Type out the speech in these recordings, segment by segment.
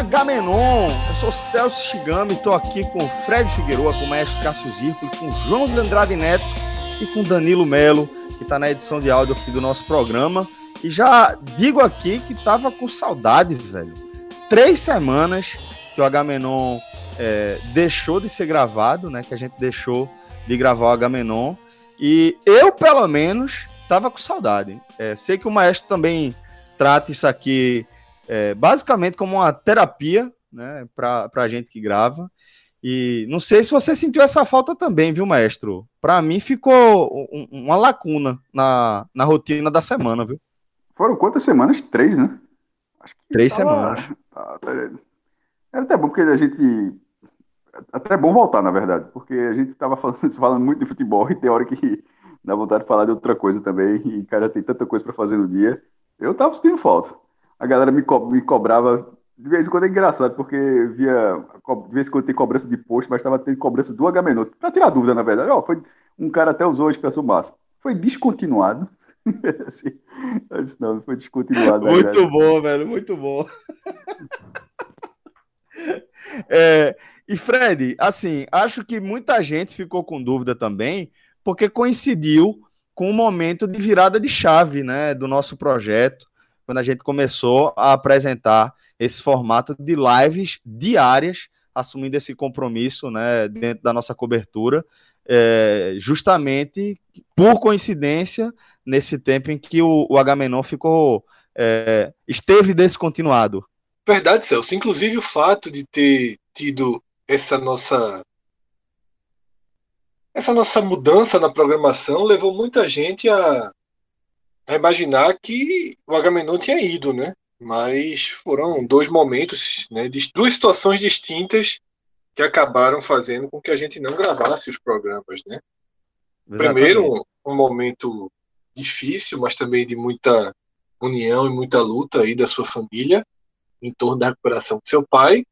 Agamenon. Eu sou Celso Shigami, estou aqui com Fred Figueroa, com o mestre Cássio Zirco, com João de Andrade Neto e com Danilo Melo, que está na edição de áudio aqui do nosso programa. E já digo aqui que tava com saudade, velho. Três semanas que o Agamenon é, deixou de ser gravado, né? Que a gente deixou de gravar o Agamenon. E eu, pelo menos, tava com saudade. É, sei que o maestro também trata isso aqui é, basicamente como uma terapia, né, para a gente que grava. E não sei se você sentiu essa falta também, viu, maestro? Para mim ficou um, uma lacuna na, na rotina da semana, viu? Foram quantas semanas? Três, né? Três tava... semanas. Tá, tá... Era até bom porque a gente. Até bom voltar, na verdade, porque a gente estava falando, falando muito de futebol e tem hora que dá vontade de falar de outra coisa também. E cara tem tanta coisa para fazer no dia. Eu tava sentindo falta a galera me, co me cobrava. De vez em quando é engraçado, porque via. De vez em quando tem cobrança de post, mas estava tendo cobrança do H Para tirar dúvida, na verdade. Ó, foi, um cara até usou a expressão máxima. Foi descontinuado. assim, não, foi descontinuado. Muito bom, velho, muito bom. é, e Fred, assim, acho que muita gente ficou com dúvida também, porque coincidiu com o momento de virada de chave, né, do nosso projeto quando a gente começou a apresentar esse formato de lives diárias, assumindo esse compromisso né, dentro da nossa cobertura, é, justamente por coincidência, nesse tempo em que o, o Agamenon ficou é, esteve descontinuado. Verdade, Celso. Inclusive o fato de ter tido essa nossa essa nossa mudança na programação levou muita gente a a imaginar que o Agamenon tinha ido, né? Mas foram dois momentos, né, de duas situações distintas que acabaram fazendo com que a gente não gravasse os programas, né? Exatamente. Primeiro, um momento difícil, mas também de muita união e muita luta aí da sua família em torno da recuperação do seu pai.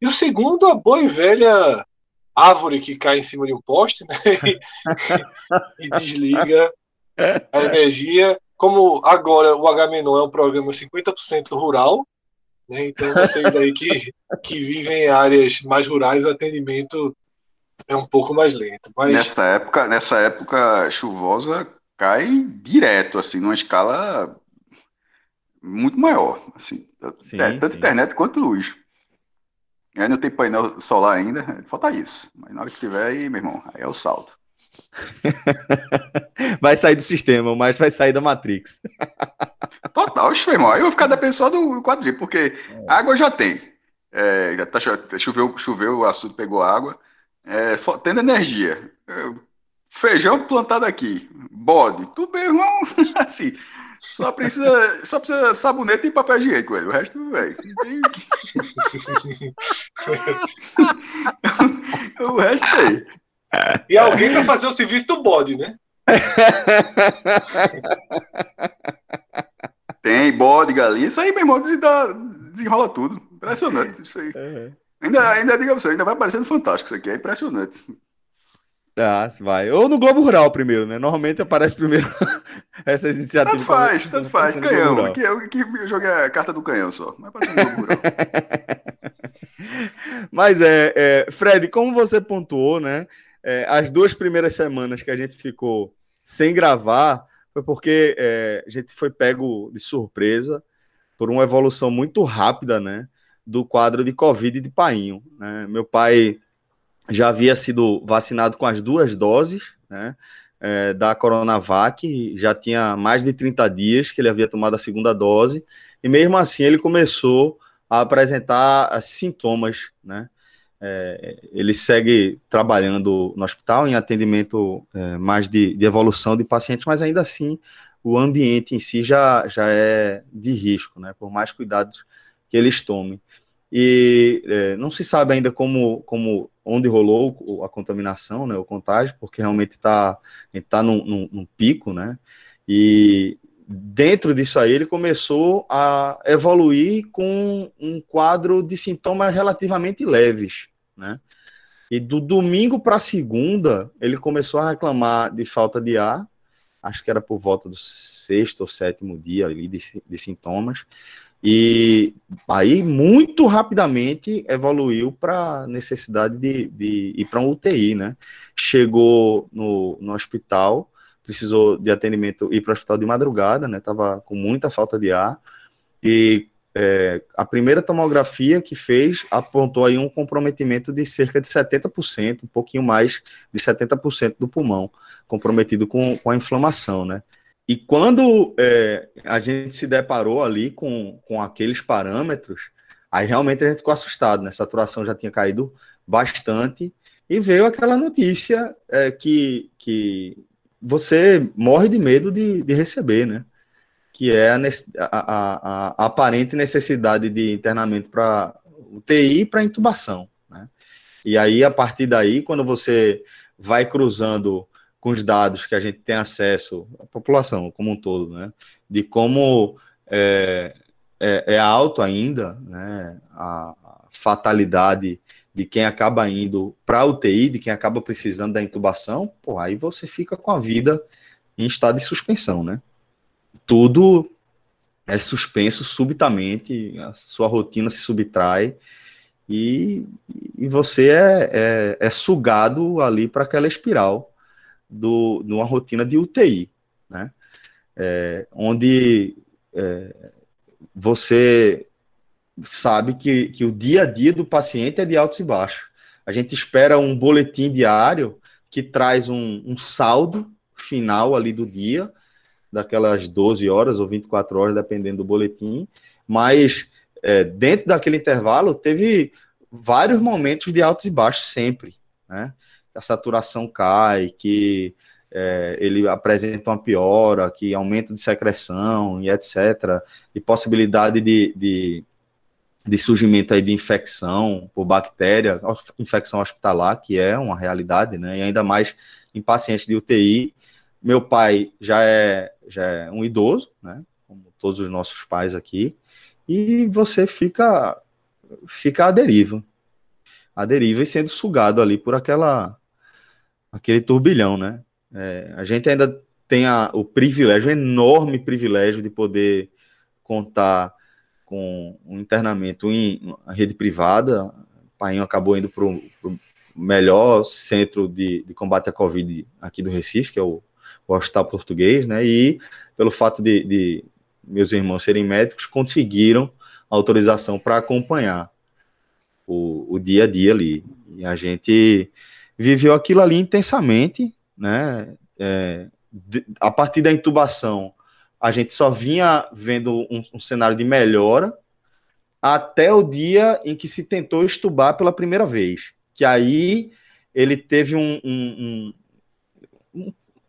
E o segundo, a boa e velha árvore que cai em cima de um poste né? e desliga a energia. Como agora o H-Menon é um programa 50% rural, né? então vocês aí que, que vivem em áreas mais rurais, o atendimento é um pouco mais lento. Mas... Nessa época, nessa época chuvosa, cai direto, assim, numa escala muito maior, assim, sim, tanto sim. internet quanto luz. Aí não tem painel solar ainda, falta isso. Mas na hora que tiver, aí, meu irmão, aí é o salto. vai sair do sistema, mas vai sair da Matrix. Total, irmão. Aí eu vou ficar dependendo só do 4G, porque é. água já tem. É, já tá, choveu, choveu, o açude pegou água. É, tendo energia. É, feijão plantado aqui. Bode. Tudo bem, irmão. Assim. Só precisa, só precisa sabonete e papel higiênico, velho. O resto, velho. Tem... o resto tem. E alguém para fazer o serviço do bode, né? Tem bode, galinha. Isso aí, meu irmão, desenrola tudo. Impressionante isso aí. Uhum. Ainda, ainda diga você, ainda vai parecendo fantástico isso aqui. É impressionante. Ah, vai. Ou no Globo Rural primeiro, né? Normalmente aparece primeiro essas iniciativas. Tanto faz, tanto faz. Canhão. Aqui, aqui eu joguei a carta do canhão só. Mas, Mas é, é, Fred, como você pontuou, né? É, as duas primeiras semanas que a gente ficou sem gravar foi porque é, a gente foi pego de surpresa por uma evolução muito rápida, né? Do quadro de Covid de Painho. Né? Meu pai já havia sido vacinado com as duas doses, né? É, da Coronavac, já tinha mais de 30 dias que ele havia tomado a segunda dose, e mesmo assim ele começou a apresentar ah, sintomas, né? É, ele segue trabalhando no hospital em atendimento é, mais de, de, evolução de pacientes, mas ainda assim o ambiente em si já, já é de risco, né? Por mais cuidados que eles tomem. E é, não se sabe ainda como, como onde rolou a contaminação, né, o contágio, porque realmente tá, está num, num, num, pico, né? E dentro disso aí ele começou a evoluir com um quadro de sintomas relativamente leves, né? E do domingo para segunda ele começou a reclamar de falta de ar, acho que era por volta do sexto ou sétimo dia ali de, de sintomas. E aí, muito rapidamente, evoluiu para necessidade de, de ir para um UTI, né? Chegou no, no hospital, precisou de atendimento, ir para o hospital de madrugada, né? Tava com muita falta de ar. E é, a primeira tomografia que fez apontou aí um comprometimento de cerca de 70%, um pouquinho mais de 70% do pulmão, comprometido com, com a inflamação, né? E quando é, a gente se deparou ali com, com aqueles parâmetros, aí realmente a gente ficou assustado, né? A saturação já tinha caído bastante e veio aquela notícia é, que, que você morre de medo de, de receber, né? Que é a, a, a, a aparente necessidade de internamento para UTI para intubação, né? E aí, a partir daí, quando você vai cruzando com os dados que a gente tem acesso, a população como um todo, né, de como é, é, é alto ainda né, a fatalidade de quem acaba indo para a UTI, de quem acaba precisando da intubação, pô, aí você fica com a vida em estado de suspensão, né? Tudo é suspenso subitamente, a sua rotina se subtrai e, e você é, é, é sugado ali para aquela espiral do, de uma rotina de UTI, né? É, onde é, você sabe que, que o dia a dia do paciente é de altos e baixos. A gente espera um boletim diário que traz um, um saldo final ali do dia, daquelas 12 horas ou 24 horas, dependendo do boletim, mas é, dentro daquele intervalo teve vários momentos de altos e baixos sempre, né? a saturação cai, que é, ele apresenta uma piora, que aumento de secreção e etc. E possibilidade de, de, de surgimento aí de infecção por bactéria, infecção hospitalar, que é uma realidade, né? E ainda mais em pacientes de UTI. Meu pai já é, já é um idoso, né? Como todos os nossos pais aqui, e você fica, fica à deriva. À deriva e sendo sugado ali por aquela aquele turbilhão, né? É, a gente ainda tem a, o privilégio, o enorme privilégio de poder contar com um internamento em rede privada. O Painho acabou indo para o melhor centro de, de, combate à Covid aqui do Recife, que é o, Hospital Português, né? E pelo fato de, de meus irmãos serem médicos, conseguiram autorização para acompanhar o, o dia a dia ali. E a gente viveu aquilo ali intensamente, né? É, de, a partir da intubação, a gente só vinha vendo um, um, cenário de melhora até o dia em que se tentou estubar pela primeira vez, que aí ele teve um, um,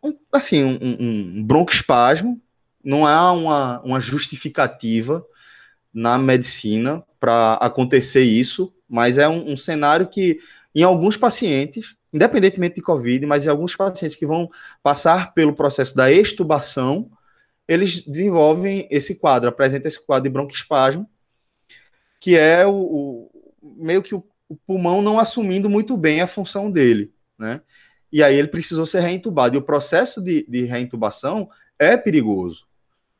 um assim um, um broncoespasmo, não há uma, uma justificativa na medicina para acontecer isso, mas é um, um cenário que em alguns pacientes, independentemente de Covid, mas em alguns pacientes que vão passar pelo processo da extubação, eles desenvolvem esse quadro, apresenta esse quadro de broncoespasmo, que é o, o meio que o, o, pulmão não assumindo muito bem a função dele, né? E aí ele precisou ser reintubado. E o processo de, de reintubação é perigoso.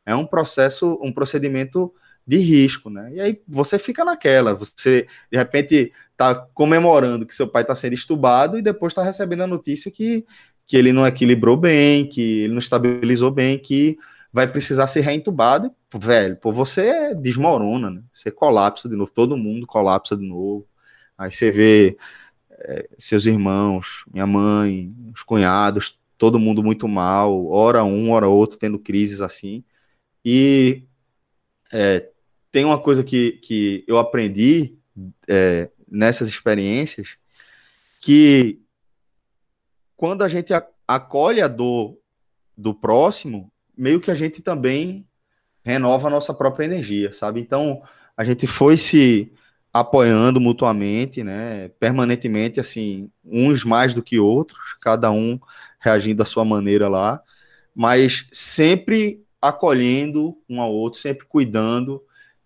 É um processo, um procedimento de risco, né? E aí você fica naquela, você de repente tá comemorando que seu pai está sendo estubado e depois está recebendo a notícia que, que ele não equilibrou bem, que ele não estabilizou bem, que vai precisar ser reintubado. Velho, pô, você desmorona, né? Você colapsa de novo, todo mundo colapsa de novo. Aí você vê seus irmãos, minha mãe, os cunhados, todo mundo muito mal, hora um, hora outro, tendo crises assim. E é, tem uma coisa que, que eu aprendi é, nessas experiências, que quando a gente acolhe a dor do próximo, meio que a gente também renova a nossa própria energia, sabe? Então, a gente foi se apoiando mutuamente, né, permanentemente, assim, uns mais do que outros, cada um reagindo da sua maneira lá, mas sempre acolhendo um ao outro, sempre cuidando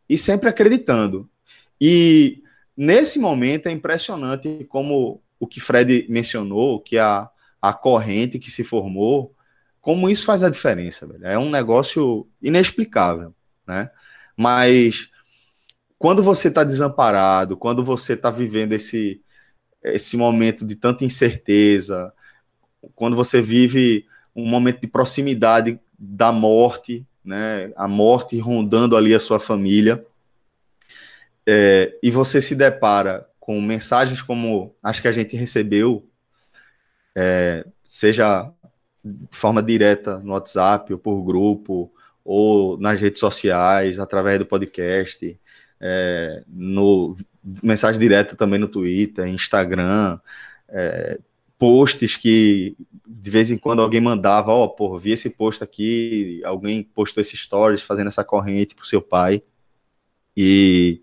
e sempre acreditando. E nesse momento é impressionante como o que Fred mencionou, que a, a corrente que se formou, como isso faz a diferença, velho. É um negócio inexplicável, né? Mas quando você está desamparado, quando você está vivendo esse, esse momento de tanta incerteza, quando você vive um momento de proximidade da morte, né, a morte rondando ali a sua família, é, e você se depara com mensagens como as que a gente recebeu, é, seja de forma direta no WhatsApp, ou por grupo, ou nas redes sociais, através do podcast, é, no mensagem direta também no Twitter, Instagram, é, posts que de vez em quando alguém mandava, ó, oh, vi esse post aqui, alguém postou esse stories fazendo essa corrente pro seu pai. E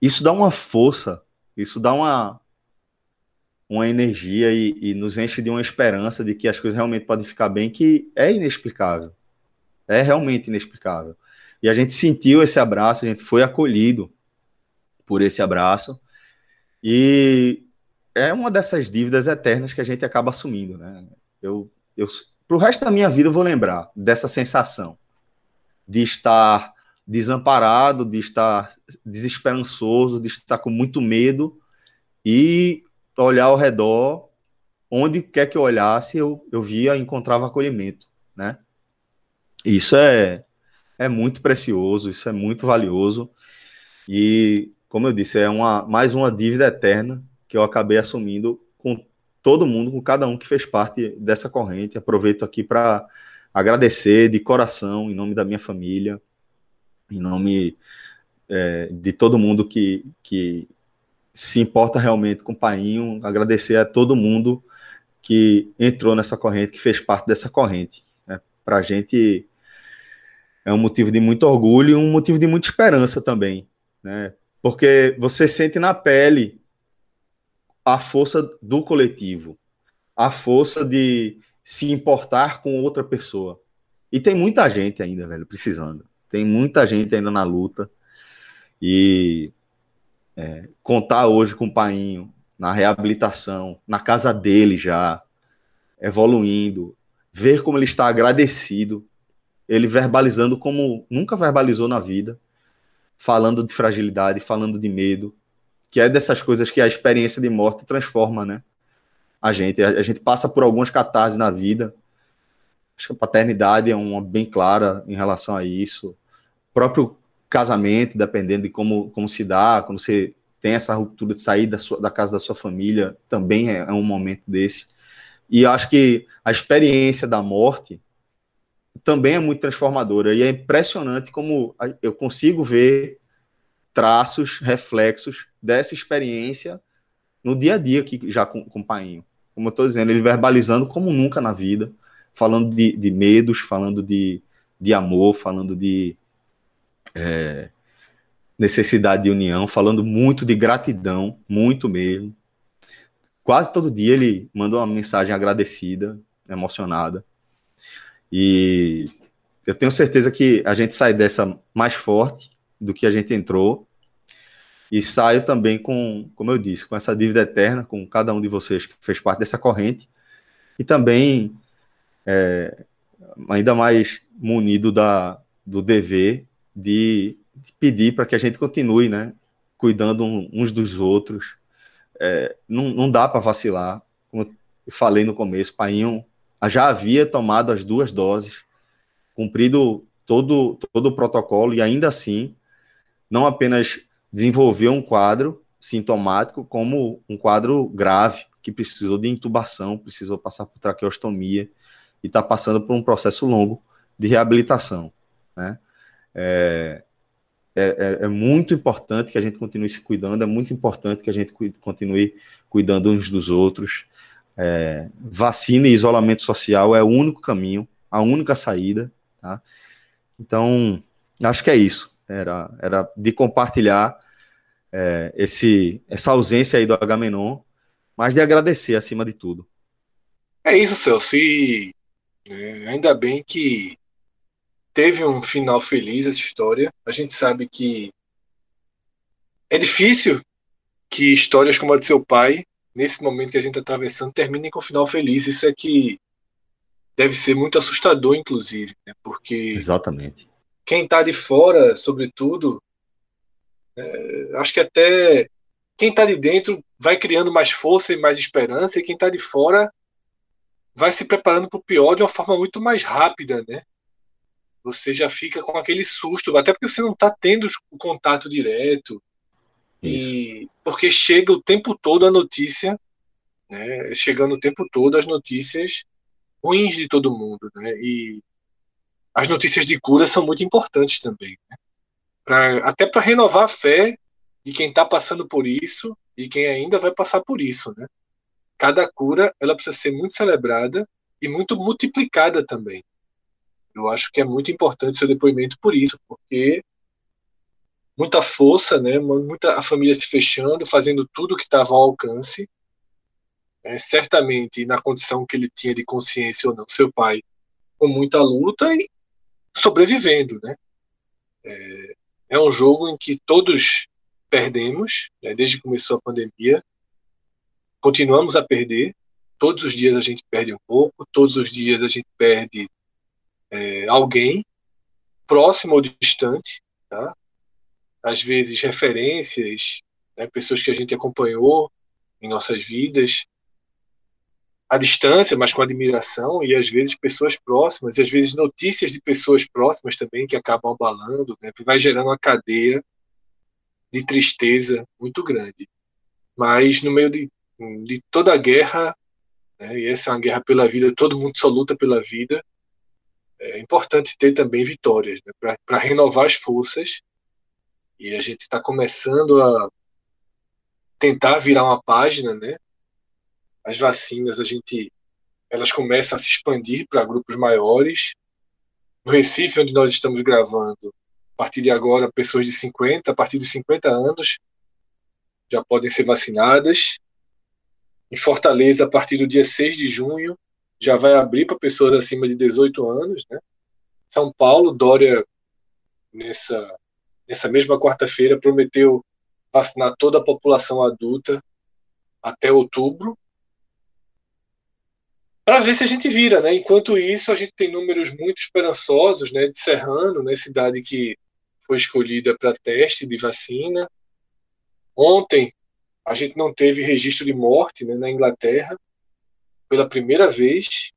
isso dá uma força, isso dá uma uma energia e, e nos enche de uma esperança de que as coisas realmente podem ficar bem, que é inexplicável. É realmente inexplicável. E a gente sentiu esse abraço, a gente foi acolhido por esse abraço. E é uma dessas dívidas eternas que a gente acaba assumindo, né? Eu, eu pro resto da minha vida eu vou lembrar dessa sensação de estar desamparado, de estar desesperançoso, de estar com muito medo e olhar ao redor, onde quer que eu olhasse, eu, eu via, encontrava acolhimento, né? Isso é é muito precioso, isso é muito valioso. E, como eu disse, é uma, mais uma dívida eterna que eu acabei assumindo com todo mundo, com cada um que fez parte dessa corrente. Aproveito aqui para agradecer de coração, em nome da minha família, em nome é, de todo mundo que, que se importa realmente com o Painho, agradecer a todo mundo que entrou nessa corrente, que fez parte dessa corrente. Né? Para a gente é um motivo de muito orgulho e um motivo de muita esperança também, né? Porque você sente na pele a força do coletivo, a força de se importar com outra pessoa. E tem muita gente ainda, velho, precisando. Tem muita gente ainda na luta. E é, contar hoje com o Painho na reabilitação, na casa dele já, evoluindo, ver como ele está agradecido ele verbalizando como nunca verbalizou na vida, falando de fragilidade, falando de medo, que é dessas coisas que a experiência de morte transforma, né? A gente, a, a gente passa por algumas catarses na vida. Acho que a paternidade é uma bem clara em relação a isso. O próprio casamento, dependendo de como, como se dá, quando você tem essa ruptura de sair da, sua, da casa da sua família, também é, é um momento desse. E acho que a experiência da morte, também é muito transformadora. E é impressionante como eu consigo ver traços, reflexos dessa experiência no dia a dia aqui já com, com o Painho. Como eu estou dizendo, ele verbalizando como nunca na vida, falando de, de medos, falando de, de amor, falando de é, necessidade de união, falando muito de gratidão, muito mesmo. Quase todo dia ele manda uma mensagem agradecida, emocionada. E eu tenho certeza que a gente sai dessa mais forte do que a gente entrou. E saio também com, como eu disse, com essa dívida eterna com cada um de vocês que fez parte dessa corrente. E também é, ainda mais munido da, do dever de, de pedir para que a gente continue, né? Cuidando uns dos outros. É, não, não dá para vacilar. Como eu falei no começo, Painho já havia tomado as duas doses, cumprido todo, todo o protocolo e ainda assim não apenas desenvolveu um quadro, sintomático como um quadro grave, que precisou de intubação, precisou passar por traqueostomia e está passando por um processo longo de reabilitação. Né? É, é, é, é, muito importante que a gente continue se cuidando, é muito importante que a gente continue cuidando uns dos outros. É, vacina e isolamento social é o único caminho, a única saída. Tá? Então, acho que é isso. Era, era de compartilhar é, esse, essa ausência aí do Agamenon, mas de agradecer acima de tudo. É isso, Celso. E é, ainda bem que teve um final feliz essa história. A gente sabe que é difícil que histórias como a de seu pai, nesse momento que a gente está atravessando, terminem com um final feliz. Isso é que deve ser muito assustador, inclusive, né? porque exatamente quem está de fora, sobretudo, é, acho que até quem está de dentro vai criando mais força e mais esperança, e quem está de fora vai se preparando para o pior de uma forma muito mais rápida, né? você já fica com aquele susto, até porque você não está tendo o contato direto. Isso. E porque chega o tempo todo a notícia, né? Chegando o tempo todo as notícias ruins de todo mundo, né? E as notícias de cura são muito importantes também, né? Pra, até para renovar a fé de quem está passando por isso e quem ainda vai passar por isso, né? Cada cura ela precisa ser muito celebrada e muito multiplicada também. Eu acho que é muito importante seu depoimento por isso, porque muita força, né? Muita a família se fechando, fazendo tudo que estava ao alcance. É, certamente na condição que ele tinha de consciência ou não, seu pai com muita luta e sobrevivendo, né? É, é um jogo em que todos perdemos, né? desde que começou a pandemia, continuamos a perder. Todos os dias a gente perde um pouco, todos os dias a gente perde é, alguém, próximo ou distante, tá? Às vezes referências, né, pessoas que a gente acompanhou em nossas vidas, à distância, mas com admiração, e às vezes pessoas próximas, e às vezes notícias de pessoas próximas também que acabam abalando, né, vai gerando uma cadeia de tristeza muito grande. Mas no meio de, de toda a guerra, né, e essa é uma guerra pela vida, todo mundo só luta pela vida, é importante ter também vitórias, né, para renovar as forças. E a gente está começando a tentar virar uma página, né? As vacinas, a gente, elas começam a se expandir para grupos maiores. No Recife, onde nós estamos gravando, a partir de agora, pessoas de 50, a partir dos 50 anos, já podem ser vacinadas. Em Fortaleza, a partir do dia 6 de junho, já vai abrir para pessoas acima de 18 anos, né? São Paulo, Dória, nessa, nessa mesma quarta-feira, prometeu vacinar toda a população adulta até outubro, para ver se a gente vira, né? Enquanto isso, a gente tem números muito esperançosos, né? De Serrano, né? Cidade que foi escolhida para teste de vacina. Ontem, a gente não teve registro de morte né, na Inglaterra pela primeira vez.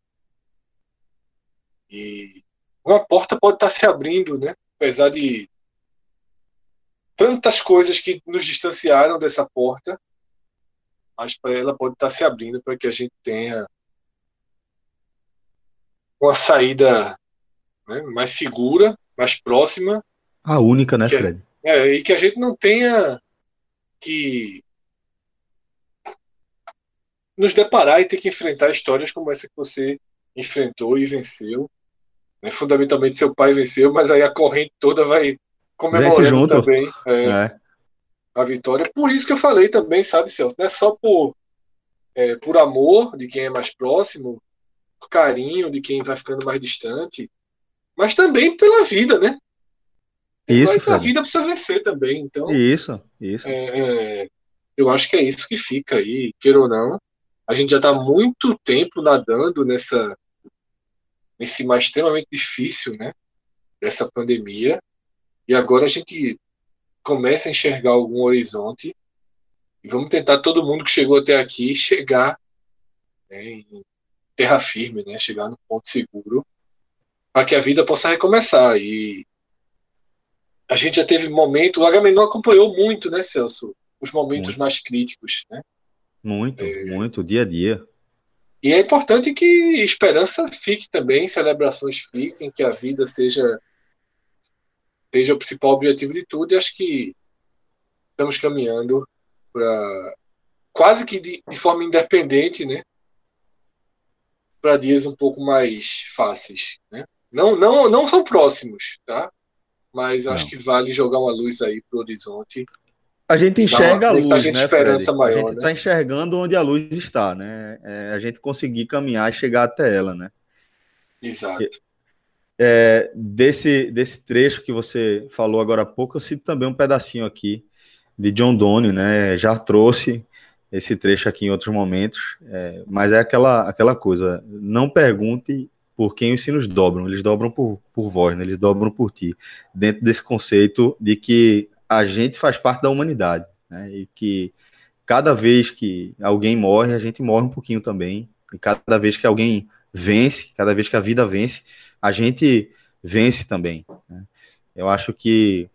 E uma porta pode estar se abrindo, né? Apesar de tantas coisas que nos distanciaram dessa porta, mas para ela pode estar se abrindo para que a gente tenha uma saída né, mais segura, mais próxima. A única, né, Fred? É, e que a gente não tenha que nos deparar e ter que enfrentar histórias como essa que você enfrentou e venceu. Né? Fundamentalmente seu pai venceu, mas aí a corrente toda vai comemorando também é, é. a vitória. Por isso que eu falei também, sabe, Celso? Não é só por, é, por amor de quem é mais próximo, por carinho de quem vai ficando mais distante, mas também pela vida, né? Isso, a vida precisa vencer também. Então, isso, isso. É, é, eu acho que é isso que fica aí, queira ou não a gente já está muito tempo nadando nessa nesse mar extremamente difícil, né, dessa pandemia, e agora a gente começa a enxergar algum horizonte e vamos tentar todo mundo que chegou até aqui chegar né, em terra firme, né, chegar no ponto seguro, para que a vida possa recomeçar. E a gente já teve momento, o Agamenon acompanhou muito, né, Celso, os momentos muito. mais críticos, né? Muito, é... muito, dia a dia. E é importante que esperança fique também, celebrações fiquem, que a vida seja seja o principal objetivo de tudo. E acho que estamos caminhando para quase que de, de, forma independente, né? Para dias um pouco mais fáceis, né? Não, não, não são próximos, tá? Mas acho não. que vale jogar uma luz aí pro horizonte. A gente enxerga uma, a luz, a gente né, esperança maior, a gente está né? enxergando onde a luz está, né? É, a gente conseguir caminhar e chegar até ela, né? Exato. É, desse, desse trecho que você falou agora há pouco, eu cito também um pedacinho aqui de John Donne, né? Já trouxe esse trecho aqui em outros momentos, é, mas é aquela, aquela coisa, não pergunte por quem os sinos dobram, eles dobram por, por vós, né? eles dobram por ti, dentro desse conceito de que a gente faz parte da humanidade, né? e que cada vez que alguém morre, a gente morre um pouquinho também, e cada vez que alguém vence, cada vez que a vida vence, a gente vence também. Né? Eu acho que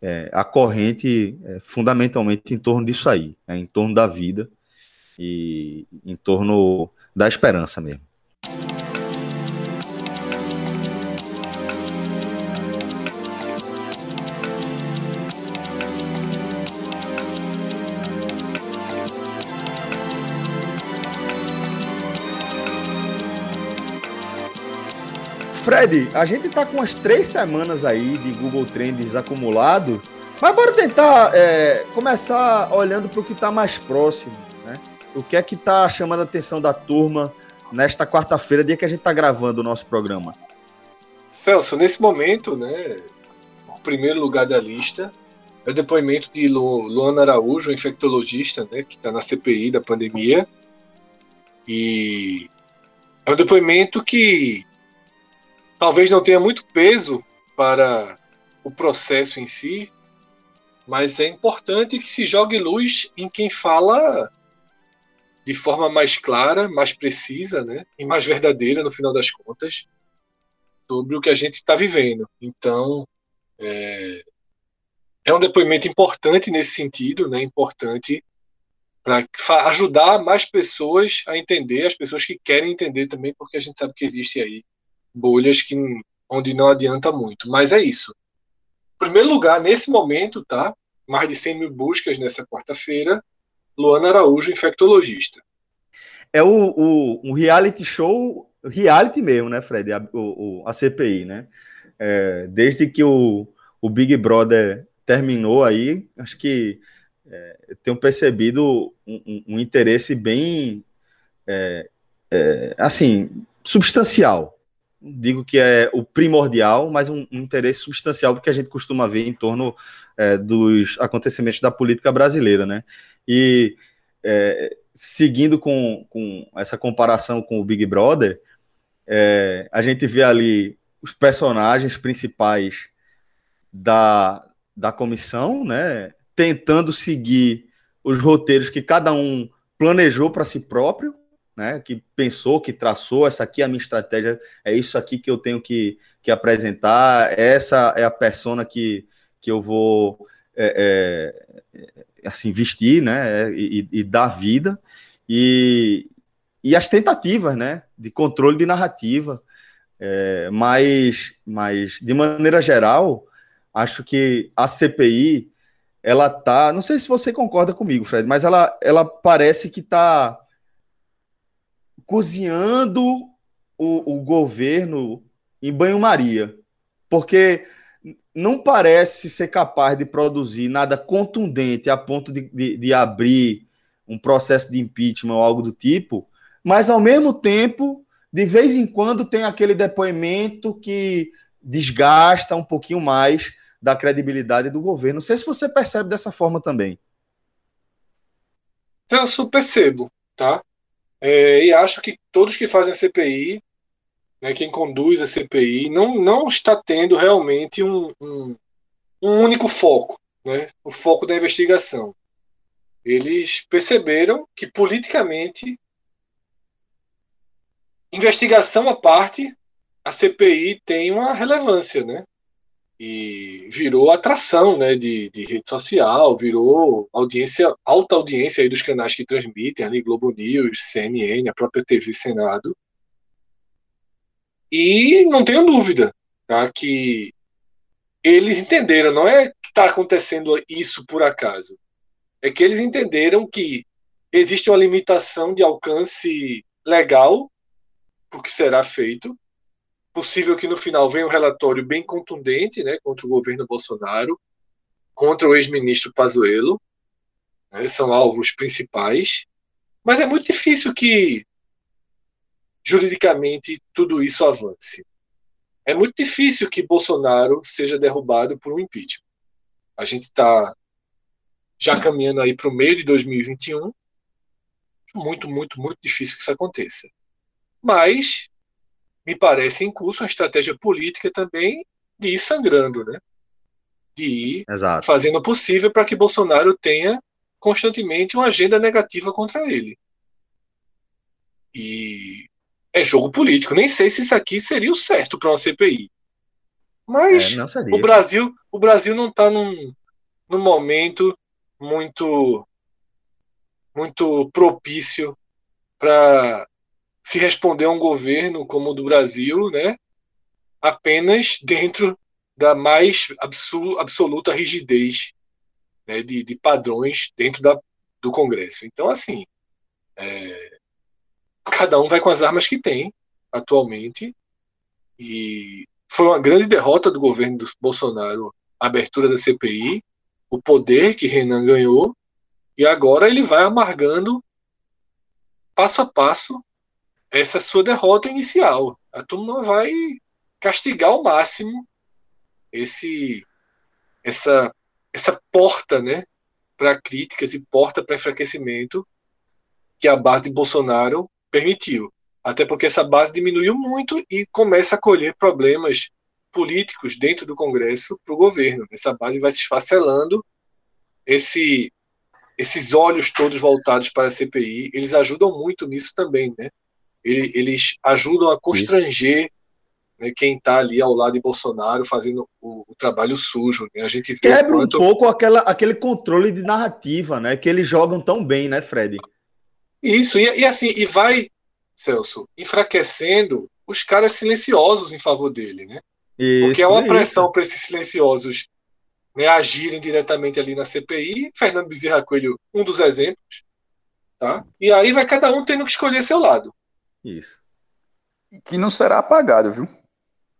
é, a corrente é fundamentalmente em torno disso aí, é em torno da vida e em torno da esperança mesmo. Fred, a gente tá com umas três semanas aí de Google Trends acumulado, mas bora tentar é, começar olhando para o que está mais próximo, né? O que é que está chamando a atenção da turma nesta quarta-feira, dia que a gente está gravando o nosso programa? Celso, nesse momento, né, o primeiro lugar da lista é o depoimento de Lu, Luana Araújo, infectologista, né, que está na CPI da pandemia. E é um depoimento que talvez não tenha muito peso para o processo em si, mas é importante que se jogue luz em quem fala de forma mais clara, mais precisa, né, e mais verdadeira no final das contas sobre o que a gente está vivendo. Então é, é um depoimento importante nesse sentido, né, importante para ajudar mais pessoas a entender, as pessoas que querem entender também, porque a gente sabe que existe aí bolhas que, onde não adianta muito. Mas é isso. Em primeiro lugar, nesse momento, tá? Mais de 100 mil buscas nessa quarta-feira. Luana Araújo, infectologista. É o, o, reality show, reality mesmo, né, Fred? A, o, a CPI, né? É, desde que o, o Big Brother terminou aí, acho que é, tenho percebido um, um, um interesse bem, é, é assim, substancial digo que é o primordial, mas um, um interesse substancial porque a gente costuma ver em torno é, dos acontecimentos da política brasileira, né? E é, seguindo com, com essa comparação com o Big Brother, é, a gente vê ali os personagens principais da, da comissão, né? Tentando seguir os roteiros que cada um planejou para si próprio, né, que pensou, que traçou, essa aqui é a minha estratégia, é isso aqui que eu tenho que, que apresentar, essa é a persona que, que eu vou é, é, assim vestir, né, e, e, dar vida, e, e as tentativas, né, de controle de narrativa, é, mas, mas de maneira geral, acho que a CPI ela tá, não sei se você concorda comigo, Fred, mas ela, ela parece que está cozinhando o, o governo em banho-maria, porque não parece ser capaz de produzir nada contundente a ponto de, de, de, abrir um processo de impeachment ou algo do tipo, mas ao mesmo tempo, de vez em quando, tem aquele depoimento que desgasta um pouquinho mais da credibilidade do governo. Não sei se você percebe dessa forma também. Eu percebo, tá? É, e acho que todos que fazem a CPI, né, quem conduz a CPI, não, não está tendo realmente um, um, um único foco, né, o foco da investigação. Eles perceberam que politicamente, investigação à parte, a CPI tem uma relevância, né? E virou atração né, de, de rede social, virou audiência, alta audiência aí dos canais que transmitem, ali Globo News, CNN, a própria TV Senado. E não tenho dúvida tá, que eles entenderam, não é que está acontecendo isso por acaso, é que eles entenderam que existe uma limitação de alcance legal o que será feito, possível que no final venha um relatório bem contundente né, contra o governo Bolsonaro, contra o ex-ministro Pazuello, né, são alvos principais, mas é muito difícil que juridicamente tudo isso avance. É muito difícil que Bolsonaro seja derrubado por um impeachment. A gente está já caminhando aí para o meio de 2021. Muito, muito, muito difícil que isso aconteça. Mas me parece em curso uma estratégia política também de ir sangrando, né? De ir Exato. fazendo o possível para que Bolsonaro tenha constantemente uma agenda negativa contra ele. E é jogo político. Nem sei se isso aqui seria o certo para uma CPI. Mas é, o Brasil, o Brasil não está num, num momento muito muito propício para se responder a um governo como o do Brasil, né, apenas dentro da mais absoluta rigidez né, de, de, padrões dentro da, do Congresso. Então, assim, é, cada um vai com as armas que tem atualmente e foi uma grande derrota do governo do Bolsonaro a abertura da CPI, o poder que Renan ganhou e agora ele vai amargando passo a passo essa sua derrota inicial. A turma vai castigar ao máximo esse essa essa porta, né, para críticas e porta para enfraquecimento que a base de Bolsonaro permitiu. Até porque essa base diminuiu muito e começa a colher problemas políticos dentro do Congresso para o governo. Essa base vai se esfacelando. Esse, esses olhos todos voltados para a CPI, eles ajudam muito nisso também, né? Eles ajudam a constranger né, quem está ali ao lado de Bolsonaro fazendo o, o trabalho sujo. Né? A gente quebra quanto... um pouco aquela, aquele controle de narrativa, né? Que eles jogam tão bem, né, Fred? Isso e, e assim e vai, Celso, enfraquecendo os caras silenciosos em favor dele, né? Isso, Porque é uma pressão para esses silenciosos né, agirem diretamente ali na CPI. Fernando Bezerra Coelho, um dos exemplos. Tá? E aí vai cada um tendo que escolher seu lado. Isso. Que não será apagado, viu?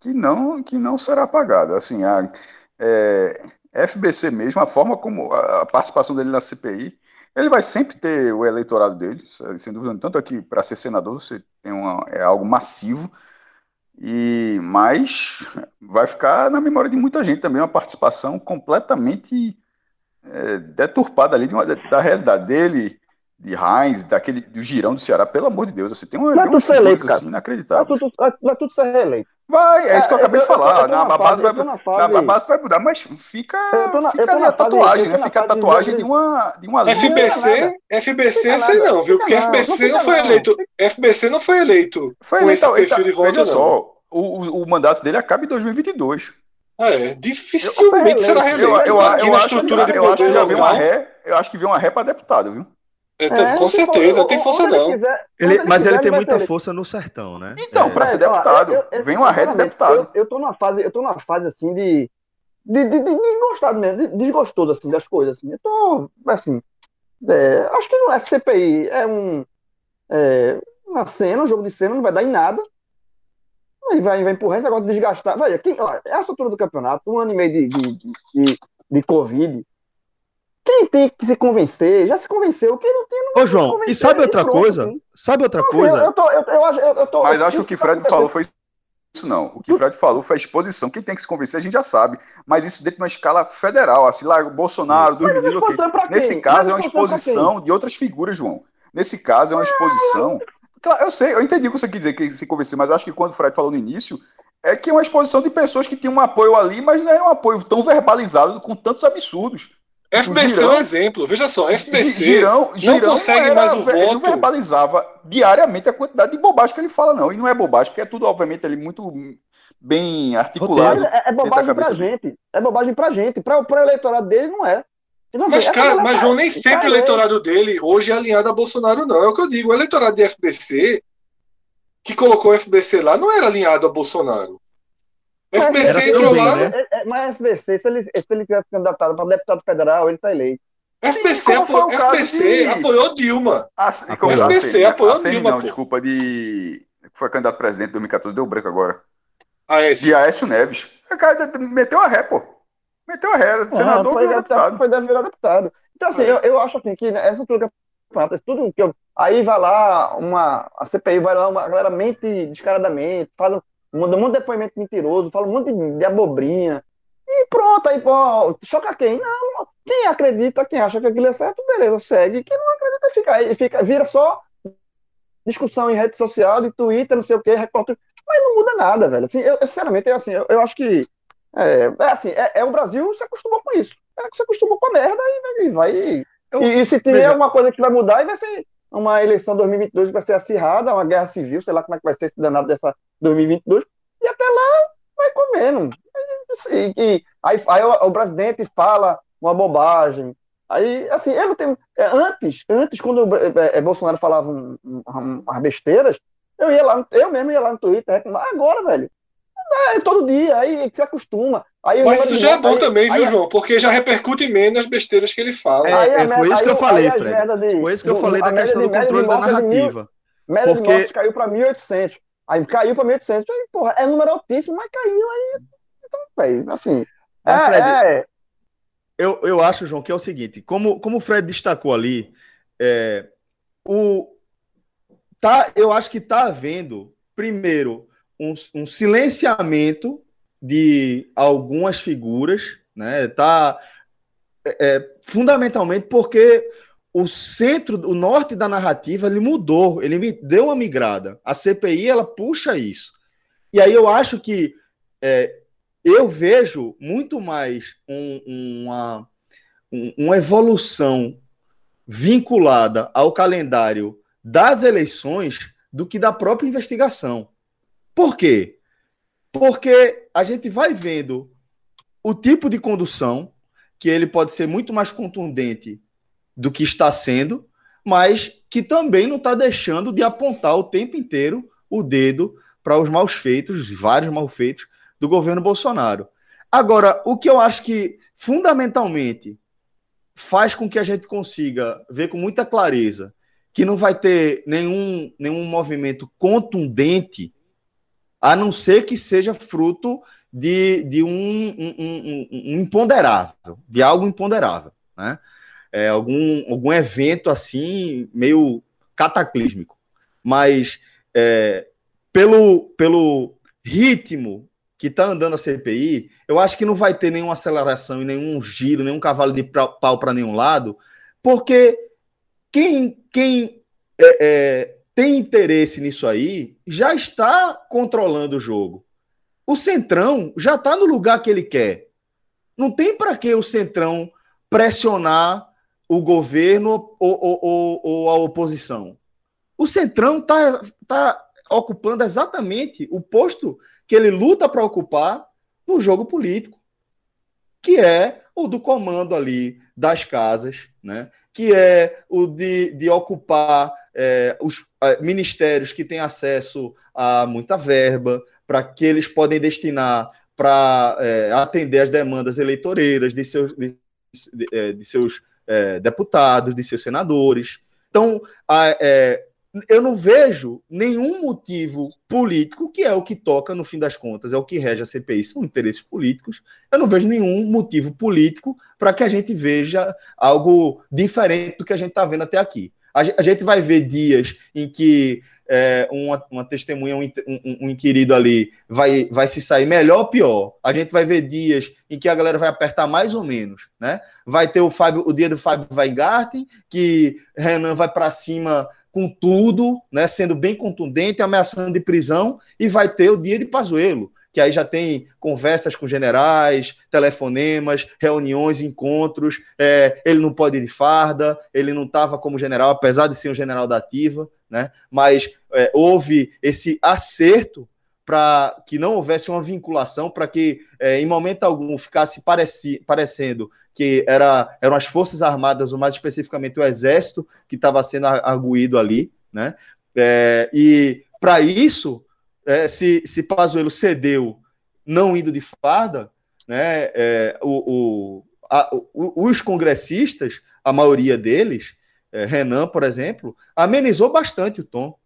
Que não, que não será apagado. Assim, a é, FBC mesmo, a forma como a participação dele na CPI, ele vai sempre ter o eleitorado dele, sem dúvida. Tanto aqui para ser senador, você tem uma, é algo massivo. E mas vai ficar na memória de muita gente também uma participação completamente é, deturpada ali de uma, da realidade dele de Heinz, daquele, do girão do Ceará, pelo amor de Deus, você tem uma, vai tem tudo eleito, cara. Assim, inacreditável. Vai tudo, vai, vai tudo ser reeleito. Vai, é isso que eu acabei eu, de falar. Eu, na, na, base vai, na, na, base vai mudar, mas fica, na, fica ali a tatuagem, né? Fica a tatuagem de, uma, de uma linha. FBC, FBC, sei não, viu? Porque FBC não foi eleito. FBC não foi eleito. Foi eleito. Então, veja só, o, o mandato dele acaba em 2022. Ah, é. Dificilmente será reeleito. Eu, eu, eu, acho, eu acho que já veio uma ré. Eu acho que veio uma ré para deputado, viu? É, com certeza, não tem força não. Quiser, ele, ele mas quiser, ele tem muita ele... força no sertão, né? Então, é. para ser deputado, eu, eu, vem uma rede deputado. Eu, eu tô numa fase, eu tô numa fase assim de de, de, de, mesmo, de, desgostoso assim das coisas assim. Eu tô assim, é, acho que não é CPI, é um é, uma cena, um jogo de cena, não vai dar em nada. Aí vai, vai negócio de desgastar. Veja, quem, ó, essa altura do campeonato, um ano e meio de, de, de, de, de Covid, quem tem que se convencer, já se convenceu. Quem não tem, não Ô, João, e sabe outra pronto, coisa? Assim. Sabe outra não, coisa? Eu, tô, eu, eu, eu, tô, Mas acho que o que o Fred falou foi isso não. O que o Fred falou foi a exposição. Quem tem que se convencer, a gente já sabe. Mas isso dentro de uma escala federal, assim, lá o Bolsonaro, do Rio, Nesse caso é uma exposição de outras figuras, João. Nesse caso é uma exposição. Claro, eu sei, eu entendi o que você quer dizer, que se convencer, mas acho que quando o Fred falou no início, é que é uma exposição de pessoas que tinham um apoio ali, mas não era um apoio tão verbalizado com tantos absurdos. FBC Girão, é um exemplo, veja só, FBC Girão, Girão não consegue era, mais o voto. Ele não verbalizava diariamente a quantidade de bobagem que ele fala, não. E não é bobagem, porque é tudo, obviamente, ele muito bem articulado. É, é bobagem pra gente. É bobagem pra gente. Pra, o eleitorado dele não é. Não, mas, é cara, mas João, nem sempre o eleitorado dele hoje é alinhado a Bolsonaro, não. É o que eu digo. O eleitorado de FBC, que colocou o FBC lá, não era alinhado a Bolsonaro. O FBC entrou lá. Né? É, é, mas FBC, se ele, se ele tivesse candidatado para deputado federal, ele está eleito. FBC, apo... FBC de... apoiou Dilma. Ah, como FBC apoiou assim, Dilma. Não, pô. desculpa, de. Foi candidato a presidente em 2014, deu branco agora. Aécio. De Aécio Neves. O cara meteu a ré, pô. Meteu a ré, senador foi, deputado. Foi virar deputado. Então, assim, é. eu, eu acho assim, que essa altura tudo que eu, aí vai lá uma a CPI vai lá uma galera mente descaradamente fala um, um monte de depoimento mentiroso fala um monte de, de abobrinha e pronto aí pô, choca quem não quem acredita quem acha que aquilo é certo beleza segue quem não acredita fica fica vira só discussão em rede social de Twitter não sei o que repórter mas não muda nada velho assim eu, eu sinceramente eu, assim eu, eu acho que é, é assim, é, é, o Brasil se acostumou com isso. É, se acostumou com a merda e vai. vai eu, e, e, se tiver veja. alguma coisa que vai mudar, vai ser uma eleição 2022 que vai ser acirrada, uma guerra civil, sei lá como é que vai ser esse danado dessa 2022, e até lá vai comendo. E, e aí, aí o, o, presidente fala uma bobagem. Aí, assim, eu não tenho. É, antes, antes, quando é, é, Bolsonaro falava um, um, umas besteiras, eu ia lá, eu mesmo ia lá no Twitter. Agora, velho, é, todo dia, aí se acostuma. Aí Mas isso já é bom aí, também, viu, aí, João? Porque já repercute menos as besteiras que ele fala. É, é foi isso que eu falei, Fred. De, foi isso que eu falei da questão do controle da narrativa. Média porque... de mortes caiu para 1.800. Aí caiu para 1.800. Aí, porra, é número altíssimo, mas caiu aí. Então, velho, assim. É, Fred, é... Eu, eu acho, João, que é o seguinte: como, como o Fred destacou ali, é, o, tá, eu acho que está havendo, primeiro, um, um silenciamento de algumas figuras, né? Tá é, é, fundamentalmente porque o centro, o norte da narrativa, ele mudou, ele me deu uma migrada. A CPI ela puxa isso. E aí eu acho que é, eu vejo muito mais um, uma, um, uma evolução vinculada ao calendário das eleições do que da própria investigação. Por quê? Porque a gente vai vendo o tipo de condução, que ele pode ser muito mais contundente do que está sendo, mas que também não está deixando de apontar o tempo inteiro o dedo para os maus feitos, vários malfeitos do governo Bolsonaro. Agora, o que eu acho que fundamentalmente faz com que a gente consiga ver com muita clareza que não vai ter nenhum, nenhum movimento contundente a não ser que seja fruto de, de um, um, um, um imponderável, de algo imponderável, né? É, algum, algum evento assim, meio cataclísmico. Mas é, pelo, pelo ritmo que está andando a CPI, eu acho que não vai ter nenhuma aceleração e nenhum giro, nenhum cavalo de pau para nenhum lado, porque quem, quem é, é, tem interesse nisso aí, já está controlando o jogo. O Centrão já está no lugar que ele quer. Não tem para que o Centrão pressionar o governo ou, ou, ou, ou a oposição. O Centrão está tá ocupando exatamente o posto que ele luta para ocupar no jogo político, que é o do comando ali das casas, né? que é o de, de ocupar é, os ministérios que têm acesso a muita verba, para que eles podem destinar para é, atender as demandas eleitoreiras de seus, de, de, é, de seus é, deputados, de seus senadores. Então, a, é, eu não vejo nenhum motivo político, que é o que toca, no fim das contas, é o que rege a CPI, são interesses políticos. Eu não vejo nenhum motivo político para que a gente veja algo diferente do que a gente está vendo até aqui. A gente vai ver dias em que é, uma, uma, testemunha, um, um, um, inquirido ali, vai, vai se sair melhor ou pior. A gente vai ver dias em que a galera vai apertar mais ou menos, né? Vai ter o Fábio, o dia do Fábio Weingarten, que Renan vai para cima com tudo, né? Sendo bem contundente, ameaçando de prisão, e vai ter o dia de Pazuello, que aí já tem conversas com generais, telefonemas, reuniões, encontros. É, ele não pode ir de farda, ele não estava como general, apesar de ser um general da ativa, né? Mas é, houve esse acerto para que não houvesse uma vinculação, para que é, em momento algum ficasse pareci, parecendo que era, eram as Forças Armadas, ou mais especificamente o Exército, que estava sendo arguído ali, né? É, e para isso, é, se, se Pazuello cedeu não indo de farda, né, é, o, o, a, o, os congressistas, a maioria deles, é, Renan, por exemplo, amenizou bastante o tom.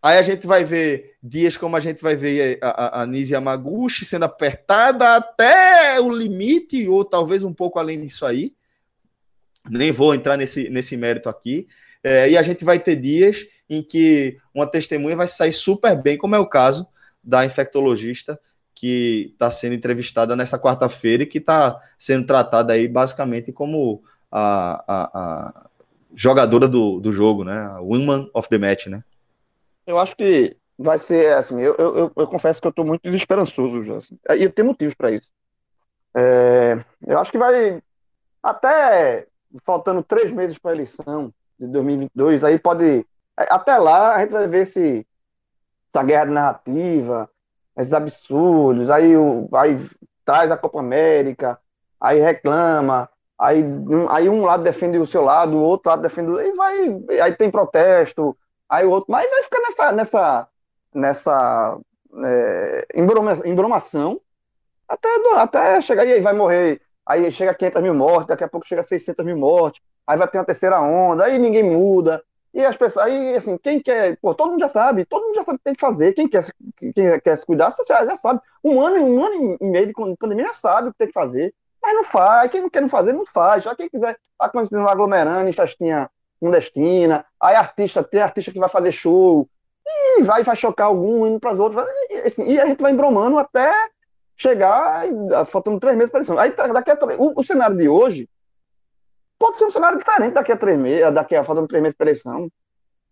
Aí a gente vai ver dias como a gente vai ver a, a, a Nise Yamaguchi sendo apertada até o limite, ou talvez um pouco além disso aí. Nem vou entrar nesse, nesse mérito aqui. É, e a gente vai ter dias em que uma testemunha vai sair super bem, como é o caso da infectologista que está sendo entrevistada nessa quarta-feira e que está sendo tratada aí basicamente como a, a, a jogadora do, do jogo, né? A woman of the match, né? Eu acho que vai ser assim. Eu, eu, eu confesso que eu estou muito desesperançoso já. Assim, e eu tenho motivos para isso. É, eu acho que vai até faltando três meses para a eleição de 2022, aí pode até lá a gente vai ver se essa guerra de narrativa, esses absurdos, aí, o, aí traz a Copa América, aí reclama, aí um, aí um lado defende o seu lado, o outro lado defende o... e vai, aí tem protesto, aí o outro, mas vai ficar nessa nessa nessa é, embromação até, até chegar e aí vai morrer, aí chega a 500 mil mortes, daqui a pouco chega a 600 mil mortes, aí vai ter uma terceira onda, aí ninguém muda, e as pessoas, aí, assim, quem quer, pô, todo mundo já sabe, todo mundo já sabe o que tem que fazer. Quem quer, quem quer se cuidar, já, já sabe. Um ano, um ano e meio de pandemia já sabe o que tem que fazer. Mas não faz. Quem não quer não fazer, não faz. Já quem quiser, vai continuar aglomerando em festinha clandestina. Aí artista, tem artista que vai fazer show. E vai, vai chocar algum, indo para os outros. E, assim, e a gente vai embromando até chegar, faltando três meses para eleição. Aí daqui a, o, o cenário de hoje pode ser um cenário diferente daqui a três meses, daqui a faltando três meses para eleição.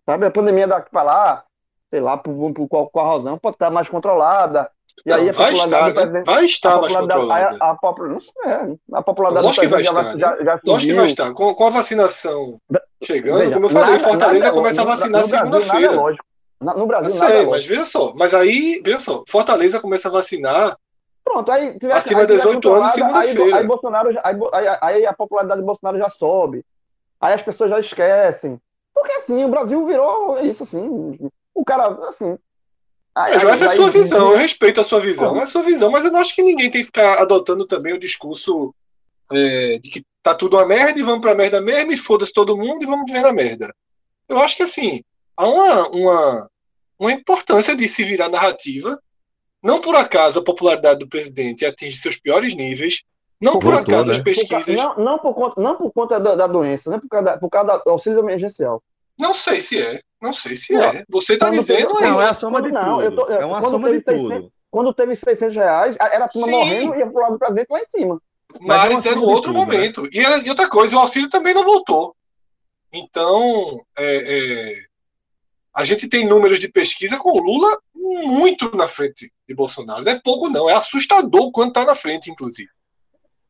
Sabe? A pandemia daqui para lá, sei lá, por, por qual, qual razão, pode estar mais controlada. E aí a vai estar, né? vai estar mais controlada. A, a, a, não sei, a popularidade Lógico que vai estar, já, já, já Lógico que vai estar. Com, com a vacinação chegando, veja, como eu falei, nada, Fortaleza nada, começa a vacinar segunda-feira. No Brasil, eu sei, mas veja só, mas aí, veja só, Fortaleza começa a vacinar Pronto, aí tiver, acima de 18 anos, segunda-feira. Aí, aí, Bolsonaro, aí, aí, a popularidade de Bolsonaro já sobe. Aí as pessoas já esquecem. Porque assim, o Brasil virou isso assim. O cara, assim. Aí, aí, essa é a sua visão, eu respeito a sua visão, é a sua visão, mas eu não acho que ninguém tem que ficar adotando também o discurso é, de que tá tudo uma merda e vamos pra merda mesmo, e foda-se todo mundo e vamos viver na merda. Eu acho que assim, há uma, uma, uma importância de se virar narrativa não por acaso a popularidade do presidente atinge seus piores níveis. Não por, Voltou, acaso né? as pesquisas. Por, não, não, por conta, não por conta da, da doença, não por causa, da, por causa do auxílio emergencial. Não sei se é. Não sei se não. é. Você está dizendo aí. Não, é a soma de não, tudo. Tô, é uma soma de 600, tudo. Quando teve 600 reais, era a turma morrendo e ia pro lado do presidente lá em cima. Mas, Mas é era um outro tudo, né? momento. Né? E, e, outra coisa, o auxílio também não voltou. Então, é, é, a gente tem números de pesquisa com Lula muito na frente de Bolsonaro. Não é pouco, não. É assustador quanto está na frente, inclusive.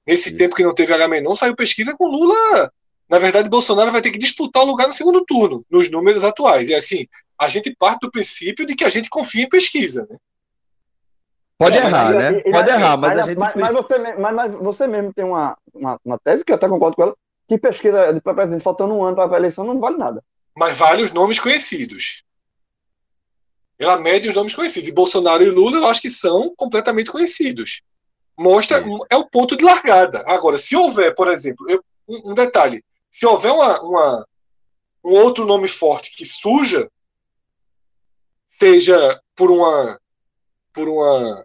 Nesse Isso. tempo que não teve H-Menon, saiu pesquisa com Lula. Na verdade, Bolsonaro vai ter que disputar o lugar no segundo turno, nos números atuais. E assim, a gente parte do princípio de que a gente confia em pesquisa, né? Pode errar, né? Pode errar, mas, a gente. Mas, mas, você, mas, mas, você mesmo tem uma, uma, uma, tese que eu até concordo com ela, que pesquisa para presidente faltando um ano para a eleição não vale nada mas vale os nomes conhecidos. Ela mede os nomes conhecidos. E Bolsonaro e Lula, eu acho que são completamente conhecidos. Mostra, é, é o ponto de largada. Agora, se houver, por exemplo, eu, um, um, detalhe: se houver uma, uma, um outro nome forte que suja, seja por uma, por uma,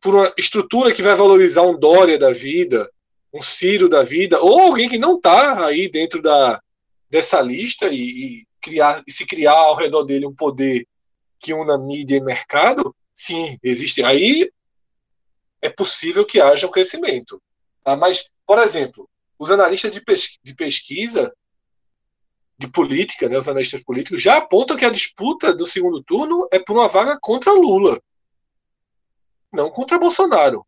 por uma estrutura que vai valorizar um Dória da vida, um Ciro da vida, ou alguém que não está aí dentro da, dessa lista e, e, criar, e se criar ao redor dele um poder que una mídia e mercado, sim, existe. Aí é possível que haja um crescimento. Tá? Mas, por exemplo, os analistas de, de pesquisa de política, né, os analistas políticos, já apontam que a disputa do segundo turno é por uma vaga contra Lula, não contra Bolsonaro.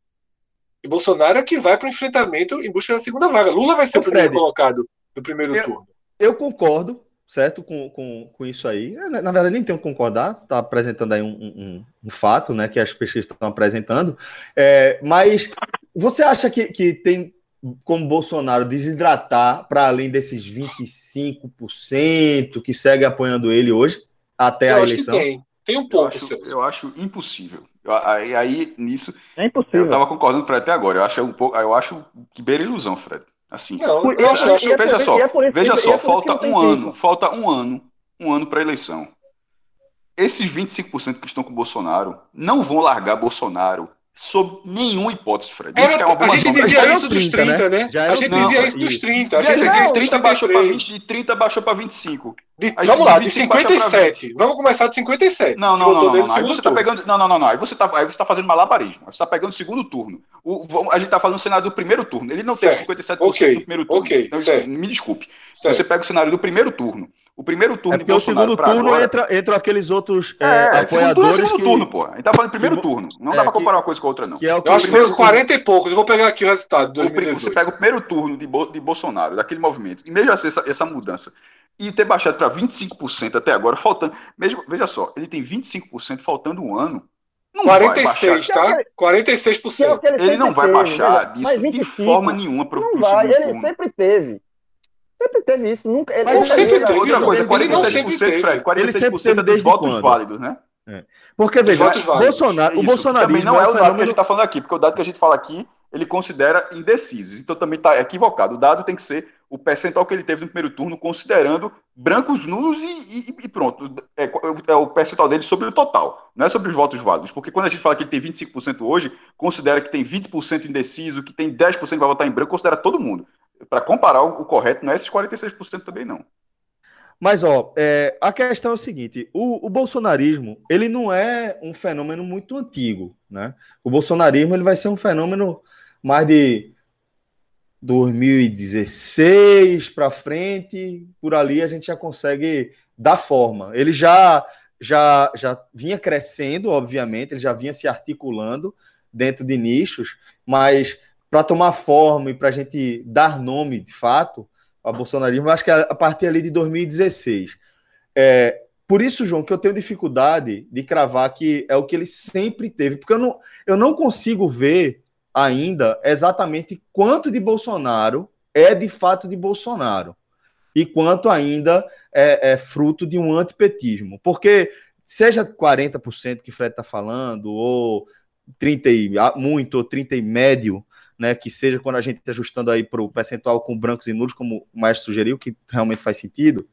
E Bolsonaro é que vai para o enfrentamento em busca da segunda vaga. Lula vai ser Ô, o primeiro Fred, colocado no primeiro eu, turno eu concordo certo? Com, com, com isso aí. Na, na verdade, nem tenho que concordar, está apresentando aí um, um, um, fato, né? Que as pesquisas estão apresentando. É, mas você acha que, que tem como Bolsonaro desidratar para além desses 25% que segue apoiando ele hoje, até eu a eleição? tem. Tem um pouco, eu acho, eu acho impossível. Aí, aí nisso. É impossível. Eu estava concordando com o Fred até agora. Eu acho um pouco. Eu acho que beira ilusão, Fred. Assim. Não, eu, acho, eu acho, é veja só, é veja só, falta um ano, falta um ano, um ano para a eleição. Esses 25% que estão com o Bolsonaro não vão largar Bolsonaro sob nenhuma hipótese, Fred. Isso é uma a gente dizia isso dos 30, 30 né? né? A gente não, dizia isso dos 30. A gente dizia isso 30 baixou para 20, de 30 baixou para 25. De, vamos lá, de 57. Vamos começar de 57. Não, não, não, não, não. Aí você tá pegando, não, não, não, não. Aí você tá, aí você tá fazendo malabarismo. Você tá pegando o segundo turno. O, a gente tá fazendo o cenário do primeiro turno. Ele não certo. teve 57% okay. no primeiro turno. Ok, então, me desculpe. Certo. Você pega o cenário do primeiro turno. O primeiro turno é porque o segundo turno agora... entra, entra aqueles outros é, é, apoiadores segundo turno é segundo que... turno, pô. A gente tá falando primeiro que... turno. Não é, dá pra comparar que... uma coisa com a outra, não. Que é o que eu acho que foi uns 40 e poucos. Eu vou pegar aqui o resultado. O, você pega o primeiro turno de, Bo... de Bolsonaro, daquele movimento, e mesmo assim, essa, essa mudança, e ter baixado para 25% até agora, faltando. Mesmo, veja só, ele tem 25% faltando um ano. Não 46, tá? 46%. É ele, ele não vai baixar disso 25, de forma nenhuma para o vai, Ele turno. sempre teve. Sempre teve isso. Nunca, ele Mas sempre teve. Outra coisa, 46%, Fred, 46% dos votos válidos, né? É. Porque, veja, Bolsonaro, o Bolsonaro também não é, é o dado que a gente está falando aqui, porque o dado que a gente fala aqui, ele considera indecisos. Então também está equivocado. O dado tem que ser o percentual que ele teve no primeiro turno, considerando brancos nulos e, e, e pronto. É, é, o percentual dele sobre o total, não é sobre os votos válidos. Porque quando a gente fala que ele tem 25% hoje, considera que tem 20% indeciso, que tem 10% que vai votar em branco, considera todo mundo para comparar o, correto, não é esses 46% também não. Mas, ó, é, a questão é o seguinte: o, o, bolsonarismo ele não é um fenômeno muito antigo, né? O bolsonarismo ele vai ser um fenômeno mais de 2016 para frente, por ali a gente já consegue dar forma. Ele já já já vinha crescendo, obviamente, ele já vinha se articulando dentro de nichos, mas para tomar forma e para a gente dar nome de fato ao bolsonarismo, acho que é a partir ali de 2016. É, por isso, João, que eu tenho dificuldade de cravar que é o que ele sempre teve, porque eu não, eu não consigo ver ainda exatamente quanto de Bolsonaro é de fato de Bolsonaro e quanto ainda é, é fruto de um antipetismo. Porque seja 40% que o Fred está falando, ou 30 e muito, ou 30 e médio, né, que seja quando a gente está ajustando aí para o percentual com brancos e nulos, como o Maestro sugeriu, que realmente faz sentido,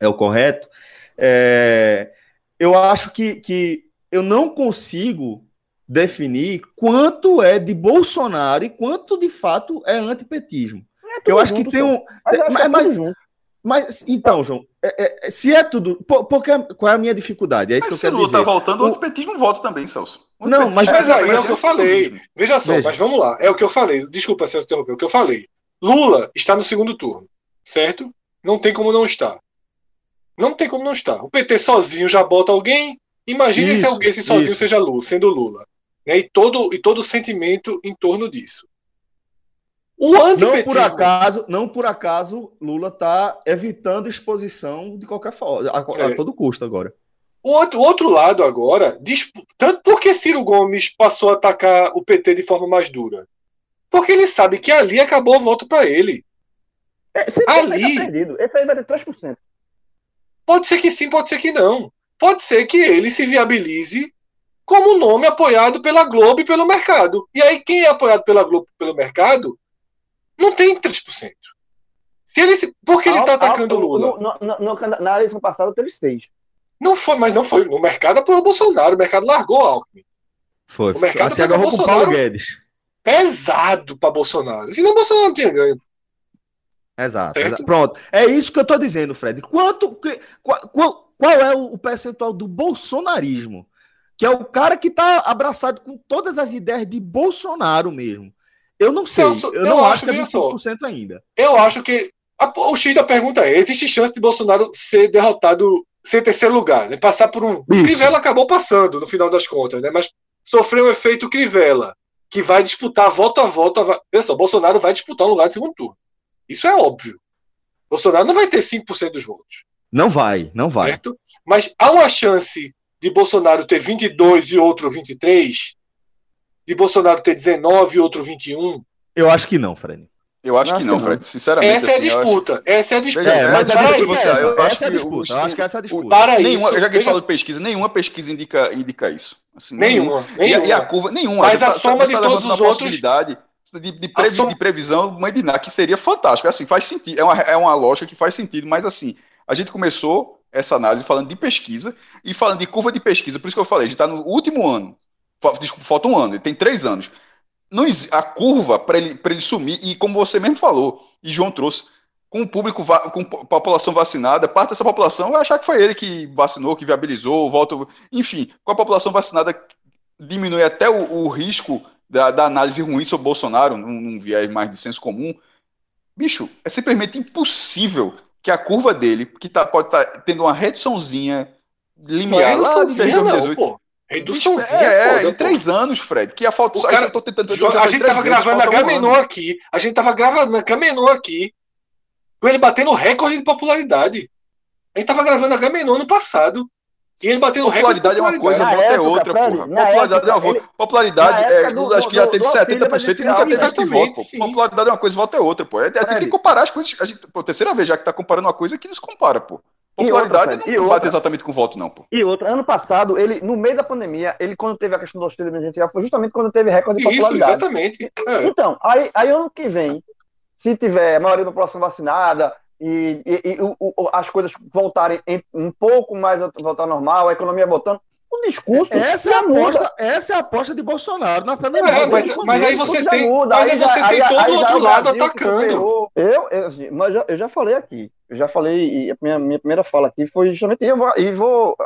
é o correto, é, eu acho que, que eu não consigo definir quanto é de Bolsonaro e quanto de fato é antipetismo. É eu acho junto, que tem um. Mas, é mas, mas, então, João, é, é, se é tudo. Por, porque, qual é a minha dificuldade? É isso mas que eu quero dizer. Se Lula está voltando, o antipetismo volta também, Celso. Não, mas, mas aí é o que eu falei. Veja só, Veja. mas vamos lá. É o que eu falei. Desculpa, Celso, interromper. O que eu falei. Lula está no segundo turno, certo? Não tem como não estar. Não tem como não estar. O PT sozinho já bota alguém. Imagine isso, se esse sozinho isso. seja Lula, sendo Lula. Né? E, todo, e todo o sentimento em torno disso. O não por acaso, não por acaso, Lula está evitando exposição de qualquer forma, a, a é. todo custo agora. O outro, o outro lado agora, tanto porque Ciro Gomes passou a atacar o PT de forma mais dura? Porque ele sabe que ali acabou o voto para ele. É, ali. Tá Esse aí vai ter 3%. Pode ser que sim, pode ser que não. Pode ser que ele se viabilize como nome apoiado pela Globo e pelo mercado. E aí, quem é apoiado pela Globo e pelo mercado não tem 3%. Se ele se... Por que ele está atacando o Lula? No, no, no, na eleição passada teve 6%. Não foi, mas não foi. No mercado apoiou o Bolsonaro. O mercado largou o Alckmin. Foi. O mercado se agarrou com o Paulo Guedes. Pesado para Bolsonaro. Senão o Bolsonaro não tinha ganho. Exato, exato, Pronto. É isso que eu estou dizendo, Fred. Quanto, qual, qual, qual é o percentual do bolsonarismo? Que é o cara que está abraçado com todas as ideias de Bolsonaro mesmo. Eu não sei. eu, eu não acho que é 25% ainda. Eu acho que. A, o X da pergunta é: existe chance de Bolsonaro ser derrotado ser terceiro lugar, né? Passar por um. Isso. Crivella acabou passando, no final das contas, né? Mas sofreu um efeito Crivella, que vai disputar voto a voto. A... Pessoal, Bolsonaro vai disputar um lugar de segundo turno. Isso é óbvio. Bolsonaro não vai ter 5% dos votos. Não vai, não vai. Certo? Mas há uma chance de Bolsonaro ter 22 e outro 23? De Bolsonaro ter 19 e outro 21? Eu acho que não, Fred. Eu acho que não, Fred. Sinceramente, essa assim, é a disputa. Acho... Essa é a disputa. É, mas para a aí, disputa você, é essa. eu acho Essa é a que disputa. os- Eu acho que essa é a disputa. Para nenhuma, isso, já que veja- fala de pesquisa, nenhuma pesquisa indica, indica isso. Assim, Nenhuma. E, a- e a nenhuma. curva, nenhuma. Mas gente a tá- soma de tá todos levantando os outros- possibilidade de, de, previ- soma- de previsão mandinar, que seria fantástico. Assim, faz sentido. É uma, é uma lógica que faz sentido, mas assim, a gente começou essa análise falando de pesquisa e falando de curva de pesquisa. Por isso que eu falei, a gente está no último ano. Desculpa, falta um ano, ele tem três anos. Não a curva para ele, pra ele sumir, e como você mesmo falou, e João trouxe, com o público, com a população vacinada, parte dessa população vai achar que foi ele que vacinou, que viabilizou, volta. Enfim, com a população vacinada, diminui até o, o risco da, da análise ruim sobre Bolsonaro, num, num viés mais de senso comum. Bicho, é simplesmente impossível que a curva dele, que tá, pode estar tendo uma reduçãozinha Não é limiar lá de reduçãozinha, não, 2018. pô. Reduçãozinha É, foda, em pô. três anos, Fred. Que a falta. Cara- eu tô tentando. eu A gente tava vezes, gravando a falta um aqui. A gente tava gravando a Gamenon aqui. Com ele batendo recorde de popularidade. A gente tava gravando a Gamenon ano passado. E ele batendo recorde de Popularidade é uma coisa, voto é outra, Fred, porra. Popularidade é uma voto. Popularidade, é, do- acho que já teve do auxílio 70% e nunca teve esse voto, sim. Popularidade é uma coisa, voto é outra, pô. É, é, tem que comparar as coisas. A gente, pô, terceira vez já que tá comparando uma coisa que não se compara, pô. E Popularidade outra, não e bate outra. exatamente com voto, não, pô. E outra, ano passado, ele, no meio da pandemia, ele, quando teve a questão do auxílio emergencial, foi justamente quando teve recorde de Isso, popularidade. exatamente. É. Então, aí, aí ano que vem, se tiver a maioria da população vacinada e, e- e o- o- as coisas voltarem em- um pouco mais a voltar ao normal, a economia voltando, o discurso Essa é, a já muda. aposta, essa é a aposta de Bolsonaro na pandemia. É, mas- mas aí você tem- muda, mas aí já- você tem todo o já outro o lado atacando. Eu, eu, assim, mas já- eu já falei aqui, eu já falei, e a minha, minha primeira fala aqui foi justamente, e eu vou, e vou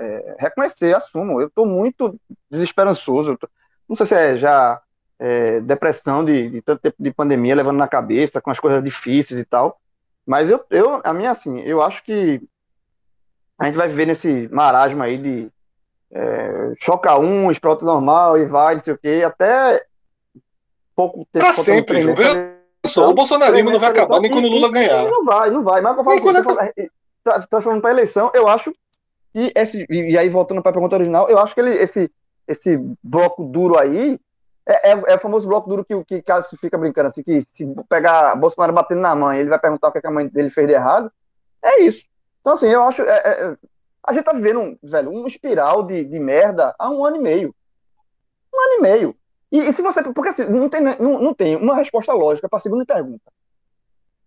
é, reconhecer, assumo, eu estou muito desesperançoso, eu tô- não sei se é já é, depressão de, de tanto tempo de pandemia levando na cabeça, com as coisas difíceis e tal, mas eu, eu a minha, assim, eu acho que a gente vai viver nesse marasmo aí de é, choca para outro normal e vai, não sei o quê, até pouco tempo. Pra sempre, meses Veja pra só, o bolsonarismo não vai acabar nem quando o Lula ganhar. Não vai, não vai. Mas eu falo, quando eu tra- transformando para eleição, eu acho que esse. E, aí, voltando para a pergunta original, eu acho que ele, esse, esse bloco duro aí é, é, é o famoso bloco duro que, o que Cássio fica brincando, assim, que se pegar Bolsonaro batendo na mãe, ele vai perguntar o que, é que a mãe dele fez de errado. É isso. Então, assim, eu acho. é- é- a gente tá vivendo, velho, um espiral de, de merda há um ano e meio. Um ano e meio. E, e se você. Porque assim, não tem, não, não tem uma resposta lógica para a segunda pergunta.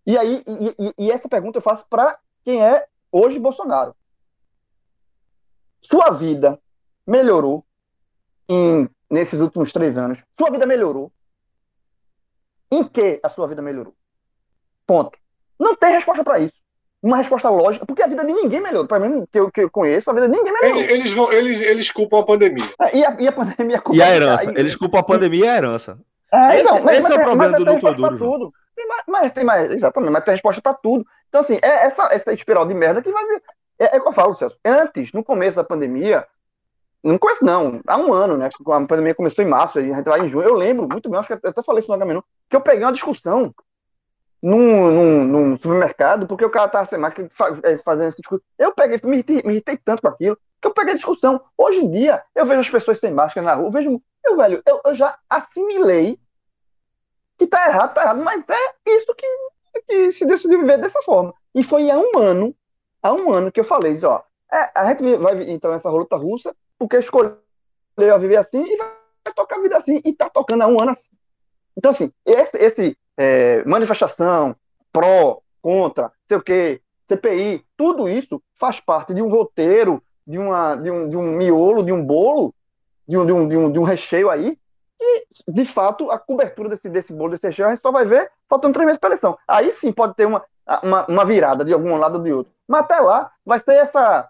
E aí, e, e- e essa pergunta eu faço para quem é hoje Bolsonaro. Sua vida melhorou em, nesses últimos três anos? Sua vida melhorou? Em que a sua vida melhorou? Ponto. Não tem resposta para isso. Uma resposta lógica, porque a vida de ninguém melhorou. Para mim, que eu, que eu conheço, a vida de ninguém melhorou. Eles, eles, vão, eles, eles culpam a pandemia. E, a, e a pandemia E a herança. Eles culpam a pandemia e a herança. É, Esse- então, mas, esse é o mas- problema mas do tem núcleo resposta duro, pra tudo. Tem mais, mas tem mais, exatamente, mas tem resposta para tudo. Então, assim, é essa, essa espiral de merda que vai vir. É, é o que eu falo, Celso. Antes, no começo da pandemia, não começo não, há um ano, né? A pandemia começou em março, a gente vai em junho. Eu lembro muito bem, acho que eu até falei isso no H-Menu, que eu peguei uma discussão num, num, num supermercado, porque o cara tava sem máquina é, fazendo esse discurso. Eu peguei, me irritei, me irritei tanto com aquilo, que eu peguei a discussão. Hoje em dia, eu vejo as pessoas sem máscara na rua, eu vejo. Eu, velho, eu, eu já assimilei que tá errado, tá errado, mas é isso que, que se decidiu viver dessa forma. E foi há um ano, há um ano que eu falei, ó, é, a gente vai entrar nessa roleta russa porque escolheu viver assim e vai tocar a vida assim, e tá tocando há um ano assim. Então, assim, esse, esse é, manifestação, pró, contra, sei o quê, CPI, tudo isso faz parte de um roteiro, de, uma, de, um, de um miolo, de um bolo, de um, de um, de um, de um recheio aí, e, de fato, a cobertura desse, desse bolo, desse recheio, a gente só vai ver faltando três meses para eleição. Aí sim pode ter uma, uma, uma virada de algum lado ou de outro. Mas até lá vai ser essa,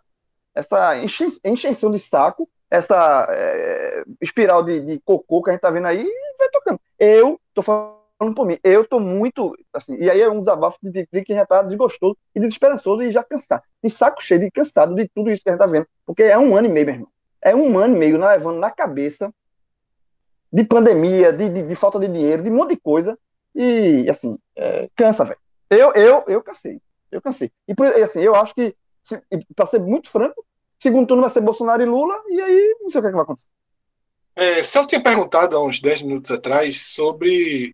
essa enche- encheção de saco, essa é, espiral de, de cocô que a gente tá vendo aí e vai tocando. Eu tô falando por mim, eu tô muito, assim, e aí é um desabafo de, de quem já tá desgostoso e desesperançoso e já cansado, de saco cheio, de cansado de tudo isso que a gente tá vendo, porque é um ano e meio, meu irmão. É um ano e meio levando na cabeça de pandemia, de, de, de falta de dinheiro, de um monte de coisa, e assim, é, cansa, velho. Eu, eu, eu cansei, eu cansei. E assim, eu acho que para ser muito franco, segundo turno vai ser Bolsonaro e Lula, e aí não sei o que, é que vai acontecer. É, Celso tinha perguntado há uns 10 minutos atrás sobre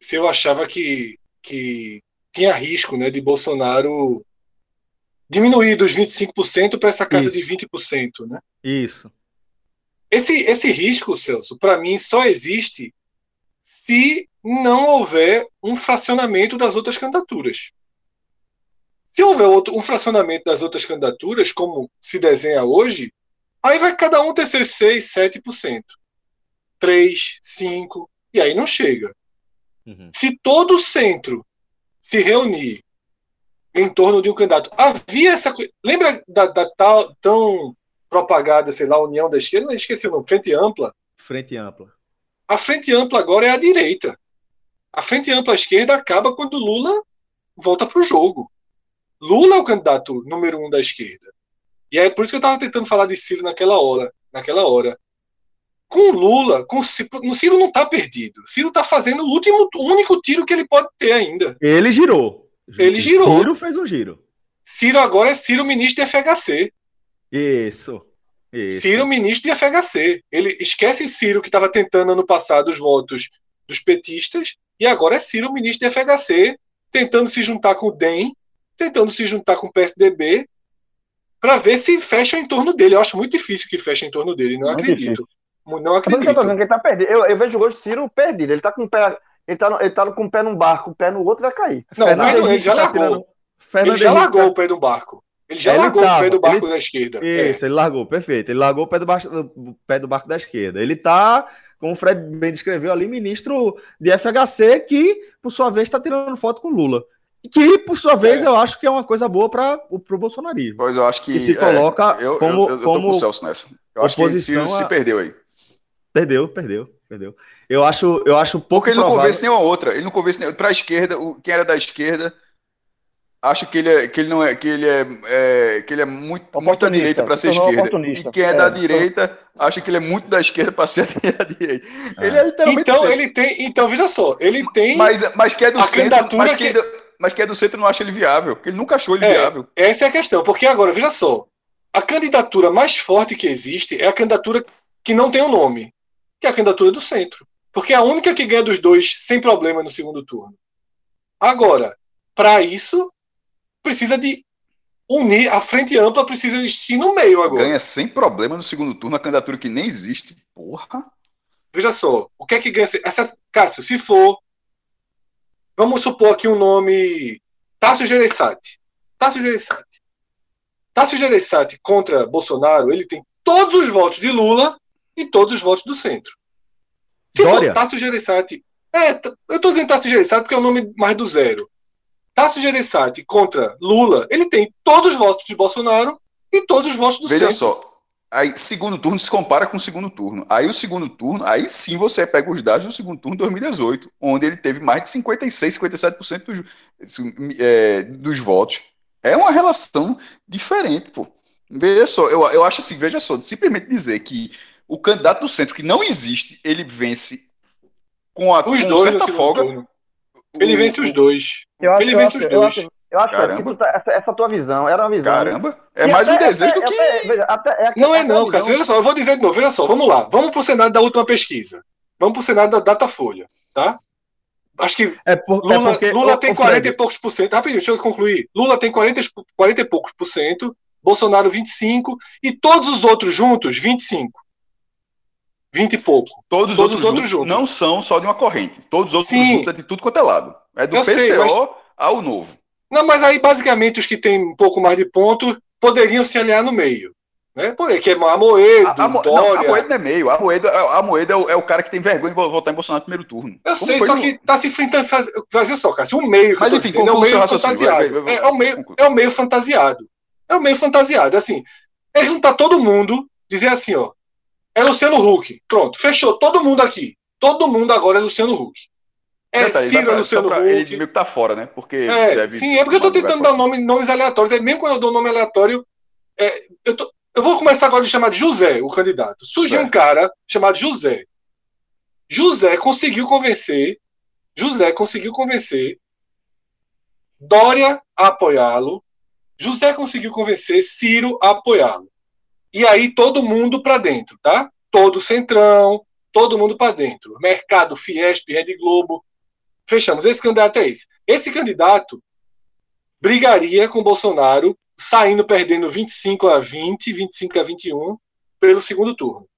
se eu achava que, que tinha risco né, de Bolsonaro diminuir dos 25% para essa casa Isso. de 20%. Né? Isso. Esse, esse risco, Celso, para mim só existe se não houver um fracionamento das outras candidaturas. Se houver outro, um fracionamento das outras candidaturas, como se desenha hoje, aí vai cada um ter seus 6, 7%. 3, 5, e aí não chega. Uhum. Se todo o centro se reunir em torno de um candidato, havia essa coisa. Lembra da, da tal, tão propagada, sei lá, União da Esquerda? Esqueci o nome, Frente Ampla. Frente ampla. A frente ampla agora é a direita. A frente ampla à esquerda acaba quando Lula volta para o jogo. Lula é o candidato número um da esquerda. E é por isso que eu estava tentando falar de Ciro naquela hora. Naquela hora. Com Lula, com Ciro, o Ciro não está perdido. Ciro está fazendo o último, o único tiro que ele pode ter ainda. Ele girou. Ele girou. Ciro fez um giro. Ciro agora é Ciro ministro de FHC. Isso. Isso. Ciro ministro de FHC. Ele esquece Ciro que estava tentando ano passado os votos dos petistas e agora é Ciro ministro de FHC tentando se juntar com o DEM, tentando se juntar com o PSDB para ver se fecha em torno dele. Eu acho muito difícil que feche em torno dele, não Muito acredito. Não É acredito. que ele tá perdido. Eu, eu vejo hoje o Ciro perdido. Ele tá com o pé. Ele tá, no- ele tá com o pé num barco, o pé no outro vai cair. Não, Fernando mas ele já tá largou. tirando- Ele já Henrique largou tá- o pé do barco. Ele já Ele largou tava, o pé do barco ele- da esquerda. É. Isso, ele largou, perfeito. Ele largou o pé do, baixo, do pé do barco da esquerda. Ele tá, como o Fred bem descreveu ali, ministro de FHC, que, por sua vez, está tirando foto com Lula. Que, por sua vez, É. eu acho que é uma coisa boa para o pro bolsonarismo. Pois eu acho que. Que se é, coloca eu, como- eu, eu, eu tô com como o Celso nessa. Eu acho que oposição Ciro se a- perdeu aí. Perdeu, perdeu, perdeu. Eu acho, eu acho pouco Porque ele não provável- convence nenhuma outra. Ele não convence nenhuma. Pra esquerda, o, quem era da esquerda, acho que ele, é, que ele não é. Que ele é, é, que ele é muito, muito à direita para ser esquerda. E quem é, É, da direita, acha que ele é muito da esquerda para ser à direita. É. Ele é literalmente. Então, centro. ele tem. Então, veja só, ele tem. mas, mas que é do a centro. Mas que- que... é do- mas que é do centro não acha ele viável. Porque ele nunca achou ele É, viável. Essa é a questão, porque agora, veja só, a candidatura mais forte que existe é a candidatura que não tem o nome, que é a candidatura do centro. Porque é a única que ganha dos dois sem problema no segundo turno. Agora, para isso, precisa de unir, a frente ampla precisa existir no meio agora. Ganha sem problema no segundo turno a candidatura que nem existe. Porra. Veja só, o que é que ganha? Essa, Cássio, se for. Vamos supor aqui um nome. Tássio Gereissati. Tássio Gereissati. Tássio Gereissati contra Bolsonaro, ele tem todos os votos de Lula e todos os votos do centro. Se Dória? for Tássio Gereissati. É, eu estou dizendo Tássio Gereissati porque é o nome mais do zero. Tássio Gereissati contra Lula, ele tem todos os votos de Bolsonaro e todos os votos do Veja centro. só. Aí, segundo turno se compara com o segundo turno. Aí, o segundo turno, aí sim você pega os dados do segundo turno de 2018, onde ele teve mais de 56, 57% dos, é, dos votos. É uma relação diferente, pô. Veja só, eu, eu acho assim, veja só, simplesmente dizer que o candidato do centro, que não existe, ele vence com, a, Os com dois certa folga. turno. Ele O- vence os dois. Eu acho, Ele eu vence acho, os eu dois. acho, eu acho Caramba. que tu tá- essa, essa tua visão era uma visão. Caramba, é E mais um até- desejo até- do que. até- veja, até- é aquela- Não é não, Cássio. Veja só, eu vou dizer de novo. Veja só, vamos lá. Vamos para o cenário da última pesquisa. Vamos para o cenário da Datafolha, tá? Acho que É, por, Lula, é porque Lula tem ô, 40 Fred, e poucos por cento. Rapidinho, deixa eu concluir. Lula tem 40, e- 40 e poucos por cento, Bolsonaro 25 e todos os outros juntos 25. 20 e pouco. Todos os Todos outros, os outros juntos, não são só de uma corrente. Todos os outros Sim. juntos é de tudo quanto é lado. É do Eu PCO sei, mas- ao novo. Não, mas aí basicamente os que têm um pouco mais de pontos poderiam se aliar no meio. Né? Poder, que é A, a, Mo- não, a Moeda não é meio. A Moeda, a, a Moeda é, o, é o cara que tem vergonha de votar em Bolsonaro no primeiro turno. Eu Como sei, só no- que tá se enfrentando. Faz, fazer só, Cássio, um meio. Mas enfim, dizendo, é seu meio raciocínio, fantasiado. vai, vai, vai. É, um meio, é um meio fantasiado. É um meio fantasiado. Assim, é juntar todo mundo, dizer assim, ó. É Luciano Huck. Pronto, fechou todo mundo aqui. Todo mundo agora é Luciano Huck. É Detalhe, Ciro é Luciano pra- Huck. Ele meio que tá fora, né? Porque É, sim, é porque eu tô tentando dar nome, nomes aleatórios. Aí mesmo quando eu dou nome aleatório, é, eu, tô- eu vou começar agora de chamar de José, o candidato. Surgiu um Certo. cara chamado José. José conseguiu convencer, José conseguiu convencer Dória a apoiá-lo, José conseguiu convencer Ciro a apoiá-lo. E aí todo mundo para dentro, tá? Todo centrão, todo mundo para dentro. Mercado, Fiesp, Rede Globo. Fechamos. Esse candidato é esse. Esse candidato brigaria com Bolsonaro, saindo perdendo 25 a 20, 25 a 21 pelo segundo turno.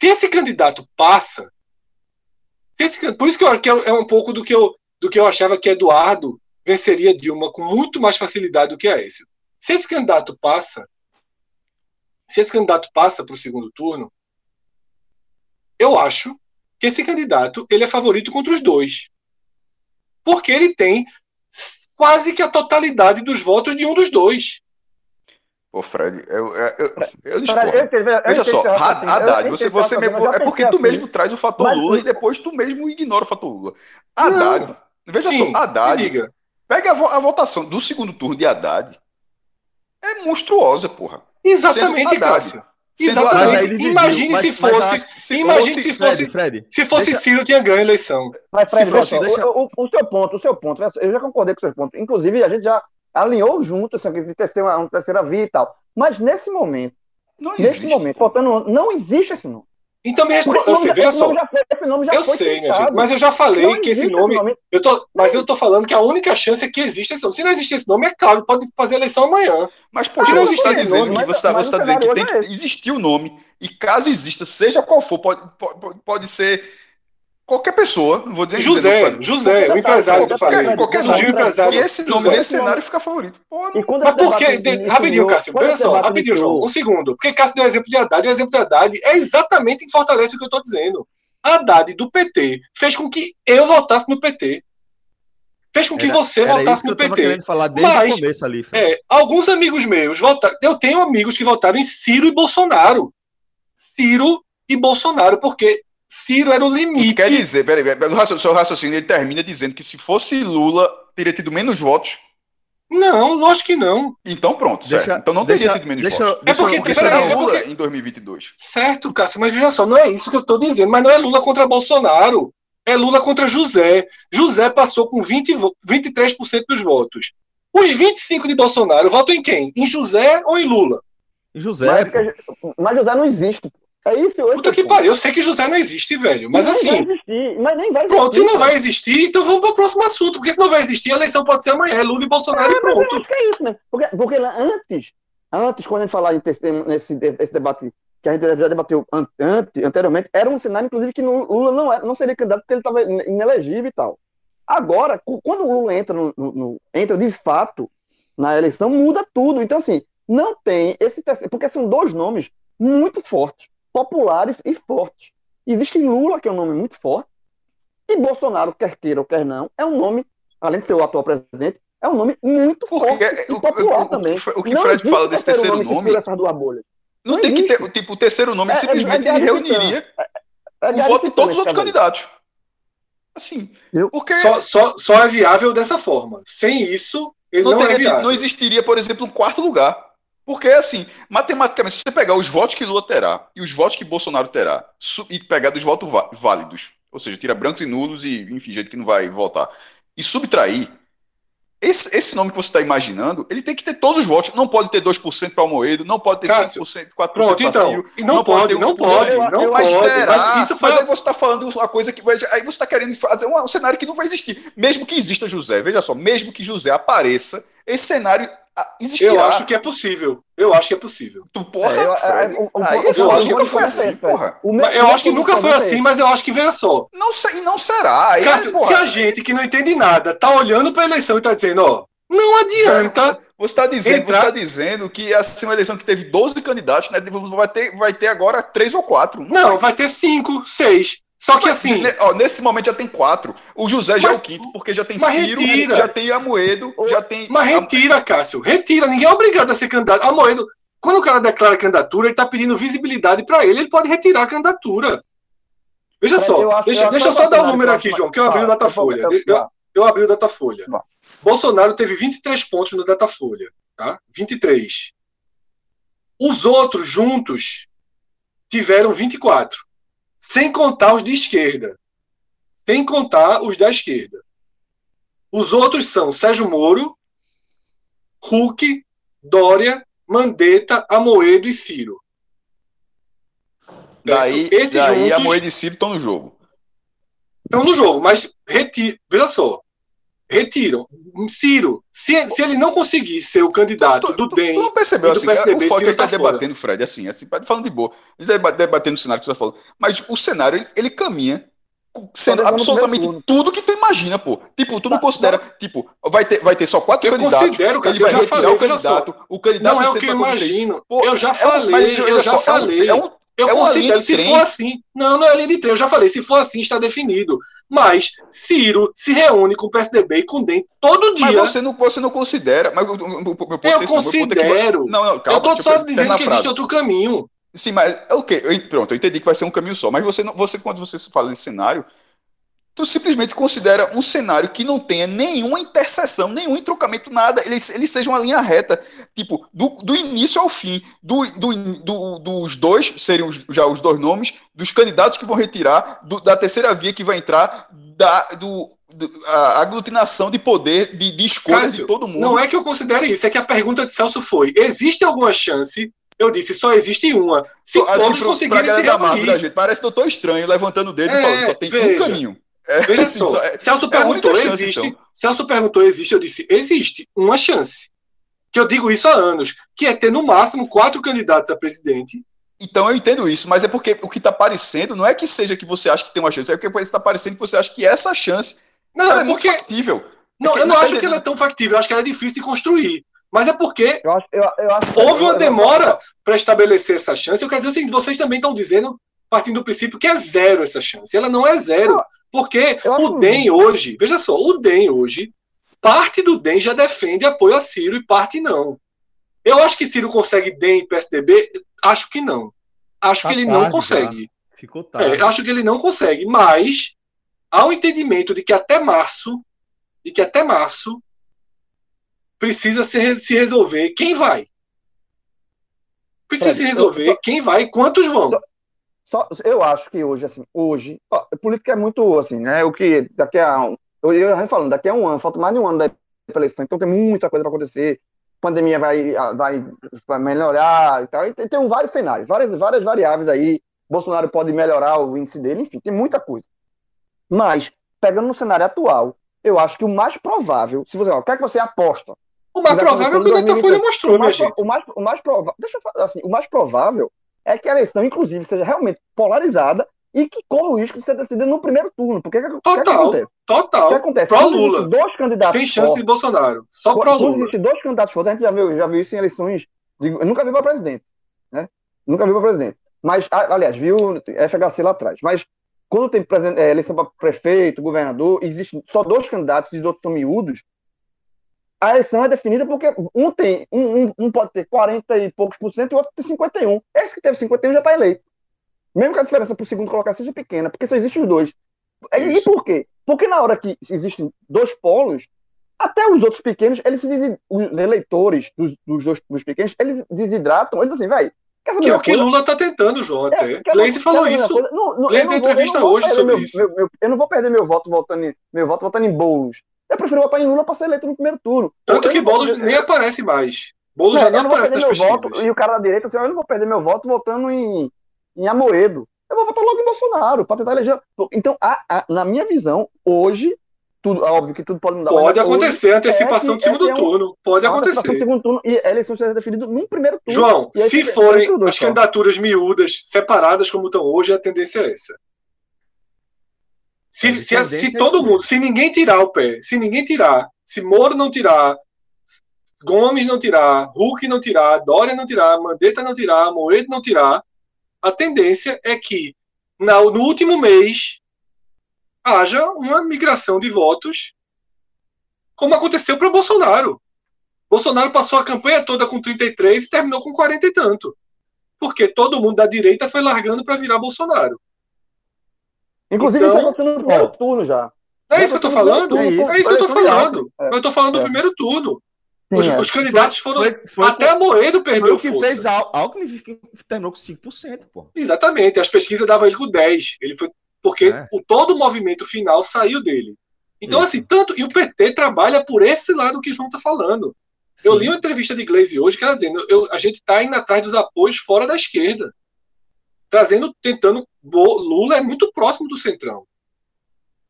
Se esse candidato passa, esse, por isso que, eu, que é um pouco do que, eu, do que eu achava que Eduardo venceria Dilma com muito mais facilidade do que a esse. Se esse candidato passa, se esse candidato passa para o segundo turno, eu acho que esse candidato ele é favorito contra os dois. Porque ele tem quase que a totalidade dos votos de um dos dois. Pô, Fred, eu, eu, eu, eu discordo. Veja só, Haddad, você, você mesmo, é porque tu mesmo traz o fator mas, Lula e depois tu mesmo ignora o fator Lula. Haddad, não, veja sim, só, Haddad, pega a, a, votação do segundo turno de Haddad, é monstruosa, porra. Exatamente, Cássio. Exatamente. Imagine se fosse. Imagine se fosse. Fred, Fred, se fosse deixa... Ciro, tinha ganho a eleição. Mas, Fred, se fosse, deixa... o, o, o, seu ponto, o seu ponto, eu já concordei com o seu ponto. Inclusive, a gente já alinhou junto, assim, de ter uma, uma terceira via e tal. Mas nesse momento, não nesse existe. momento, faltando não existe esse nome. Então me responda, você só. esse nome já eu foi sei, minha gente, mas eu já falei que esse nome, esse nome. Eu tô, mas eu tô falando que a única chance é que existe esse nome. Se não existe esse nome, é claro, pode fazer eleição amanhã. Mas que não está dizendo nome, que você está tá dizendo que tem que é existir o nome e caso exista, seja qual for, pode, pode, pode ser Qualquer pessoa, vou dizer José, dizer, José, o empresário que qualquer, qualquer nome, empresário. E esse nome José, nesse cenário fica favorito. Pô, Mas por que? Rapidinho, Cássio, olha só, rapidinho, João, um segundo. Porque Cássio deu exemplo de Haddad, e o exemplo de Haddad é exatamente que fortalece o que eu estou dizendo. Haddad do PT fez com que eu votasse no PT. Fez com que era, você era votasse no PT. Falar desde Mas, o começo ali, é, alguns amigos meus votaram. Eu tenho amigos que votaram em Ciro e Bolsonaro. Ciro e Bolsonaro, porque Ciro era o limite. Quer dizer, peraí, o seu raciocínio ele termina dizendo que se fosse Lula, teria tido menos votos. Não, lógico que não. Então pronto, deixa, Então não teria tido menos deixa, votos. É porque, porque será é Lula porque... em 2022. Certo, Cássio, mas veja só, não é isso que eu estou dizendo, mas não é Lula contra Bolsonaro. É Lula contra José. José passou com 20, 23% dos votos. Os 25 de Bolsonaro votam em quem? Em José ou em Lula? Em José. Mas, mas José não existe. É isso, Puta que pariu, eu sei que José não existe, velho. Mas nem assim. Vai existir, mas nem vai existir. Pronto, se não vai existir, então vamos para o próximo assunto. Porque se não vai existir, a eleição pode ser amanhã. É Lula e Bolsonaro é, e pronto. que é isso, né? Porque, porque antes, antes, quando a gente falar nesse, nesse debate que a gente já debateu antes, anteriormente, era um cenário, inclusive, que Lula não, era, não seria candidato porque ele estava inelegível e tal. Agora, quando o Lula entra, no, no, entra de fato na eleição, muda tudo. Então, assim, não tem esse porque são dois nomes muito fortes populares e fortes. Existe Lula, que é um nome muito forte, e Bolsonaro, quer queira ou quer não, é um nome, além de ser o atual presidente, é um nome muito Porque forte é, e popular o, também. O, o que não Fred fala desse terceiro nome... nome não, não, tem existe. que ter, tipo, o terceiro nome, é, simplesmente é, ele reuniria é, é o voto de todos os outros candidatos. Assim, porque... Só, só, só é viável dessa forma. Sem isso, ele não, não teria, é viável. Não existiria, por exemplo, um quarto lugar. Porque, assim, matematicamente, se você pegar os votos que Lula terá e os votos que Bolsonaro terá, e pegar dos votos válidos, ou seja, tira brancos e nulos e, enfim, gente que não vai votar, e subtrair, esse, esse nome que você está imaginando, ele tem que ter todos os votos. Não pode ter 2% para o Moedo, não pode ter Cássio, 5%, 4% para então, Ciro. Não, não pode, ter 1%, não pode, não mas pode. Terá, mas, isso mas aí você está falando uma coisa que. Aí você está querendo fazer um, um cenário que não vai existir. Mesmo que exista José, veja só, mesmo que José apareça, esse cenário existirá. Eu acho que é possível. Eu acho que é possível. Tu, porra, é, eu, Fred, eu, eu, eu acho que nunca foi assim, porra. eu acho que nunca foi assim, mas eu acho que veja só. Não sei, não será. Aí, Cássio, se a gente que não entende nada tá olhando para a eleição e tá dizendo, ó, não adianta. Você está dizendo, você tá dizendo que assim, uma eleição que teve 12 candidatos, né, vai ter, vai ter agora três ou quatro. Não, não vai. vai ter cinco, seis. Só que assim. Ó, nesse momento já tem quatro. O José já mas, é o quinto, porque já tem Ciro, retira. já tem Amoedo, já tem. Mas retira, Cássio. Retira. Ninguém é obrigado a ser candidato. Amoedo, quando o cara declara candidatura, ele está pedindo visibilidade para ele, ele pode retirar a candidatura. Veja só. Eu deixa eu, deixa eu só dar um número aqui, João, que eu abri o Datafolha. Eu, eu abri o Datafolha. Bolsonaro teve 23 pontos no Datafolha. Tá? 23. Os outros juntos tiveram 24 sem contar os de esquerda. Sem contar os da esquerda. Os outros são Sérgio Moro, Hulk, Dória, Mandetta, Amoedo e Ciro. Daí, Esses daí a juntos- Moeda e Ciro estão no jogo. estão no jogo, mas retira, veja só, retiram. Ciro, se, se ele não conseguir ser o candidato Tu, do tu- DEM, tu não percebeu do assim, PSDB, o foco que Ciro ele tá tá fora. debatendo, Fred, assim, assim, falando de boa. Tá debatendo o cenário que você tá falando. Mas o cenário, ele, ele caminha sendo absolutamente tudo que tu imagina, pô. Tipo, tu não Tá, considera, tipo, vai ter, vai ter só quatro Eu candidatos. considero, cara, ele vai já retirar falei, o candidato. O candidato não é o que eu imagino. Pô, eu já é um- falei, eu já só, é um- falei. É um, Eu É considero, de se trem. for assim, não, não é linha de trem, eu já falei, se for assim, está definido. Mas Ciro se reúne com o PSDB e com o DEM todo mas dia. você não, você não considera. Mas o, meu ponto eu é é considero. Não, não, eu calma, tô deixa só eu dizendo que existe outro caminho. Sim, mas ok, eu- pronto, eu entendi que vai ser um caminho só, mas você, não, você quando você fala desse cenário, tu simplesmente considera um cenário que não tenha nenhuma interseção, nenhum entrocamento, nada, ele, ele seja uma linha reta, tipo, do, do início ao fim, do, do, do- dos dois, seriam os- já os dois nomes, dos candidatos que vão retirar, do- da terceira via que vai entrar, da do, a aglutinação de poder, de, de escolhas Cássio, de todo mundo. Não é que eu considere isso, é que a pergunta de Celso foi: existe alguma chance? Eu disse, só existe uma. Se Assim, todos pro- pra conseguirem galera se da Marvel da reunir. gente, parece doutor estranho levantando o dedo É, e falando, só tem um veja. caminho. É, Veja assim, só, só- é- Celso é a perguntou, chance, existe? então. Celso perguntou, existe? Eu disse, existe uma chance. Que eu digo isso há anos, que é ter no máximo quatro candidatos a presidente. Então eu entendo isso, mas é porque o que tá parecendo não é que seja que você acha que tem uma chance, é porque está parecendo que você acha que essa chance Não, ela é é muito porque. factível. Não, eu não não acho que ela é tão factível, eu acho que ela é difícil de construir. Mas é porque Eu acho, eu, eu acho que- houve uma eu- demora para estabelecer essa chance. Eu quero dizer o seguinte: vocês também estão dizendo, partindo do princípio, que é zero essa chance. Ela não é zero. Não, Porque o DEM hoje, veja só, o DEM hoje, parte do DEM já defende apoio a Ciro e parte não. Eu acho que Ciro consegue DEM e PSDB? Acho que não. Acho Tá que ele não tarde consegue. Ficou tarde. É, acho que ele não consegue, mas há um entendimento de que até março, de que até março precisa se, se resolver quem vai. Precisa Fred, se resolver eu- quem vai e quantos vão. Só, eu acho que hoje, assim, hoje, ó, a política é muito, assim, né? O que daqui a um, eu ia falando, daqui a um ano, falta mais de um ano da eleição, então tem muita coisa para acontecer. A pandemia vai, vai, vai melhorar e tal. E tem, tem vários cenários, várias, várias variáveis aí. Bolsonaro pode melhorar o índice dele, enfim, tem muita coisa. Mas, pegando no cenário atual, eu acho que o mais provável, se você, ó, o que é que você aposta? O mais vai provável é o que o Datafolha 2023. mostrou, o mais, gente. o mais, o mais provável, deixa eu falar assim, o mais provável é que a eleição, inclusive, seja realmente polarizada e que corra o risco de ser decidida no primeiro turno. Porque o que, o que, que Total. acontece? O que Total. acontece? Pró Quando Lula. dois candidatos Sem chance de fortes, Bolsonaro. Só quando Lula. dois candidatos fortes, a gente já viu, já viu isso em eleições. de- eu nunca vi para presidente, né? Nunca vi para presidente. Mas, aliás, viu FHC lá atrás. Mas quando tem é, eleição para prefeito, governador, existem só dois candidatos e os outros são miúdos. A eleição é definida porque um tem, um, um, um pode ter 40 e poucos por cento e o outro tem 51. Esse que teve 51 já está eleito. Mesmo que a diferença para o segundo colocar seja pequena, porque só existem os dois. E, e por quê? Porque na hora que existem dois polos, até os outros pequenos, eles os eleitores dos, dos dois dos pequenos, eles desidratam, eles assim, saber Que é o que? Lula tá tentando, João, É, até. quer Gleisi falou isso. Não, não, Gleisi deu entrevista vou hoje sobre meu- isso. meu- meu- eu não vou perder meu voto votando em, meu voto votando em Boulos. Eu prefiro votar em Lula para ser eleito no primeiro turno. Tanto que Boulos nem aparece mais. Boulos não, já não aparece nas pesquisas. voto. E o cara da direita, assim, ó, eu não vou perder meu voto votando em, em Amoedo. Eu vou votar logo em Bolsonaro, para tentar eleger. Então, a- a- na minha visão, hoje, tudo, óbvio que tudo pode mudar. Pode hoje acontecer a antecipação é do que- é segundo é um- turno. Pode a antecipação do acontecer. segundo turno e a eleição será definida num primeiro turno. João, aí se forem as candidaturas miúdas, separadas como estão hoje, a tendência é essa. Se, A se, tendência se é todo essa mundo, se ninguém tirar o pé, se ninguém tirar, se Moro não tirar, Gomes não tirar, Hulk não tirar, Dória não tirar, Mandetta não tirar, Moedo não tirar, a tendência é que na- no último mês haja uma migração de votos, como aconteceu para Bolsonaro. Bolsonaro passou a campanha toda com 33 e terminou com 40 e tanto. Porque todo mundo da direita foi largando para virar Bolsonaro. Inclusive, Então, isso aconteceu no primeiro turno já. É Já isso que eu tô foi falando? é isso. É isso que eu tô falando. É. Eu tô falando do É. primeiro turno. Os, Sim, é. os candidatos foram. Foi, foi, até a Moedo foi perdeu o que força. fez Al- Alckmin que terminou com 5%, pô. Exatamente. As pesquisas davam ele com 10. Ele foi porque É. o, todo o movimento final saiu dele. Então, Isso. assim, tanto. E o PT trabalha por esse lado que o João tá falando. Eu li uma entrevista de Glaze hoje que ela dizendo eu, a gente está indo atrás dos apoios fora da esquerda. Trazendo, tentando. Lula é muito próximo do Centrão.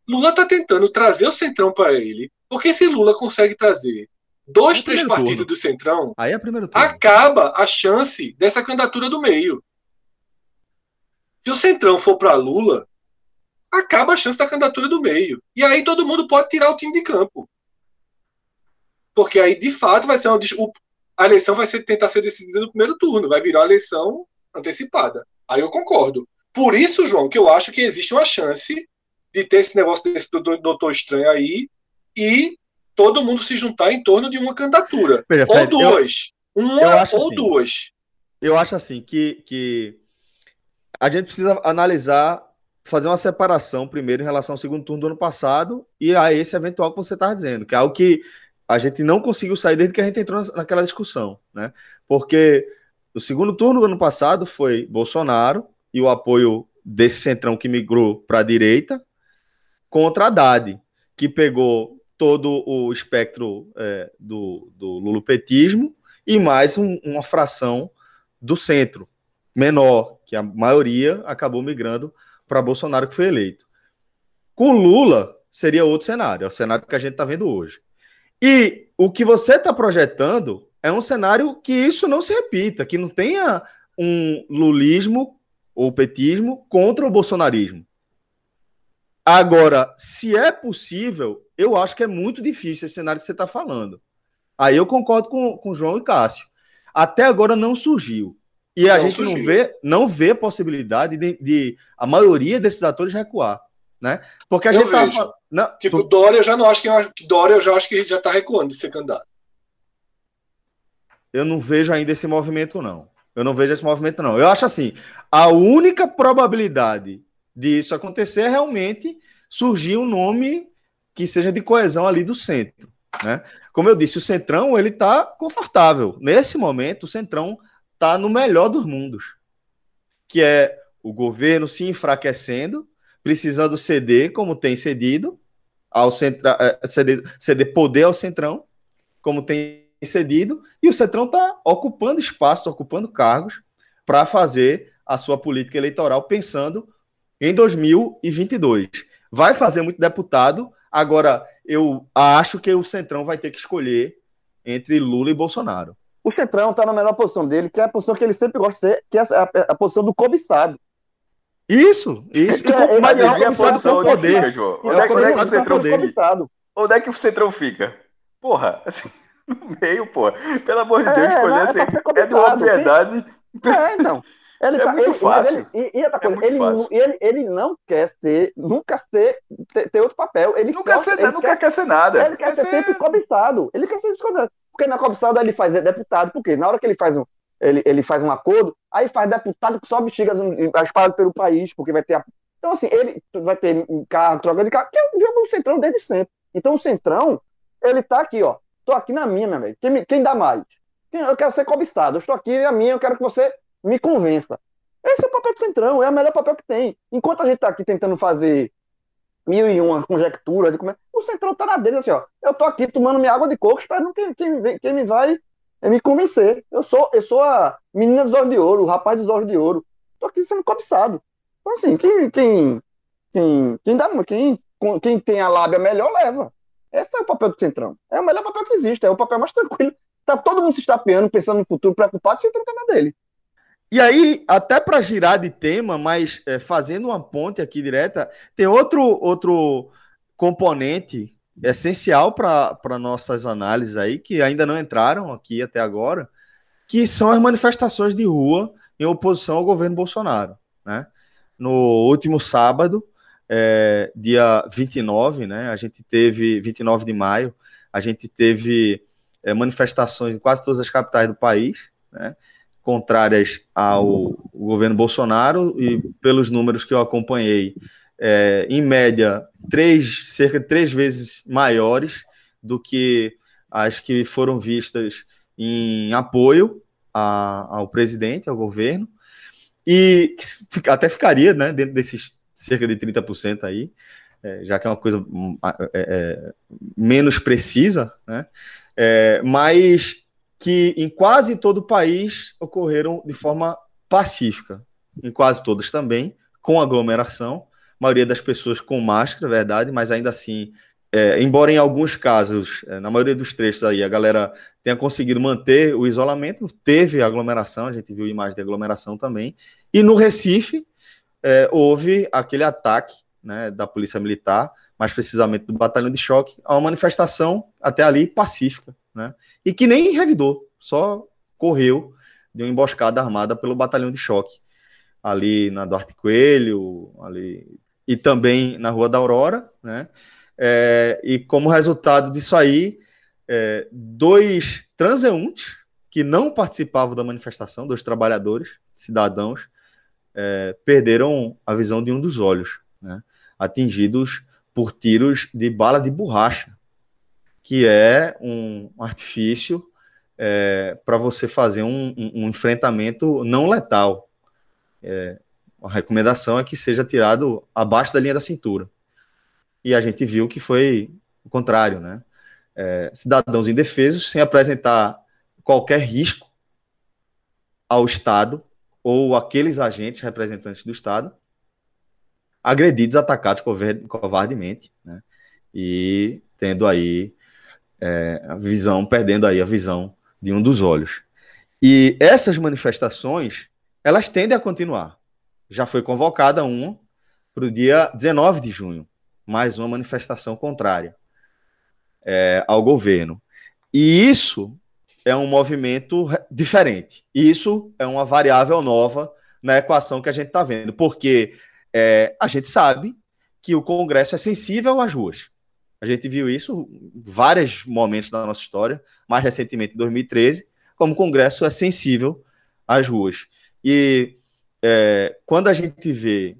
Lula está tentando trazer o Centrão para ele. Porque se Lula consegue trazer dois, é três partidos turno. do Centrão, Aí é acaba a chance dessa candidatura do meio. Se o Centrão for para Lula, acaba a chance da candidatura do meio. E aí todo mundo pode tirar o time de campo. Porque aí, de fato, vai ser uma, a eleição vai ser, tentar ser decidida no primeiro turno, vai virar uma eleição antecipada. Aí eu concordo. Por isso, João, que eu acho que existe uma chance de ter esse negócio desse do Doutor Estranho aí e todo mundo se juntar em torno de uma candidatura. Veja, Fred, ou duas. Eu, uma eu ou assim, duas. Eu acho assim que, que a gente precisa analisar, fazer uma separação primeiro em relação ao segundo turno do ano passado e a esse eventual que você está dizendo, que é algo que a gente não conseguiu sair desde que a gente entrou naquela discussão, né? Porque o segundo turno do ano passado foi Bolsonaro e o apoio desse centrão que migrou para a direita contra Haddad, que pegou todo o espectro é, do, do lulopetismo e mais um, uma fração do centro, menor, que a maioria acabou migrando para Bolsonaro, que foi eleito. Com Lula, seria outro cenário, é o cenário que a gente está vendo hoje. E o que você está projetando é um cenário que isso não se repita, que não tenha um lulismo ou petismo contra o bolsonarismo. Agora, se é possível, eu acho que é muito difícil esse cenário que você está falando. Aí eu concordo com, com João e Cássio. Até agora não surgiu. E a não gente surgiu. não vê, não vê possibilidade de, de, a maioria desses atores recuar né? Porque a eu gente vejo. tava não, tipo, tu... Dória eu já não acho que Dória eu já acho que já está recuando de ser candidato. Eu não vejo ainda esse movimento não. Eu não vejo esse movimento não. Eu acho assim, a única probabilidade disso acontecer é realmente surgir um nome que seja de coesão ali do centro, né? Como eu disse, o Centrão ele está confortável. Nesse momento, o Centrão está no melhor dos mundos, que é o governo se enfraquecendo precisando ceder, como tem cedido, ao centra, é, ceder, ceder poder ao Centrão, como tem cedido, e o Centrão está ocupando espaço, ocupando cargos para fazer a sua política eleitoral pensando em 2022. Vai fazer muito deputado, agora eu acho que o Centrão vai ter que escolher entre Lula e Bolsonaro. O Centrão está na melhor posição dele, que é a posição que ele sempre gosta de ser, que é a, a, a posição do cobiçado. Isso, isso. É, mas é, é a posição poder. é, é que Centrão fica? Onde é que o Centrão fica? Porra, assim, no meio, porra. Pelo amor de é, Deus, escolher assim, é de uma obviedade. É, então. Ele é tá, muito ele, fácil. Ele, e, e outra coisa, é ele, fácil. ele, ele não quer ser, nunca ser, ter, ter outro papel. Ele nunca, ser, ele nunca quer, quer ser nada. Ele quer, quer ser, ser sempre cobiçado. Ele quer ser descobiçado. Porque na cobiçada ele faz deputado, porque na hora que ele faz um, ele, ele faz um acordo, aí faz deputado que só bexiga espalhado pelo país, porque vai ter. A... Então, assim, ele vai ter carro, troca de carro, que é o jogo do Centrão desde sempre. Então, o Centrão, ele tá aqui, ó. Tô aqui na minha, meu amigo. Quem, quem dá mais? Eu quero ser cobiçado. Eu estou aqui, é a minha, eu quero que você me convença. Esse é o papel do Centrão, é o melhor papel que tem. Enquanto a gente tá aqui tentando fazer mil e uma conjecturas é, o Centrão tá na dele, assim, ó. Eu tô aqui tomando minha água de coco, esperando quem, quem, quem me vai é me convencer. Eu sou, eu sou a menina dos olhos de ouro, o rapaz dos olhos de ouro. Tô aqui sendo cobiçado. Então, assim, quem, quem, quem, quem, dá, quem, quem tem a lábia melhor leva. Esse é o papel do Centrão. É o melhor papel que existe, é o papel mais tranquilo. Tá todo mundo se estapeando, pensando no futuro, preocupado, o Centrão tá na dele. E aí, até para girar de tema, mas é, fazendo uma ponte aqui direta, tem outro, outro componente essencial para nossas análises aí, que ainda não entraram aqui até agora, que são as manifestações de rua em oposição ao governo Bolsonaro. Né? No último sábado, é, dia 29, né, a gente teve, 29 de maio, a gente teve é, manifestações em quase todas as capitais do país, né, contrárias ao governo Bolsonaro, e pelos números que eu acompanhei, é, em média, três, cerca de três vezes maiores do que as que foram vistas em apoio a, ao presidente, ao governo, e até ficaria né, dentro desses cerca de 30% aí, é, já que é uma coisa hum, é, é, menos precisa, né? É, mas que em quase todo o país ocorreram de forma pacífica, em quase todas também, com aglomeração, a maioria das pessoas com máscara, verdade, mas ainda assim, é, embora em alguns casos, é, na maioria dos trechos aí, a galera tenha conseguido manter o isolamento, teve aglomeração, a gente viu imagem de aglomeração também, e no Recife é, houve aquele ataque né, da Polícia Militar, mais precisamente do Batalhão de Choque, a uma manifestação até ali pacífica, né, e que nem revidou, só correu de uma emboscada armada pelo Batalhão de Choque, ali na Duarte Coelho, ali, e também na Rua da Aurora, né, é, e como resultado disso aí, é, dois transeuntes que não participavam da manifestação, dois trabalhadores, cidadãos, é, perderam a visão de um dos olhos, né, atingidos por tiros de bala de borracha, que é um artifício é, para você fazer um, um, enfrentamento não letal. É, a recomendação é que seja tirado abaixo da linha da cintura. E a gente viu que foi o contrário, né? É, cidadãos indefesos, sem apresentar qualquer risco ao Estado ou aqueles agentes representantes do Estado, agredidos, atacados covardemente, né? E tendo aí é, a visão, perdendo aí a visão de um dos olhos. E essas manifestações, elas tendem a continuar. Já foi convocada uma para o dia 19 de junho, mais uma manifestação contrária é, ao governo. E isso é um movimento diferente. Isso é uma variável nova na equação que a gente está vendo, porque é, a gente sabe que o Congresso é sensível às ruas. A gente viu isso em vários momentos da nossa história, mais recentemente em 2013, como o Congresso é sensível às ruas. E é, quando a gente vê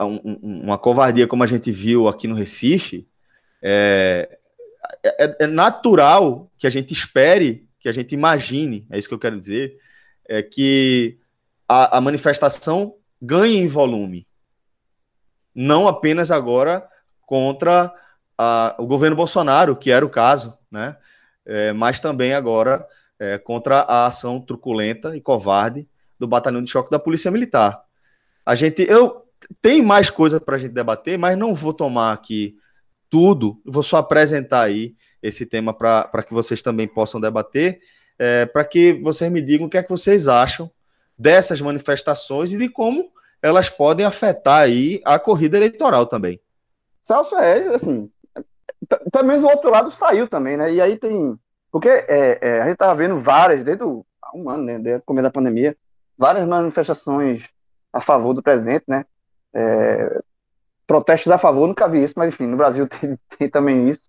um, uma covardia como a gente viu aqui no Recife, é, é, é, natural que a gente espere, que a gente imagine, é isso que eu quero dizer, é que a, a manifestação ganhe em volume. Não apenas agora contra a, o governo Bolsonaro, que era o caso, né? É, mas também agora é, contra a ação truculenta e covarde do batalhão de choque da Polícia Militar. A gente, eu tem mais coisa para a gente debater, mas não vou tomar aqui tudo. Vou só apresentar aí esse tema para que vocês também possam debater, é, para que vocês me digam o que é que vocês acham dessas manifestações e de como elas podem afetar aí a corrida eleitoral também. Celso, é assim, também o outro lado saiu também, né? E aí tem. Porque é, é, a gente estava vendo várias, desde o, há um ano, né? Desde o começo da pandemia, várias manifestações a favor do presidente, né? É, protestos a favor, nunca vi isso, mas enfim, no Brasil tem, tem também isso.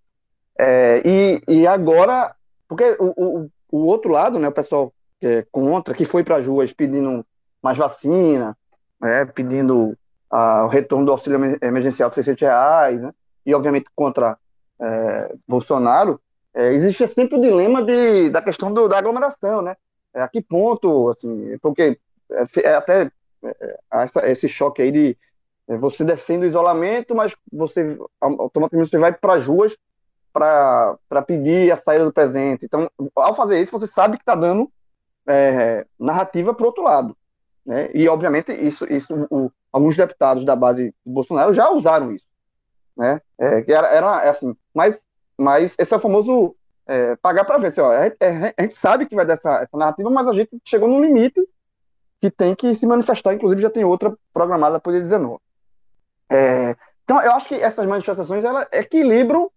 É, e, e agora, porque o, o, o, outro lado, né, o pessoal é contra, que foi para as ruas pedindo mais vacina, né, pedindo o retorno do auxílio emergencial de 600 reais, né, e obviamente contra é, Bolsonaro, é, existe sempre o dilema de, da questão do, da aglomeração, né? É, a que ponto, assim, porque é, é até é, essa, esse choque aí de é, você defende o isolamento, mas você automaticamente você vai para as ruas para pedir a saída do presente. Então, ao fazer isso, você sabe que está dando é, narrativa para o outro lado. Né? E, obviamente, isso, isso o, alguns deputados da base do Bolsonaro já usaram isso né? É, era, era é assim, mas, mas esse é o famoso é, pagar para ver. Assim, ó, a, é, a, gente sabe que vai dar essa, essa narrativa, mas a gente chegou num limite que tem que se manifestar, inclusive já tem outra programada para o dia 19. É, então, eu acho que essas manifestações elas equilibram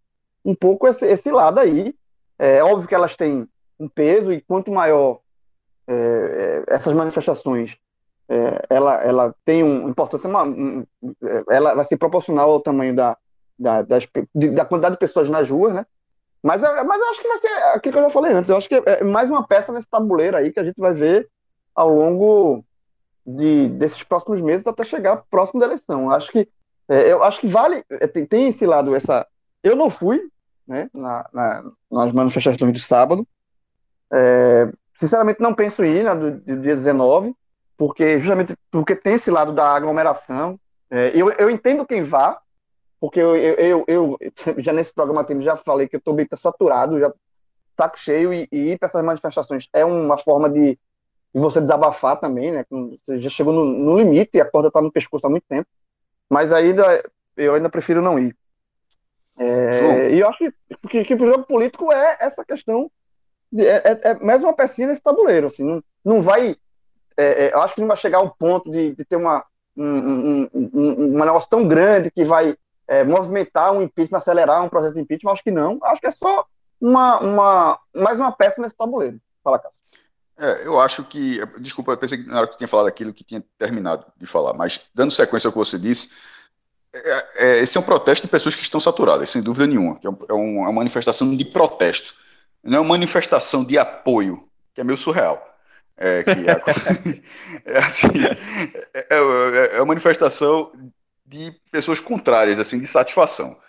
um pouco esse, esse lado aí. É óbvio que elas têm um peso, e quanto maior é, essas manifestações é, ela, ela tem uma importância, uma, um, ela vai ser proporcional ao tamanho da, da, das, da quantidade de pessoas nas ruas, né? Mas, mas eu acho que vai ser aquilo que eu já falei antes. Eu acho que é mais uma peça nesse tabuleiro aí que a gente vai ver ao longo de, desses próximos meses até chegar próximo da eleição. Eu acho que é, eu acho que vale é, tem, tem, esse lado essa. Eu não fui, né? Na, na nas manifestações de sábado. É, sinceramente não penso em ir na do, do dia 19, porque justamente porque tem esse lado da aglomeração. É, eu, eu entendo quem vá, porque eu, eu, eu, eu, já nesse programa já falei que eu estou bem saturado, já saco cheio e, e ir para essas manifestações é uma forma de, de, você desabafar também, né? Você já chegou no, no limite e a corda está no pescoço há muito tempo. Mas ainda eu ainda prefiro não ir. É, e eu acho que, que, que o jogo político é essa questão. De, é, é, é, mais uma pecinha nesse tabuleiro. Assim, não, não vai. É, é, eu acho que não vai chegar ao ponto de, de ter uma, um, um, um, um negócio tão grande que vai é, movimentar um impeachment, acelerar um processo de impeachment. Acho que não. Acho que é só uma, uma, mais uma peça nesse tabuleiro. Fala, Cássio. É, eu acho que. Desculpa, eu pensei que na hora que tinha falado aquilo que tinha terminado de falar, mas dando sequência ao que você disse, é, é, esse é um protesto de pessoas que estão saturadas, sem dúvida nenhuma. Que é, é, uma manifestação de protesto. Não é uma manifestação de apoio, que é meio surreal. É, que é, é assim, é, é, é, uma manifestação de pessoas contrárias, assim, de satisfação.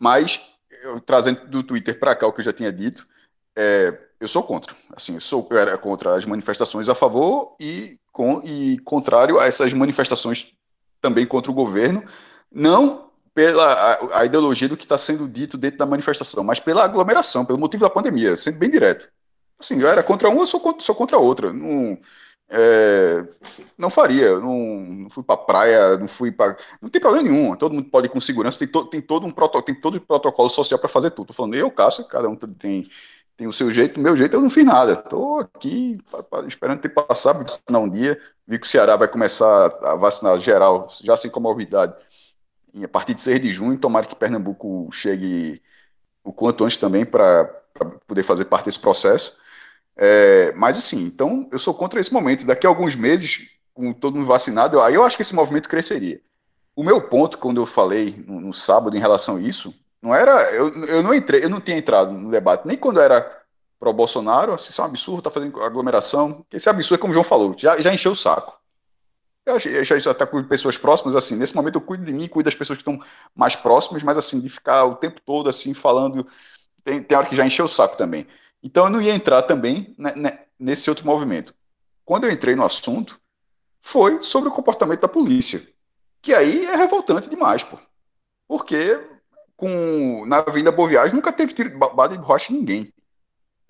Mas, eu, trazendo do Twitter para cá o que eu já tinha dito, é, eu sou contra. Assim, eu, sou, eu era contra as manifestações a favor e, com, e contrário a essas manifestações também contra o governo, não pela a, a ideologia do que está sendo dito dentro da manifestação, mas pela aglomeração, pelo motivo da pandemia, sendo bem direto. Assim, eu era contra um, eu sou contra, sou contra a outra. Não, é, não faria, não, não fui para praia, não fui para. Não tem problema nenhum, todo mundo pode ir com segurança, tem, to, tem todo um protocolo, tem todo um protocolo social para fazer tudo. Tô falando, eu, Cássio, cada um tem, tem o seu jeito, o meu jeito eu não fiz nada. Estou aqui esperando ter passado, vacinar um dia. Vi que o Ceará vai começar a vacinar geral, já sem comorbidade a partir de 6 de junho, tomara que Pernambuco chegue o quanto antes também para poder fazer parte desse processo. É, mas assim, então eu sou contra esse momento. Daqui a alguns meses, com todo mundo vacinado, aí eu acho que esse movimento cresceria. O meu ponto, quando eu falei no, no sábado em relação a isso, não era. Eu, eu não entrei, eu não tinha entrado no debate, nem quando era pro Bolsonaro, assim, isso é um absurdo, tá fazendo aglomeração. Esse absurdo, como o João falou, já, já encheu o saco. Eu isso até com pessoas próximas, assim, nesse momento eu cuido de mim, cuido das pessoas que estão mais próximas, mas assim, de ficar o tempo todo assim, falando, tem, tem hora que já encheu o saco também. Então eu não ia entrar também né, né, nesse outro movimento. Quando eu entrei no assunto, foi sobre o comportamento da polícia, que aí é revoltante demais, pô. Porque com, na Avenida Boa Viagem nunca teve tiro, bala de borracha em ninguém.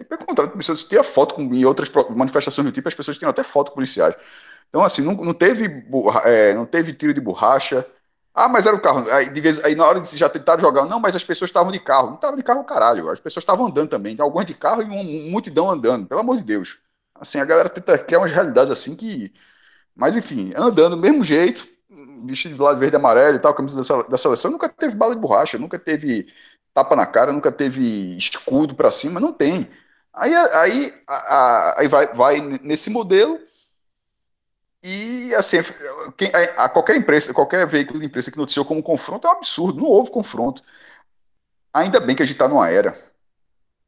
Pelo contrário, você tira foto com, em outras manifestações do tipo, as pessoas tiram até foto policiais. Então, assim, não, não teve, é, não teve tiro de borracha. Ah, mas era o carro. Aí, vez, aí na hora de já tentaram jogar, não, mas as pessoas estavam de carro. Não estavam de carro, caralho. As pessoas estavam andando também. Algumas de carro e uma multidão andando, pelo amor de Deus. Assim, a galera tenta criar umas realidades assim que. Mas enfim, andando do mesmo jeito, vestido de lado verde e amarelo e tal, camisa da seleção, nunca teve bala de borracha, nunca teve tapa na cara, nunca teve escudo para cima, não tem. Aí, aí, aí vai, vai nesse modelo e assim, quem, a, a, qualquer imprensa, qualquer veículo de imprensa que noticiou como confronto é um absurdo, não houve confronto. Ainda bem que a gente está numa era,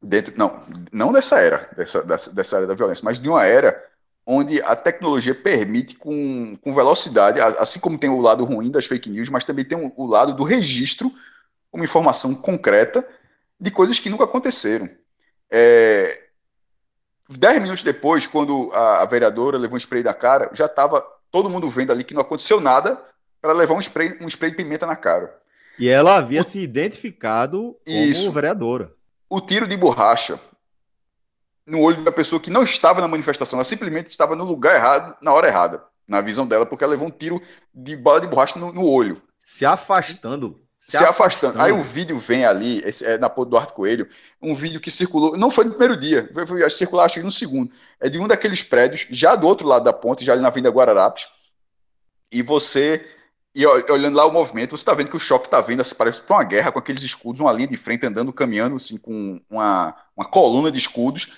dentro, não, não dessa era, dessa, dessa, dessa era da violência, mas de uma era onde a tecnologia permite com, com velocidade, assim como tem o lado ruim das fake news, mas também tem o, lado do registro, uma informação concreta de coisas que nunca aconteceram. É, Dez minutos depois, quando a, a vereadora levou um spray da cara, já estava todo mundo vendo ali que não aconteceu nada para levar um spray, um spray de pimenta na cara. E ela havia o... se identificado como Isso. vereadora. O tiro de borracha no olho da pessoa que não estava na manifestação, ela simplesmente estava no lugar errado, na hora errada, na visão dela, porque ela levou um tiro de bala de borracha no, no olho. Se afastando se, se afastando. afastando. Aí o vídeo vem ali, esse, é, na ponta do Arto Coelho, um vídeo que circulou, não foi no primeiro dia, foi, foi circular acho que no segundo. É de um daqueles prédios, já do outro lado da ponte, já ali na Avenida Guararapes. E você, e olhando lá o movimento, você está vendo que o choque está vindo, assim, parece para uma guerra com aqueles escudos, uma linha de frente andando, caminhando, assim, com uma, uma coluna de escudos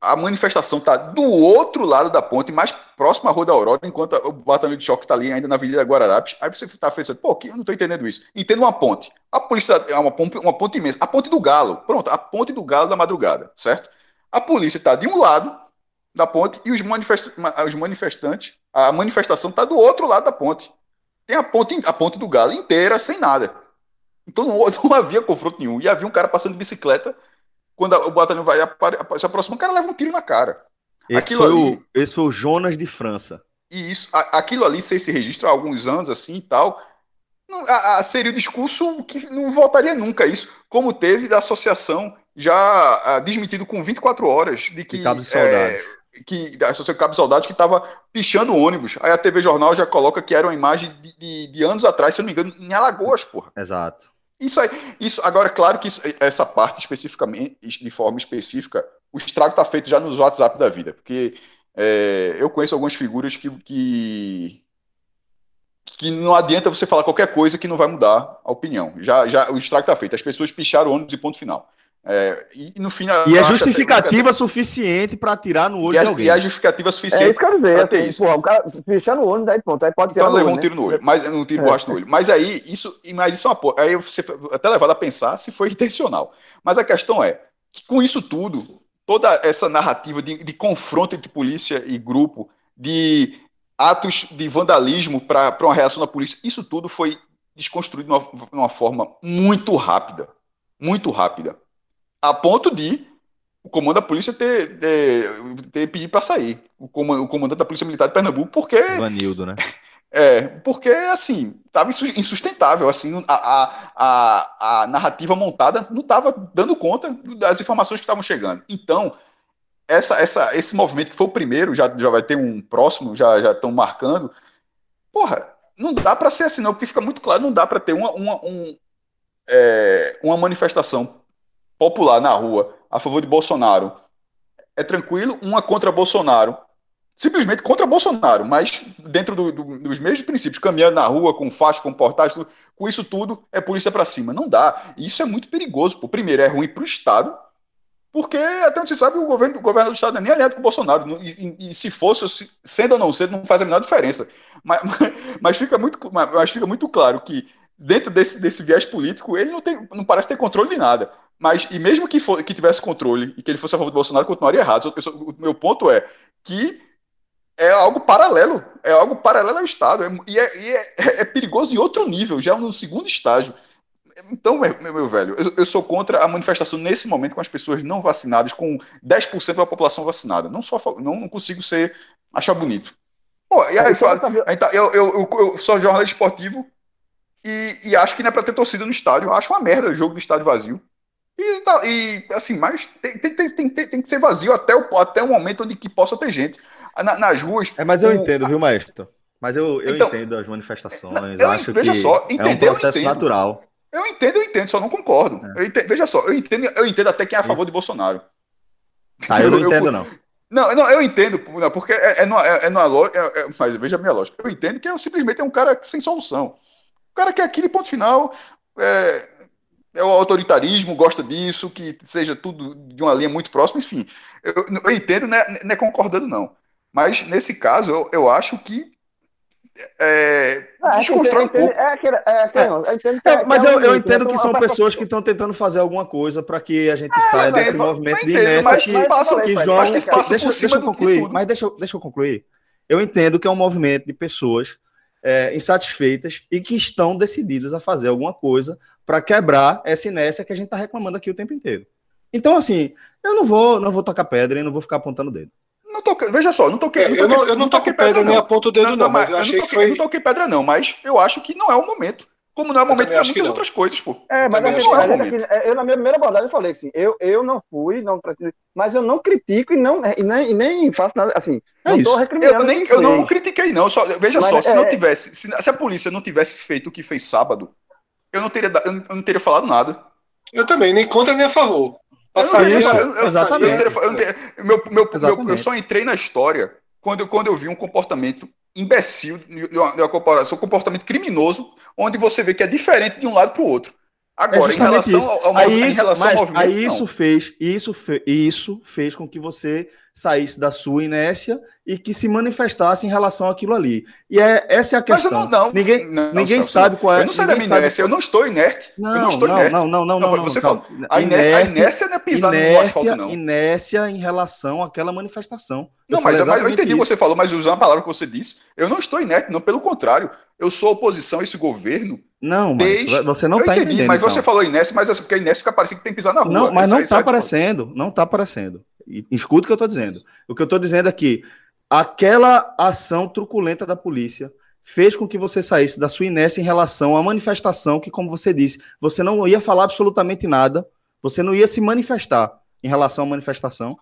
a manifestação está do outro lado da ponte, mais próximo à Rua da Aurora, enquanto o batalhão de choque está ali ainda na Avenida Guararapes. Aí você está pensando, pô, eu não estou entendendo isso. Entenda uma ponte. A polícia é uma ponte, uma ponte imensa. A ponte do Galo. Pronto, a ponte do Galo da madrugada, certo? A polícia está de um lado da ponte e os, manifest, os manifestantes, a manifestação está do outro lado da ponte. Tem a ponte, a ponte do Galo inteira, sem nada. Então não, não havia confronto nenhum. E havia um cara passando de bicicleta quando o batalhão vai se aproxima, o cara leva um tiro na cara. Esse, aquilo foi, ali, o, esse foi o Jonas de França. E isso, aquilo ali, se esse registro há alguns anos assim e tal, não, a, a, seria o discurso que não voltaria nunca a isso, como teve da associação já uh, desmentido com 24 horas de que. de é, que seu cabo de soldados que estava pichando ônibus. Aí a TV Jornal já coloca que era uma imagem de, de, de, anos atrás, se eu não me engano, em Alagoas, porra. Exato. Isso aí, isso, agora, claro que isso, essa parte especificamente, de forma específica, o estrago está feito já nos WhatsApp da vida, porque é, eu conheço algumas figuras que, que, que não adianta você falar qualquer coisa que não vai mudar a opinião. Já, já o estrago está feito. As pessoas picharam o ônibus e ponto final. É, e no fim, e é justificativa até, suficiente para tirar no olho e de alguém. E a justificativa suficiente. É isso que eu dizer, assim, isso. Porra, o cara fechar no olho, daí pronto, aí pode tirar então, levou um tiro né? no olho, mas um tiro é. no olho. Mas aí isso, mas isso é uma aí você até levado a pensar se foi intencional. Mas a questão é que com isso tudo, toda essa narrativa de, de confronto entre polícia e grupo, de atos de vandalismo para uma reação da polícia, isso tudo foi desconstruído de uma, de uma forma muito rápida, muito rápida a ponto de o comando da polícia ter, ter, ter pedido para sair. O, o comandante da Polícia Militar de Pernambuco, porque. Vanildo, né? É, porque, assim, estava insustentável, assim, a, a, a, a narrativa montada não estava dando conta das informações que estavam chegando. Então, essa, essa, esse movimento que foi o primeiro, já, já vai ter um próximo, já estão marcando, porra, não dá para ser assim não, porque fica muito claro, não dá para ter uma, uma, um, é, uma manifestação popular na rua a favor de Bolsonaro é tranquilo, uma contra Bolsonaro, simplesmente contra Bolsonaro, mas dentro do, do, dos mesmos princípios, caminhando na rua com faixa, com portagem, com isso tudo é polícia para cima. Não dá. Isso é muito perigoso. Pô. Primeiro, é ruim para o Estado, porque até onde se sabe, o governo, o governo do Estado é nem aliado com o Bolsonaro. E, e, e se fosse, sendo ou não sendo, não faz a menor diferença. Mas, mas, mas, fica, muito, mas fica muito claro que dentro desse, desse viés político, ele não, tem, não parece ter controle de nada. Mas, e mesmo que, for, que tivesse controle e que ele fosse a favor do Bolsonaro, continuaria errado. Eu, eu, o meu ponto é que é algo paralelo, é algo paralelo ao Estado, é, e, é, e é, é, perigoso em outro nível, já no segundo estágio. Então, meu, meu velho, eu, eu, sou contra a manifestação nesse momento com as pessoas não vacinadas, com 10% da população vacinada. Não, só, não, não consigo ser, achar bonito. Pô, e aí, fala, tá, eu, eu, eu, sou jornalista esportivo e, e acho que não é para ter torcida no estádio. Eu acho uma merda o jogo do estádio vazio. E, e, assim, mas tem, tem, tem, tem, tem que ser vazio até o, até o momento onde que possa ter gente. Na, nas ruas. É, mas eu o, entendo, viu, maestro? Mas eu, eu então, entendo as manifestações. Eu acho veja que só, entender, é um processo natural. Eu entendo, eu entendo, só não concordo. É. Entendo, veja só, eu entendo, eu entendo até quem é a favor Isso. de Bolsonaro. Ah, eu não eu, entendo, não. Não, não, eu entendo, porque é, é, numa, é, é, numa, é, é, mas veja a minha lógica. Eu entendo que é simplesmente é um cara sem solução. O cara quer aquele ponto final. É, é o autoritarismo, gosta disso, que seja tudo de uma linha muito próxima, enfim. Eu, eu entendo, não é, não é, concordando, não. Mas, nesse caso, eu, eu acho que é, ah, desconstrói um pouco. É aquele, é aquele, é, é, mas eu, eu entendo que são pessoas que estão tentando fazer alguma coisa para que a gente saia desse movimento de inércia mas que, passam, que João, mas que passam deixa, por cima deixa eu concluir, Mas deixa, deixa eu concluir. Eu entendo que é um movimento de pessoas é, insatisfeitas e que estão decididas a fazer alguma coisa para quebrar essa inércia que a gente está reclamando aqui o tempo inteiro. Então, assim, eu não vou, não vou tocar pedra e não vou ficar apontando o dedo. Não toque, veja só, não toquei. eu, não, eu não, toquei pedra, pedra nem aponto o dedo, não, não, mas eu, achei eu não, toquei, foi... não toquei pedra, não, mas eu acho que não é o momento. Como não é o momento para muitas outras coisas, pô. É, mas assim, não é o momento. É, eu, na minha primeira abordagem, eu falei assim, eu, eu não fui, não mas eu não critico e, não, e, nem, e nem faço nada, assim, é não estou recriminando. Eu, nem, eu não critiquei, não, só, veja mas, só, se é, não tivesse, se, se, a polícia não tivesse feito o que fez sábado, eu não teria, eu não teria falado nada. Eu também, nem contra nem a favor. Passaria, isso, eu, eu, exatamente. Eu, meu, meu, exatamente. eu só entrei na história quando, quando eu vi um comportamento imbecil, de uma, de uma comparação, um comportamento criminoso, onde você vê que é diferente de um lado para o outro. Agora, é em relação isso. ao, ao, aí em relação ao movimento. Aí isso não. fez, isso, fe, isso fez com que você saísse da sua inércia e que se manifestasse em relação àquilo ali. E é, essa é a questão. Mas eu não, não ninguém não, ninguém não, sabe qual é. Eu não sei da minha inércia, eu não estou inerte. Não, eu não estou não, inerte. Não, não, não, não. você fala, a, inércia, a inércia não é pisar inércia, no asfalto, não. Inércia em relação àquela manifestação. não, mas, mas eu entendi o que você falou, mas usando a palavra que você disse, eu não estou inerte, não, pelo contrário. Eu sou oposição a esse governo. Não, desde... você não está entendendo. Mas então. você falou inércia, mas é porque a inércia fica parecendo que tem que pisar na rua. Não, mas não está aparecendo, não está aparecendo. Escuta o que eu estou dizendo. O que eu estou dizendo é que aquela ação truculenta da polícia fez com que você saísse da sua inércia em relação à manifestação que, como você disse, você não ia falar absolutamente nada, Você não ia se manifestar em relação à manifestação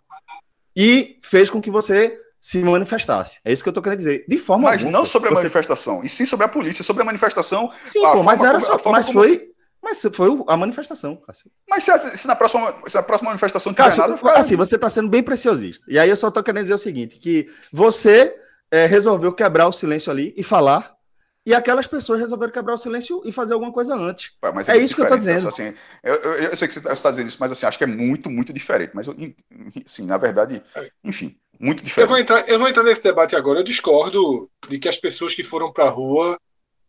e fez com que você se manifestasse. É isso que eu tô querendo dizer. De forma Mas alguma, não sobre a você- manifestação, e sim sobre a polícia, sobre a manifestação. Sim, pô, mas era como- só, mas como- foi, mas foi a manifestação, Cássio. Mas se, se na próxima, se na próxima manifestação não tiver Cássio, nada, fica- assim, você tá sendo bem preciosista. E aí eu só tô querendo dizer o seguinte, que você eh, resolveu quebrar o silêncio ali e falar, e aquelas pessoas resolveram quebrar o silêncio e fazer alguma coisa antes. Mas É muito isso que eu diferente, dizendo. Assim, eu, eu- eu sei que você está dizendo isso, mas assim, acho que é muito, muito diferente. Mas, eu- sim, na verdade, enfim, muito Eu diferente. vou, entrar, eu vou entrar nesse debate agora. Eu discordo de que as pessoas que foram para a rua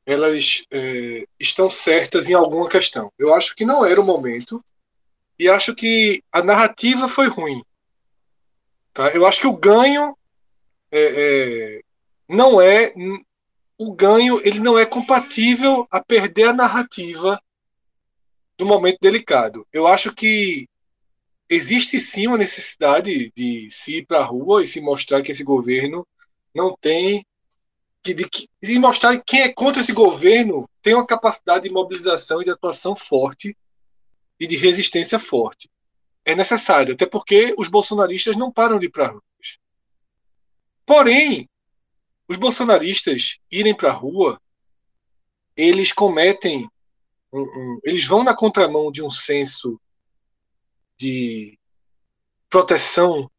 elas é, estão certas em alguma questão. Eu acho que não era o momento e acho que a narrativa foi ruim. Tá? Eu acho que o ganho é, é, não é o ganho ele não é compatível a perder a narrativa do momento delicado. Eu acho que existe sim uma necessidade de se ir para a rua e se mostrar que esse governo não tem de, de, de mostrar que quem é contra esse governo tem uma capacidade de mobilização e de atuação forte e de resistência forte. É necessário, até porque os bolsonaristas não param de ir para a rua. Porém, os bolsonaristas irem para a rua, eles cometem, um, um, eles vão na contramão de um senso de proteção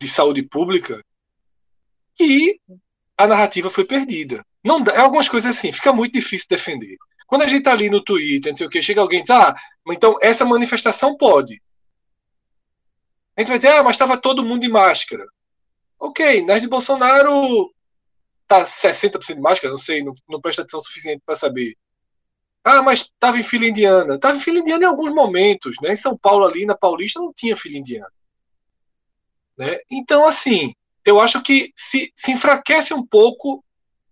de saúde pública e a narrativa foi perdida. Não dá, é algumas coisas assim, fica muito difícil defender. Quando a gente tá ali no Twitter, não sei o que, chega alguém e diz, ah, então essa manifestação pode. A gente vai dizer, ah, mas estava todo mundo de máscara. Ok, nas de Bolsonaro tá 60% de máscara, não sei, não, não presta atenção suficiente para saber. Ah, mas estava em fila indiana. Estava em fila indiana em alguns momentos, né? Em São Paulo ali, na Paulista, não tinha fila indiana. Né? Então, assim, eu acho que se, se enfraquece um pouco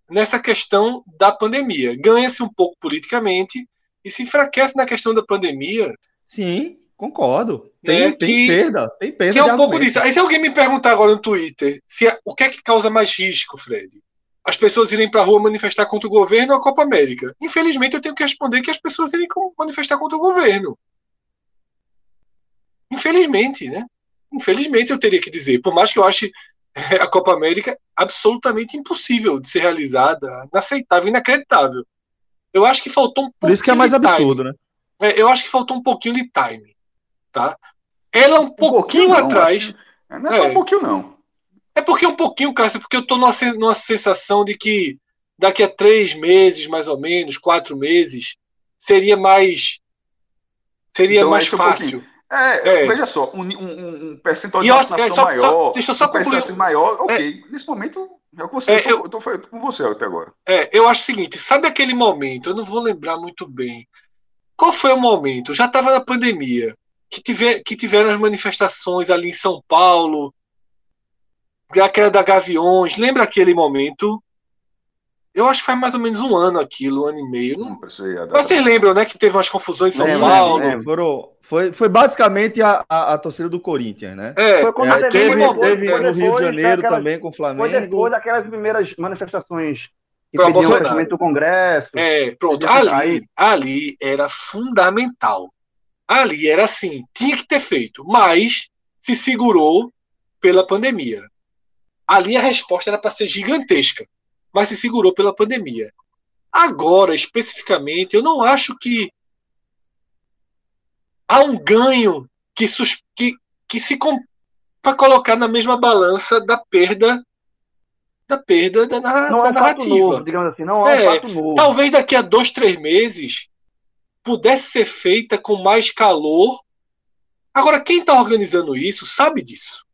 nessa questão da pandemia. Ganha-se um pouco politicamente e se enfraquece na questão da pandemia. Sim, concordo. Tem, É, tem que- perda, tem perda. Que é um pouco disso. Aí se alguém me perguntar agora no Twitter se é- o que é que causa mais risco, Fred? As pessoas irem para a rua manifestar contra o governo ou a Copa América? Infelizmente, eu tenho que responder que as pessoas irem manifestar contra o governo. Infelizmente, né? Infelizmente, eu teria que dizer. Por mais que eu ache a Copa América absolutamente impossível de ser realizada, inaceitável, inacreditável. Eu acho que faltou um Por isso que é mais pouquinho absurdo, né? time. É, eu acho que faltou um pouquinho de time, tá? Ela um pouquinho, não, atrás. assim, não é só É. um pouquinho, não. É porque um pouquinho, Cássio, porque eu tô numa, numa sensação de que daqui a três meses, mais ou menos, quatro meses, seria mais. Seria Então, mais é um fácil. É, É. veja só, um, um- um percentual de vacinação é, só- só- maior, deixa eu só um percentual concluir. maior, ok. Nesse momento, é o que você, É, eu, tô, eu, tô, eu tô com você até agora. É, eu acho o seguinte, sabe aquele momento, eu não vou lembrar muito bem. Qual foi o momento? Eu já estava na pandemia, que, tiver, que tiveram as manifestações ali em São Paulo, aquela da Gaviões, lembra aquele momento? Eu acho que faz mais ou menos um ano aquilo, um ano e meio. Não... Não precisei dar- Mas vocês lembram, né, que teve umas confusões em São Paulo? Foram, foi, foi basicamente a, a, a torcida do Corinthians, né? É, Foi quando É, teve- teve momento, teve foi no Rio de depois Janeiro daquelas- também com o Foi Flamengo. depois daquelas primeiras manifestações que pediam o Bolsonaro. fechamento do Congresso. É, pronto. Aí- Ali, ali era fundamental. Ali era assim, tinha que ter feito, mas se segurou pela pandemia. Ali a resposta era para ser gigantesca, mas se segurou pela pandemia. Agora, especificamente, eu não acho que há um ganho que, que, que se para colocar na mesma balança da perda da perda da, na- Não da é um fato narrativa. novo, digamos assim. Não é, É, um fato novo. talvez daqui a dois, três meses pudesse ser feita com mais calor. Agora, quem está organizando isso sabe disso.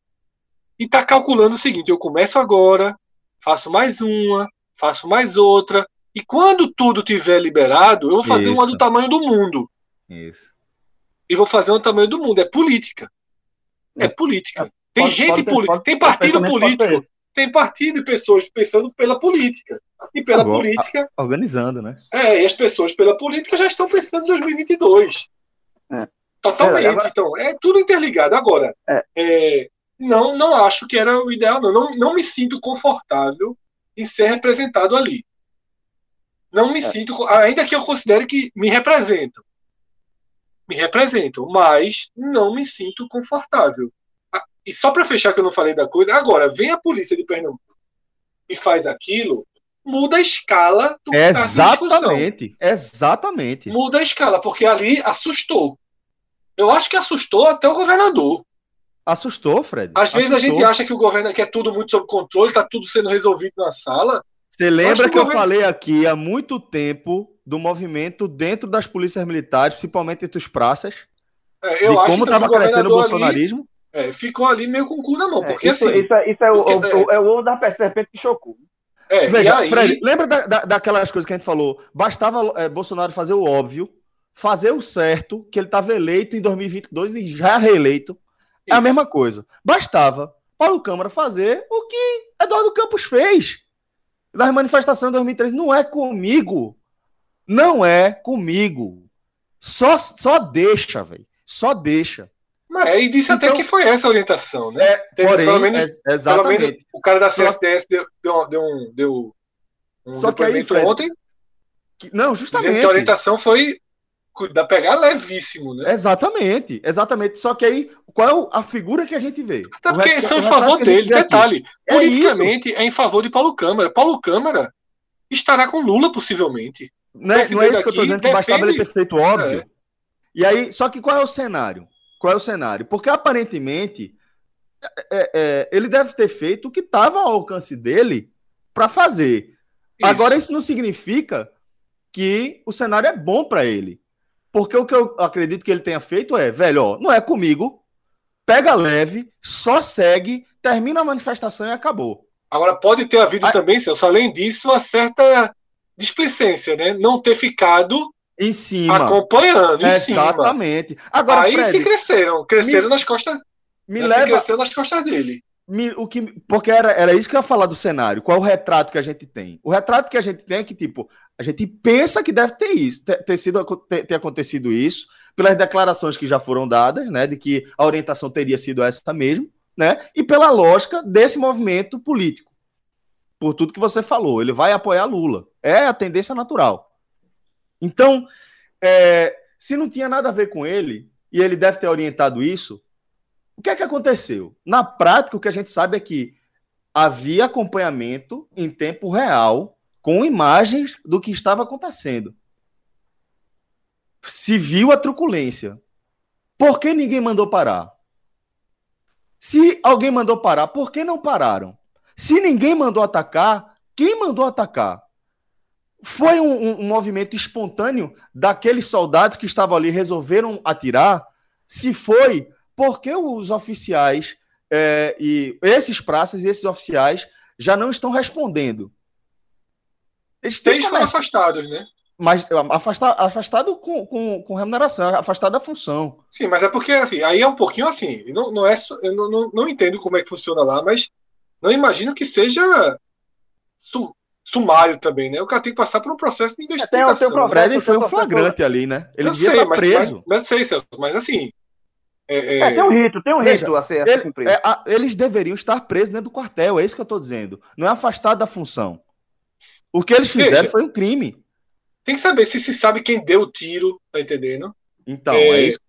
E está calculando o seguinte: eu começo agora, faço mais uma, faço mais outra, e quando tudo tiver liberado, eu vou fazer uma Isso. do tamanho do mundo. Isso. E vou fazer uma do tamanho do mundo. É política. É política. Tem Pode- gente pode política, pode- tem partido político, tem partido e pessoas pensando pela política. E pela Agora, política Organizando, né? é, e as pessoas pela política já estão pensando em 2022. É. Totalmente. É, agora- Então, é tudo interligado. Agora, É. não, não acho que era o ideal, não. não. Não me sinto confortável em ser representado ali. Não me É. sinto, ainda que eu considere que me representam. me representam, mas não me sinto confortável. Ah, E só para fechar que eu não falei da coisa, agora vem a polícia de Pernambuco e faz aquilo, muda a escala do tá. Exatamente, exatamente. Muda a escala, porque ali assustou. Eu acho que assustou até o governador. Assustou, Fred. Às vezes a Assustou. gente acha que o governo quer tudo muito sob controle, está tudo sendo resolvido na sala. Você lembra que que o eu governo- falei aqui há muito tempo do movimento dentro das polícias militares, principalmente entre os praças, É, de eu acho como então, estava crescendo o governador ali, bolsonarismo? é, ficou ali meio com o cu na mão, É, porque isso, assim. isso, é- isso é, o, porque- o, o- é o ovo da serpente que chocou. é, Veja, aí, Fred, lembra da- da- daquelas coisas que a gente falou? Bastava Bolsonaro fazer o óbvio, fazer o certo, que ele estava eleito em 2022 e já reeleito. É a mesma coisa. Bastava Paulo Câmara fazer o que Eduardo Campos fez nas manifestações de 2013. Não é comigo. Não é comigo. Só, só deixa, velho. Só deixa. Mas, é, e disse até Então- que foi essa a orientação, né? Teve- Porém, pelo menos, pelo exatamente. menos o cara da CSDS deu, deu, deu um, deu um Só que aí, Fred, ontem, Que- Não, justamente. que a orientação foi da pegar levíssimo, né? Exatamente, exatamente. Só que aí, qual é a figura que a gente vê? Até porque são o em favor dele. Detalhe, É politicamente é, em favor de Paulo Câmara. Paulo Câmara estará com Lula, possivelmente. Não é, não é isso que eu tô aqui dizendo que bastava ele ter feito óbvio. É. E aí, só que qual é o cenário? Qual é o cenário? Porque aparentemente é, é, ele deve ter feito o que estava ao alcance dele para fazer. Isso. Agora, isso não significa que o cenário é bom para ele. Porque o que eu acredito que ele tenha feito é, velho, ó, não é comigo, pega leve, só segue, termina a manifestação e acabou. Agora, pode ter havido Ah. também, Celso, além disso, uma certa displicência, né? Não ter ficado Em cima. acompanhando, em cima. Exatamente. Agora, Aí Fred, se cresceram, cresceram nas costas, me se leva, cresceu nas costas dele. O que, porque era, era isso que eu ia falar do cenário. Qual o retrato que a gente tem? O retrato que a gente tem é que, tipo, a gente pensa que deve ter isso, ter, ter sido, ter, ter acontecido isso, pelas declarações que já foram dadas, né? De que a orientação teria sido essa mesmo, né? E pela lógica desse movimento político. Por tudo que você falou, ele vai apoiar Lula. É a tendência natural. Então, é, se não tinha nada a ver com ele, e ele deve ter orientado isso, o que é que aconteceu? Na prática, o que a gente sabe é que havia acompanhamento em tempo real com imagens do que estava acontecendo. Se viu a truculência. Por que ninguém mandou parar? Se alguém mandou parar, por que não pararam? Se ninguém mandou atacar, quem mandou atacar? Foi um, um- um movimento espontâneo daqueles soldados que estavam ali resolveram atirar? Se foi, por que os oficiais é, e esses praças e esses oficiais já não estão respondendo? Eles foram começar- afastados, né? mas afastado, afastado com, com, com remuneração, afastado da função. Sim, mas é porque assim, aí é um pouquinho assim. Não, não é, eu não, não, não entendo como é que funciona lá, mas não imagino que seja su- sumário também, né? O cara tem que passar por um processo de o investigação. seu né? O Brady foi um flagrante ali, né? Ele eu devia sei, estar mas, preso. mas, mas sei, Celso, mas assim. É, é- É, tem um rito, tem um Veja, rito a ser, a ser Ele- cumprido. é, a- eles deveriam estar presos dentro do quartel, é isso que eu estou dizendo. Não é afastado da função. O que eles fizeram Veja. foi um crime. Tem que saber se se sabe quem deu o tiro, tá entendendo? Então, É. é, isso.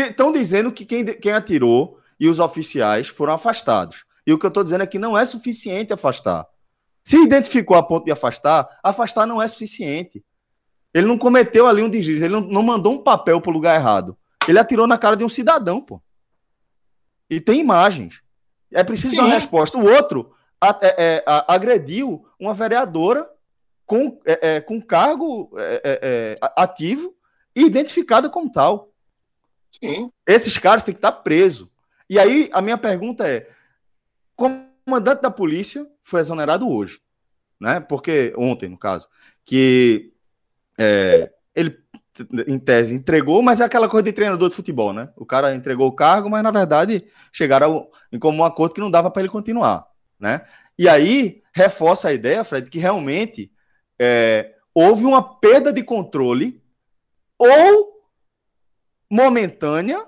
Estão dizendo que quem, quem atirou e os oficiais foram afastados. E o que eu estou dizendo é que não é suficiente afastar. Se identificou a ponto de afastar, afastar não é suficiente. Ele não cometeu ali um deslize, ele não, não mandou um papel para o lugar errado. Ele atirou na cara de um cidadão, pô. E tem imagens. É preciso dar uma Sim. resposta. O outro a- é- é, a- agrediu uma vereadora com, é, é, com cargo é, é, ativo e identificada como tal. Sim. Esses caras têm que estar presos. E aí, a minha pergunta é: o comandante da polícia foi exonerado hoje, né? Porque ontem, no caso, que ele, em tese, entregou, mas é aquela coisa de treinador de futebol, né? O cara entregou o cargo, mas na verdade chegaram em comum acordo que não dava para ele continuar, né? E aí reforça a ideia, Fred, que realmente é, houve uma perda de controle ou momentânea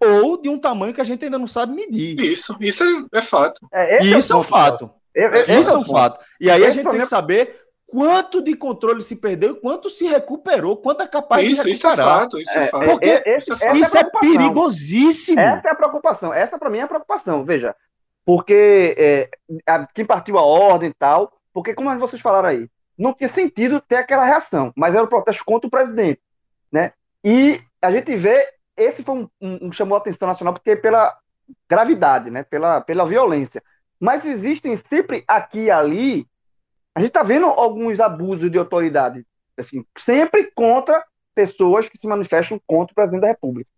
ou de um tamanho que a gente ainda não sabe medir. Isso, isso é, é fato. É, E o isso é um fato. Esse- esse Isso é um fato. E aí a gente tem que saber quanto de controle se perdeu, quanto se recuperou, quanto é capaz isso, de isso é fato, isso é, É, fato. Porque é, esse- isso essa Isso é preocupação. perigosíssimo. Essa é a preocupação. Essa para mim é a preocupação. Veja, porque é, a- quem partiu a ordem e tal, porque como vocês falaram aí, não tinha sentido ter aquela reação, mas era um protesto contra o presidente, né? E a gente vê, esse foi um, um, um chamou a atenção nacional porque pela gravidade, né? Pela, pela violência. Mas existem sempre aqui e ali, a gente está vendo alguns abusos de autoridade, assim, sempre contra pessoas que se manifestam contra o presidente da República.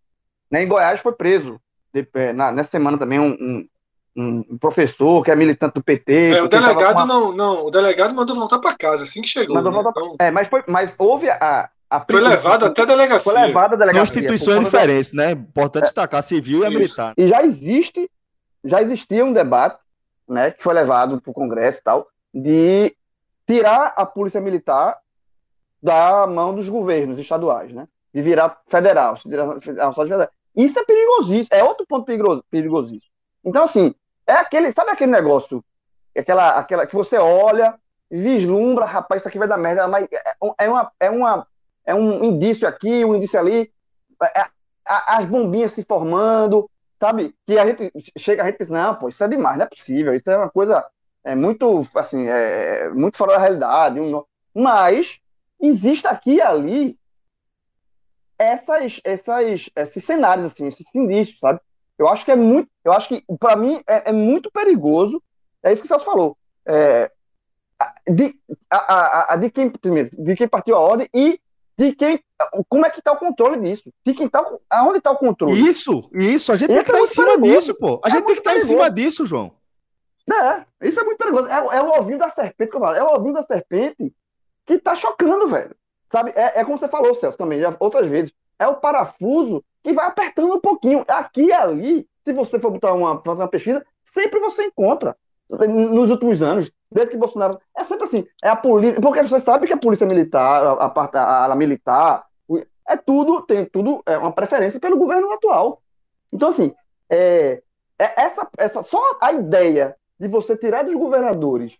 Né? Em Goiás foi preso de- eh, na- nessa semana também um, um- um professor que é militante do PT. É, o delegado uma- não, não, o delegado mandou voltar para casa assim que chegou. Mandou né? voltar Então, É, mas, foi, mas houve a. a foi levado até a delegacia. Foi levado a São delegacia. instituições por conta da- diferentes, né? Importante destacar, civil e a Isso. militar. E já existe, já existia um debate, né, que foi levado para o Congresso e tal, de tirar a polícia militar da mão dos governos estaduais, né? De virar federal, virar federal. Isso é perigosíssimo, é outro ponto perigoso, perigosíssimo. Então, assim, é aquele, sabe aquele negócio, aquela, aquela que você olha, vislumbra, rapaz, isso aqui vai dar merda, mas é, é uma, é uma, é um indício aqui, um indício ali, é- a- as bombinhas se formando, sabe? Que a gente chega, a gente pensa, não, pô, isso é demais, não é possível, isso é uma coisa é muito, assim, é, muito fora da realidade. um mas existe aqui e ali essas, essas, esses cenários, assim, esses sinistros, sabe? Eu acho que é muito, eu acho que, para mim, é, é muito perigoso, é isso que o Celso falou, é, de, a, a, a- de quem, primeiro, de quem partiu a ordem e de quem, como é que está o controle disso? De quem tá, aonde está o controle? Isso, isso. A gente tem que estar é em muito cima perigoso. disso, pô. A É gente tem que estar em perigoso. cima disso, João. É, isso é muito perigoso. É, é o ovinho da serpente que eu falo. É o ovinho da serpente que tá chocando, velho. Sabe? É, é como você falou, Celso, também, já outras vezes. É o parafuso que vai apertando um pouquinho. Aqui e ali, se você for botar uma, fazer uma pesquisa, sempre você encontra. Nos últimos anos, desde que Bolsonaro. É sempre assim. É a polícia. Porque você sabe que a polícia militar, a, parte a, militar, é tudo, tem tudo, é uma preferência pelo governo atual. Então, assim, é, é essa, essa, só a ideia de você tirar dos governadores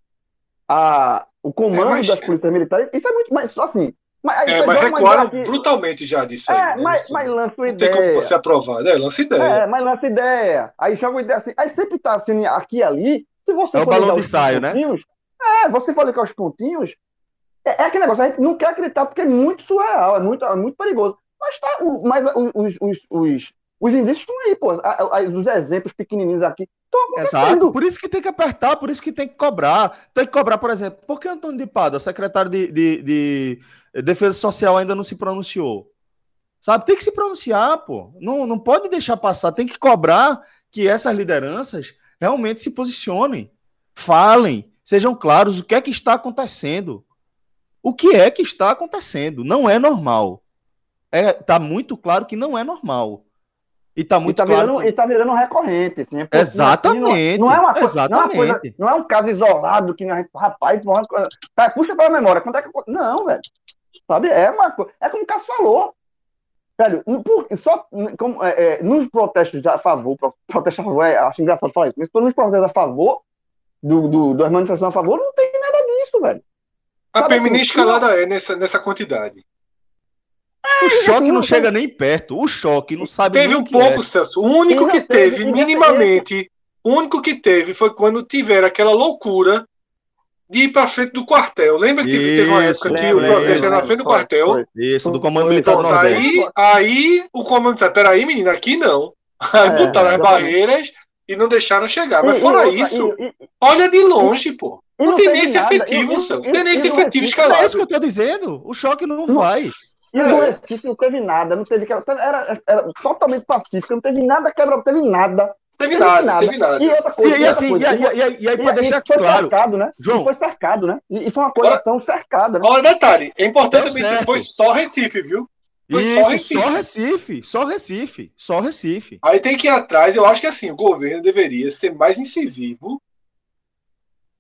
a, o comando É, mas- das polícias militares, isso é muito mais só assim. Mas, aí É, mas recuaram ideia aqui- brutalmente já disso aí. É, né? mas, mas lança uma não tem como ideia. ser aprovado. É, lança ideia. É, mas lança ideia. Aí joga uma ideia assim. Aí sempre tá assim, aqui e ali. Se você É o balão de ensaio, né? pontinhos, É, você for ligar os pontinhos. É, é aquele negócio, a gente não quer acreditar porque é muito surreal, é muito, é muito perigoso. Mas, tá, o- mas os, os, os, os indícios estão aí, pô. A- a- Os exemplos pequenininhos aqui estão Exato. acontecendo. Por isso que tem que apertar, por isso que tem que cobrar. Tem que cobrar, por exemplo, por que Antônio de Pada, secretário de, de, de Defesa Social, ainda não se pronunciou? Sabe, tem que se pronunciar, pô. Não, não pode deixar passar. Tem que cobrar que essas lideranças realmente se posicionem, falem, sejam claros o que é que está acontecendo. O que é que está acontecendo? Não é normal. É, tá muito claro que não é normal. E tá E muito tá, claro virando, que- e tá virando recorrente. Assim, é Exatamente, Não, não é uma coisa, não é uma coisa- exatamente. não é um caso isolado que a gente, rapaz, tá, puxa pela memória. Quando é que, não, velho. Sabe? É uma coisa. É como o Cássio falou. Velho, por- só como, é, é, nos protestos a favor, pro- protesto a favor, é, acho engraçado falar isso, mas nos protestos a favor do, do, das manifestações a favor, não tem nada disso, velho. A Sabe assim, escalada é nessa, nessa quantidade. O choque não não chega nem perto. O choque não sabe Teve nem um que pouco, é. Celso. O único não que teve, não minimamente, o único que teve foi quando tiveram aquela loucura de ir pra frente do quartel. Lembra que teve, teve uma época que o protesto era na frente do quartel? foi. Isso, do Comando Militar do. Aí, aí o comando disse: peraí, menino, aqui não. Aí É, botaram as barreiras e não deixaram chegar. Mas fora isso, olha de longe, pô. Não tem nem esse efetivo, Celso. e- Tem nem esse efetivo Recife- É escalado. isso que eu tô dizendo. O choque não, Não. vai. E É. no Recife não teve nada, não teve quebra, era, era totalmente pacífico, não teve nada quebra, não teve nada. Teve não nada, teve nada. E outra E, coisa, e outra assim, coisa, e, aí- e e aí, e- pra e deixar foi claro, cercado, né? João. E foi cercado, né? E, e foi uma coleção cercada, né? Olha, detalhe, é importante também, certo. foi só Recife, viu? Foi só isso, só Recife. Recife, só Recife, só Recife. Aí tem que ir atrás, eu acho que assim, o governo deveria ser mais incisivo,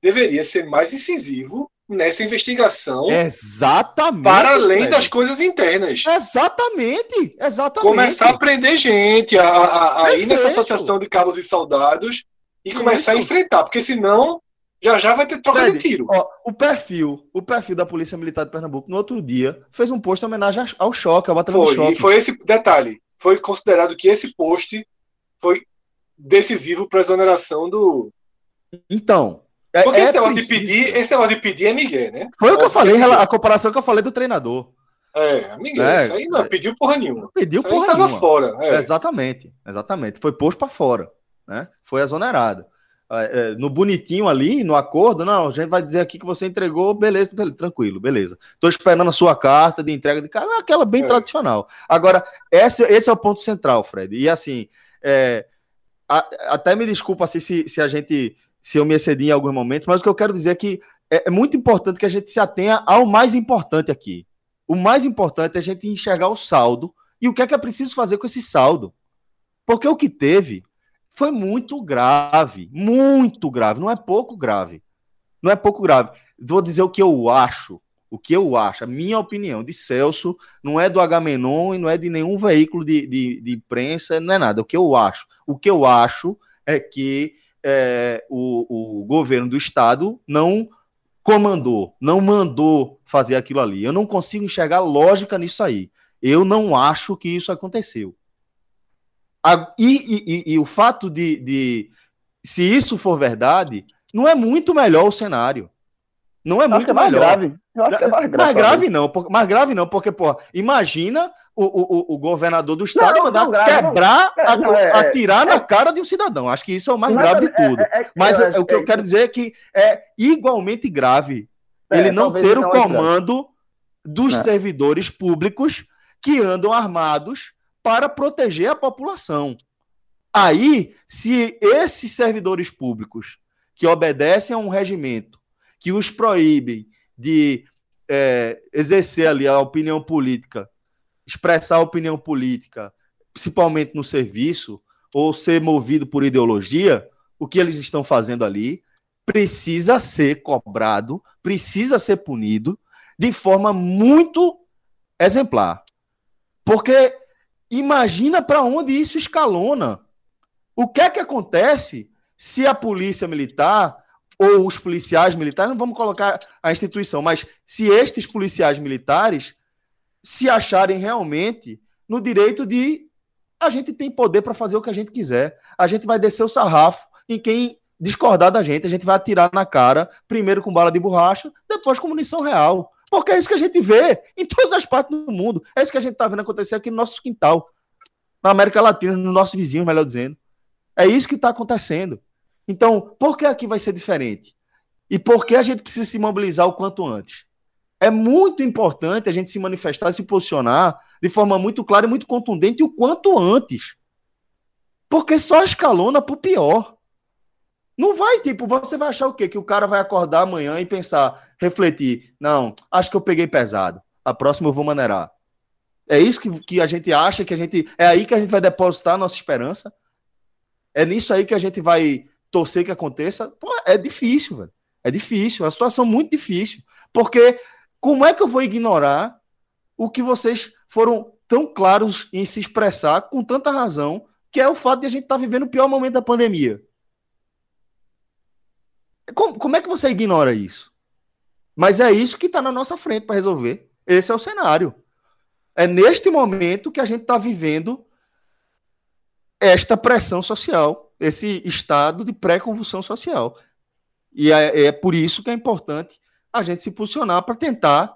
deveria ser mais incisivo nessa investigação, Exatamente. para além Fred. das coisas internas. Exatamente, exatamente. Começar a prender gente, a, a- a ir nessa associação de cabos e soldados e começar a Isso. enfrentar, porque senão Já já vai ter troca Fred, de tiro. Ó, o perfil, o perfil da Polícia Militar de Pernambuco no outro dia fez um post em homenagem ao choque, ao batalhão Foi, do choque. e foi esse detalhe. Foi considerado que esse post foi decisivo para a exoneração do. Então, Porque é esse, negócio preciso- de pedir, esse negócio de pedir é Miguel, né? Foi o que eu falei, é Miguel. a comparação que eu falei do treinador. É, Miguel, É. isso aí não pediu porra nenhuma. Pediu isso aí porra tava nenhuma. fora. é. Exatamente, exatamente. Foi posto para fora, né? Foi exonerado. É, é, no bonitinho ali, no acordo, não, a gente vai dizer aqui que você entregou, beleza, beleza, tranquilo, beleza. Tô esperando a sua carta de entrega de carga, aquela bem É. tradicional. Agora, esse, esse é o ponto central, Fred. E assim, é, a- até me desculpa assim, se, se a gente, se eu me excedi em alguns momentos, mas o que eu quero dizer é que é, é muito importante que a gente se atenha ao mais importante aqui. O mais importante é a gente enxergar o saldo e o que é que é preciso fazer com esse saldo. Porque o que teve foi muito grave, muito grave, não é pouco grave. Não é pouco grave. Vou dizer o que eu acho, o que eu acho, a minha opinião de Celso, não é do Agamenon e não é de nenhum veículo de, de, de imprensa, não é nada. O que eu acho? O que eu acho é que é, o, o governo do estado não comandou, não mandou fazer aquilo ali. Eu não consigo enxergar lógica nisso aí. Eu não acho que isso aconteceu. A- e, e- e- e o fato de, de, se isso for verdade, não é muito melhor o cenário. Não é Eu acho muito que é mais grave. Eu acho que é mais grave. Mais grave não, por- mais grave não, porque, pô, imagina o, o, o- o governador do estado Não, mandar não, grave, não. quebrar, É, não, é- atirar na cara de um cidadão. Acho que isso é o mais grave de é- tudo. é- é- Mas é- é- o que eu é- quero dizer é que é igualmente grave É, ele não ter o é grave. comando dos É. servidores públicos que andam armados para proteger a população. Aí, se esses servidores públicos que obedecem a um regimento que os proíbem de é, exercer ali a opinião política, expressar opinião política, principalmente no serviço, ou ser movido por ideologia, o que eles estão fazendo ali precisa ser cobrado, precisa ser punido de forma muito exemplar. Porque imagina para onde isso escalona. O que é que acontece se a polícia militar ou os policiais militares, não vamos colocar a instituição, mas se estes policiais militares se acharem realmente no direito de a gente tem poder para fazer o que a gente quiser. A gente vai descer o sarrafo em quem discordar da gente, a gente vai atirar na cara, primeiro com bala de borracha, depois com munição real. Porque é isso que a gente vê em todas as partes do mundo. É isso que a gente está vendo acontecer aqui no nosso quintal. Na América Latina, no nosso vizinho, melhor dizendo. É isso que está acontecendo. Então, por que aqui vai ser diferente? E por que a gente precisa se mobilizar o quanto antes? É muito importante a gente se manifestar, se posicionar de forma muito clara e muito contundente o quanto antes. Porque só escalona pro pior. Não vai, tipo, você vai achar o quê? Que o cara vai acordar amanhã e pensar, refletir, não, acho que eu peguei pesado. A próxima eu vou maneirar. É isso que, que a gente acha, que a gente. É aí que a gente vai depositar a nossa esperança. É nisso aí que a gente vai torcer que aconteça. Pô, é difícil, velho. É difícil, é uma situação muito difícil. Porque como é que eu vou ignorar o que vocês foram tão claros em se expressar com tanta razão, que é o fato de a gente estar vivendo o pior momento da pandemia? Como, como é que você ignora isso? Mas é isso que está na nossa frente para resolver. Esse é o cenário. É neste momento que a gente está vivendo esta pressão social, esse estado de pré-convulsão social. E é, é por isso que é importante a gente se posicionar para tentar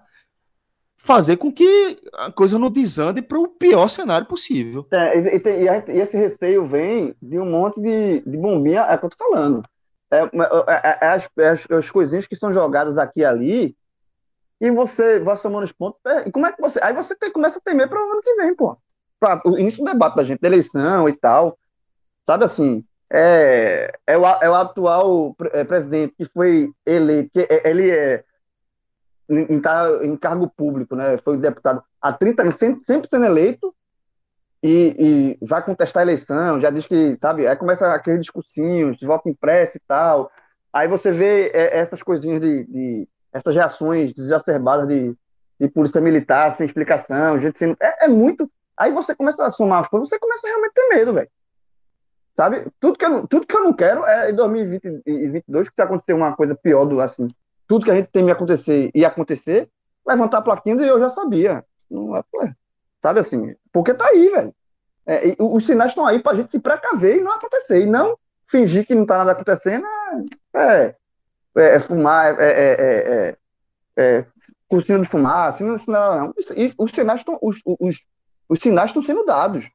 fazer com que a coisa não desande para o pior cenário possível. É, e, tem- e e esse receio vem de um monte de, de bombinha, é o que eu tô falando. É, é- é- é as, é as, as coisinhas que são jogadas aqui e ali, e você vai somando os pontos. é, e como é que você. Aí você tem- começa a temer para o ano que vem, pô. Para o início do debate da gente, da eleição e tal. Sabe assim? É, é, o, é o atual pre- presidente que foi eleito, que ele é em, em cargo público, né? Foi deputado há 30 anos, sempre, sempre sendo eleito, e, e vai contestar a eleição, já diz que, sabe, aí começa aqueles discursinhos de voto impresso e tal. Aí você vê é, essas coisinhas de, de- essas reações desacerbadas de, de polícia militar sem explicação, gente sendo. É, é muito. Aí você começa a somar as coisas, você começa a realmente ter medo, velho. Sabe? Tudo que, eu, tudo que eu não quero é em 2020 e 2022 que se acontecer uma coisa pior do assim, tudo que a gente tem me acontecer e acontecer, levantar a plaquinha e eu já sabia. Não é, sabe assim? Porque tá aí, velho. É, os sinais estão aí pra gente se precaver e não acontecer. E não fingir que não tá nada acontecendo é, é, é fumar, é, é, é, cortina de fumaça, não, não, não. Os sinais estão os, os, os sinais estão sendo dados.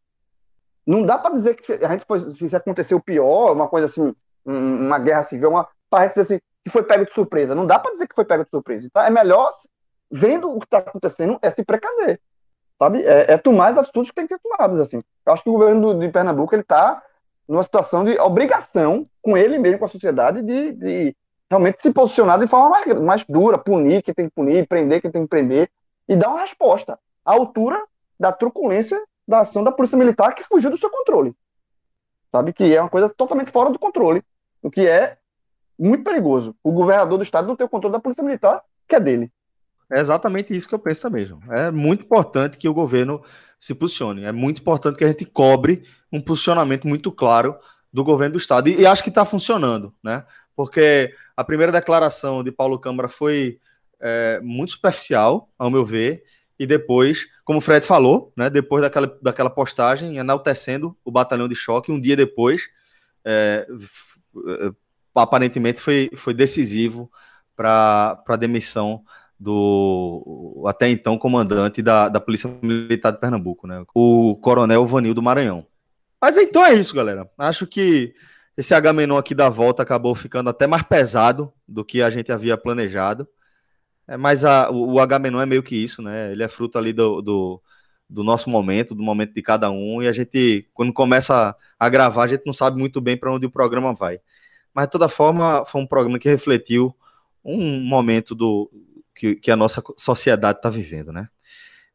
Não dá para dizer que a gente foi, se aconteceu pior, uma coisa assim, uma guerra civil, uma para assim, que foi pego de surpresa. Não dá para dizer que foi pego de surpresa. Então é melhor, vendo o que está acontecendo, é se precaver. Sabe? É, é, tomar as atitudes que tem que ser tomadas. Assim. Eu acho que o governo de Pernambuco está numa situação de obrigação com ele mesmo, com a sociedade, de, de realmente se posicionar de forma mais, mais dura, punir quem tem que punir, prender quem tem que prender, e dar uma resposta à altura da truculência da ação da Polícia Militar que fugiu do seu controle. Sabe? Que é uma coisa totalmente fora do controle. O que é muito perigoso. O governador do estado não tem o controle da Polícia Militar, que é dele. É exatamente isso que eu penso mesmo. É muito importante que o governo se posicione. É muito importante que a gente cobre um posicionamento muito claro do governo do estado. E, e acho que está funcionando, né? Porque a primeira declaração de Paulo Câmara foi é, muito superficial, ao meu ver, e depois, como o Fred falou, né, depois daquela, daquela postagem, enaltecendo o batalhão de choque, um dia depois, é, aparentemente foi, foi decisivo para a demissão do até então comandante da, da Polícia Militar de Pernambuco, né, o Coronel Vanil do Maranhão. Mas então é isso, galera. Acho que esse H-Menon aqui da volta acabou ficando até mais pesado do que a gente havia planejado. É, mas a, o, o H-Menon é meio que isso, né? Ele é fruto ali do, do, do, nosso momento, do momento de cada um, e a gente, quando começa a gravar, a gente não sabe muito bem para onde o programa vai. Mas, de toda forma, foi um programa que refletiu um momento do que, que a nossa sociedade está vivendo, né?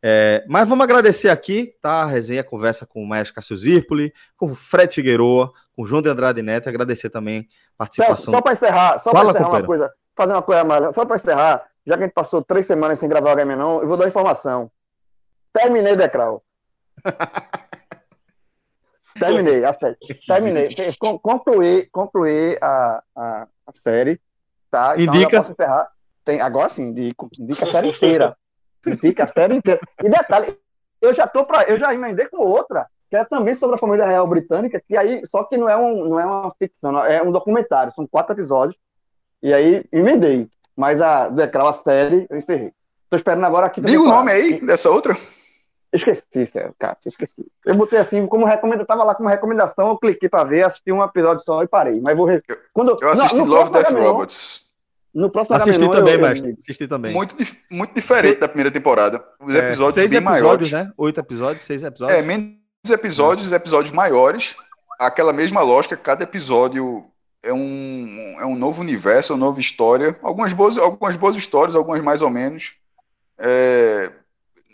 É, mas vamos agradecer aqui, tá? A resenha, a conversa com o Maestro Cássio Zirpoli, com o Fred Figueroa, com o João de Andrade Neto, agradecer também a participação. Só para encerrar, só para encerrar uma coisa, fazer uma coisa mais, só para encerrar, já que a gente passou três semanas sem gravar o Game não, eu vou dar informação. Terminei Decral. Terminei, a série. Terminei. Concluí, concluí a, a, a série. Tá? Então indica. Posso encerrar. Tem, agora sim, indica, indica a série inteira. Indica a série inteira. E detalhe, eu já tô pra, eu já emendei com outra, que é também sobre a família real britânica, que aí, só que não é, um, não é uma ficção, é um documentário, são quatro episódios. E aí emendei. Mas a daquela série eu encerrei. Tô esperando agora aqui. Diga o nome aí dessa outra. Esqueci, sério, cara, esqueci. Eu botei assim, como recomenda, tava lá como recomendação, eu cliquei pra ver, assisti um episódio só e parei. Mas vou. Re... Quando... Eu assisti não, Love Death Robots. No próximo Assisti Agamenon, também, eu, mestre. Assisti também. Muito, muito diferente Se... da primeira temporada. Os é, episódios seis bem episódios, maiores. né? Oito episódios, seis episódios. É, menos episódios, episódios maiores. Aquela mesma lógica, cada episódio é um, é um novo universo, é uma nova história. Algumas boas, algumas boas histórias, algumas mais ou menos. É,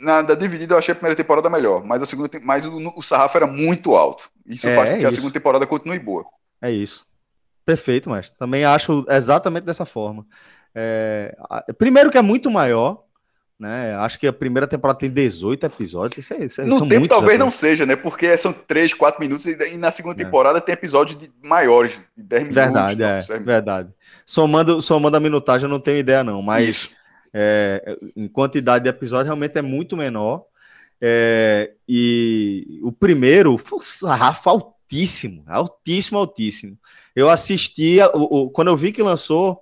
na da dividida eu achei a primeira temporada melhor, mas a segunda mas o, o sarrafo era muito alto. Isso é, faz com que é a segunda temporada continue boa. É isso. Perfeito, mas também acho exatamente dessa forma. É, primeiro que é muito maior, né? Acho que a primeira temporada tem 18 episódios. Isso é, isso é, no tempo talvez não seja, né? Porque são 3, 4 minutos e, na segunda é. temporada tem episódios de maiores, de 10 minutos. Verdade, não, é, verdade. Somando, somando a minutagem eu não tenho ideia não, mas é, em quantidade de episódios realmente é muito menor. É, e o primeiro foi um sarrafo altíssimo, altíssimo, altíssimo. Eu assistia, o, o, quando eu vi que lançou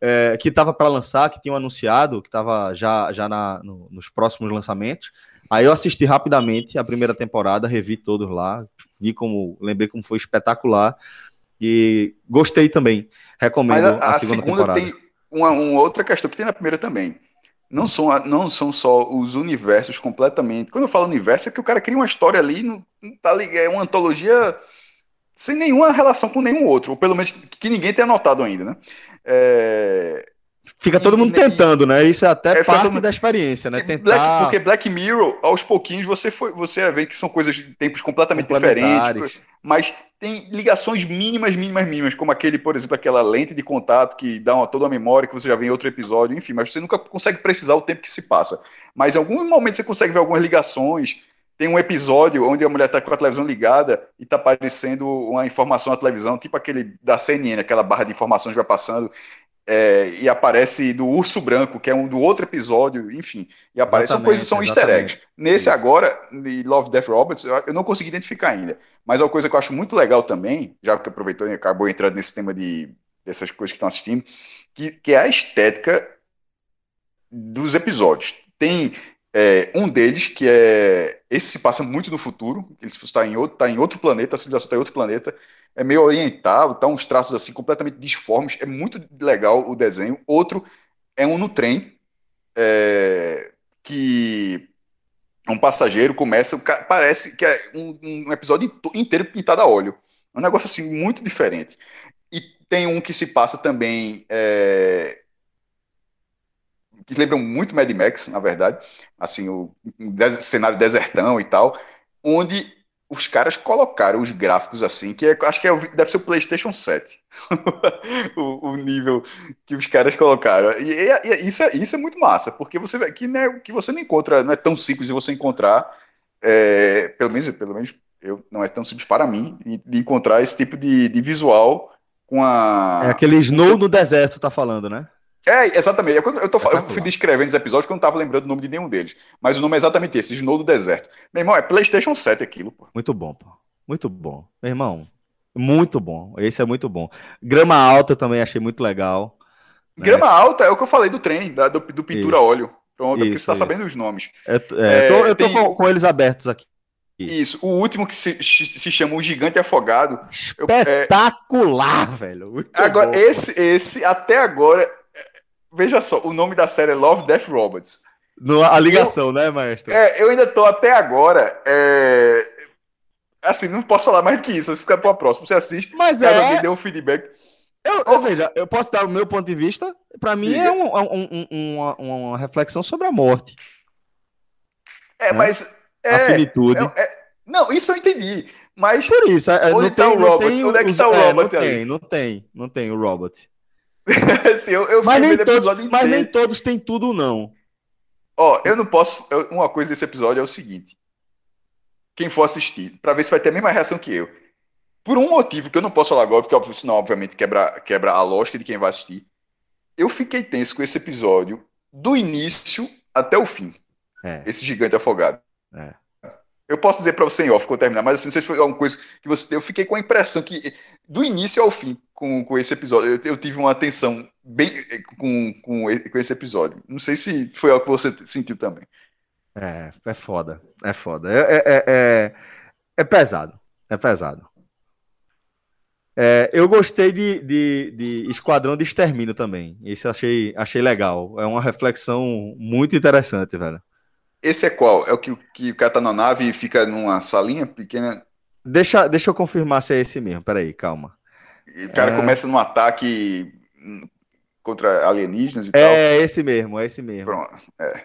é, que estava para lançar, que tinham anunciado, que estava já, já na, no, nos próximos lançamentos. Aí eu assisti rapidamente a primeira temporada, revi todos lá, vi como, lembrei como foi espetacular e gostei também. Recomendo Mas a, a, a segunda, segunda temporada. tem uma, uma, outra questão que tem na primeira também. Não são, não são só os universos completamente. Quando eu falo universo, é que o cara cria uma história ali, não, não tá ligado, é uma antologia sem nenhuma relação com nenhum outro, ou pelo menos que ninguém tenha notado ainda, né? É... Fica todo e, mundo e, tentando, né? Isso é até é, parte da experiência, né? Tentar... Black, porque Black Mirror, aos pouquinhos, você foi, você vê que são coisas de tempos completamente diferentes, mas tem ligações mínimas, mínimas, mínimas, como aquele, por exemplo, aquela lente de contato que dá uma, toda a memória que você já vê em outro episódio, enfim, mas você nunca consegue precisar o tempo que se passa. Mas em algum momento você consegue ver algumas ligações tem um episódio onde a mulher tá com a televisão ligada e tá aparecendo uma informação na televisão, tipo aquele da CNN, aquela barra de informações que vai passando, é, e aparece do Urso Branco, que é um do outro episódio, enfim, e aparece são coisas são easter eggs. Nesse Isso. agora, de Love, Death, Roberts, eu não consegui identificar ainda, mas é uma coisa que eu acho muito legal também, já que aproveitou e acabou entrando nesse tema de dessas coisas que estão assistindo, que, que é a estética dos episódios. Tem é, um deles, que é. Esse se passa muito no futuro, ele está em outro, tá em outro planeta, a civilização está em outro planeta, é meio oriental, tá uns traços assim completamente disformes, é muito legal o desenho. Outro é um no trem, é, que um passageiro começa, parece que é um, um, episódio inteiro pintado a óleo. É um negócio assim muito diferente. E tem um que se passa também é, que lembram muito Mad Max, na verdade, assim, o, o cenário desertão e tal, onde os caras colocaram os gráficos assim, que é, acho que é, deve ser o PlayStation 7, o, o, nível que os caras colocaram. E, e, e, isso, é, isso é muito massa, porque você vê que, né, que você não encontra, não é tão simples de você encontrar, é, pelo menos, pelo menos eu, não é tão simples para mim, de, de encontrar esse tipo de, de visual com a. É aquele snow no deserto, tá falando, né? É, exatamente. Eu, eu, tô, é eu fui descrevendo os episódios que eu não tava lembrando o nome de nenhum deles. Mas o nome é exatamente esse, Snow do Deserto. Meu irmão, é PlayStation 7 aquilo, pô. Muito bom, pô. Muito bom. Meu irmão, muito bom. Esse é muito bom. Grama Alta eu também achei muito legal. Né? Grama Alta é o que eu falei do trem, da, do, do pintura isso. óleo. Pronto, isso, é porque você tá isso. sabendo os nomes. É, é, tô, eu tô tem... com, com, eles abertos aqui. Isso, o último que se, se chama O Gigante Afogado. Espetacular, eu, velho. Muito agora, bom, esse, esse, até agora, Veja só, o nome da série é Love, Death, Robots. No, a ligação, eu, né, maestro? É, eu ainda tô até agora. É, assim, não posso falar mais do que isso, fica para a próxima. Você assiste, mas é... alguém deu um feedback. Eu, eu, veja, eu posso dar o meu ponto de vista. Para mim é um, um, um, uma, uma, reflexão sobre a morte. É, né? mas. É, a finitude. É, é, não, isso eu entendi. Mas. Por isso, é, onde está o Robot? Onde é que está o Robot não? Tem, não tem, não tem o Robot. assim, eu, eu mas, nem todos, mas nem todos têm tudo, não. Ó, eu não posso. Eu, uma coisa desse episódio é o seguinte: quem for assistir, para ver se vai ter a mesma reação que eu. Por um motivo que eu não posso falar agora, porque senão, obviamente, quebra, quebra a lógica de quem vai assistir. Eu fiquei tenso com esse episódio do início até o fim. É. Esse gigante afogado. É. Eu posso dizer para você em off quando terminar, mas assim, não sei se foi alguma coisa que você. Eu fiquei com a impressão que, do início ao fim, com, com esse episódio, eu, eu tive uma atenção bem com, com, com esse episódio. Não sei se foi algo que você sentiu também. É, é foda. É foda. É, é, é, é, é pesado. É pesado. É, eu gostei de, de, de, Esquadrão de Extermínio também. Esse eu achei, achei legal. É uma reflexão muito interessante, velho. Esse é qual? É o que, que o cara tá na nave e fica numa salinha pequena? Deixa, deixa eu confirmar se é esse mesmo. Peraí, calma. E o cara é... começa num ataque contra alienígenas e é tal. É esse mesmo, é esse mesmo. Pronto. É.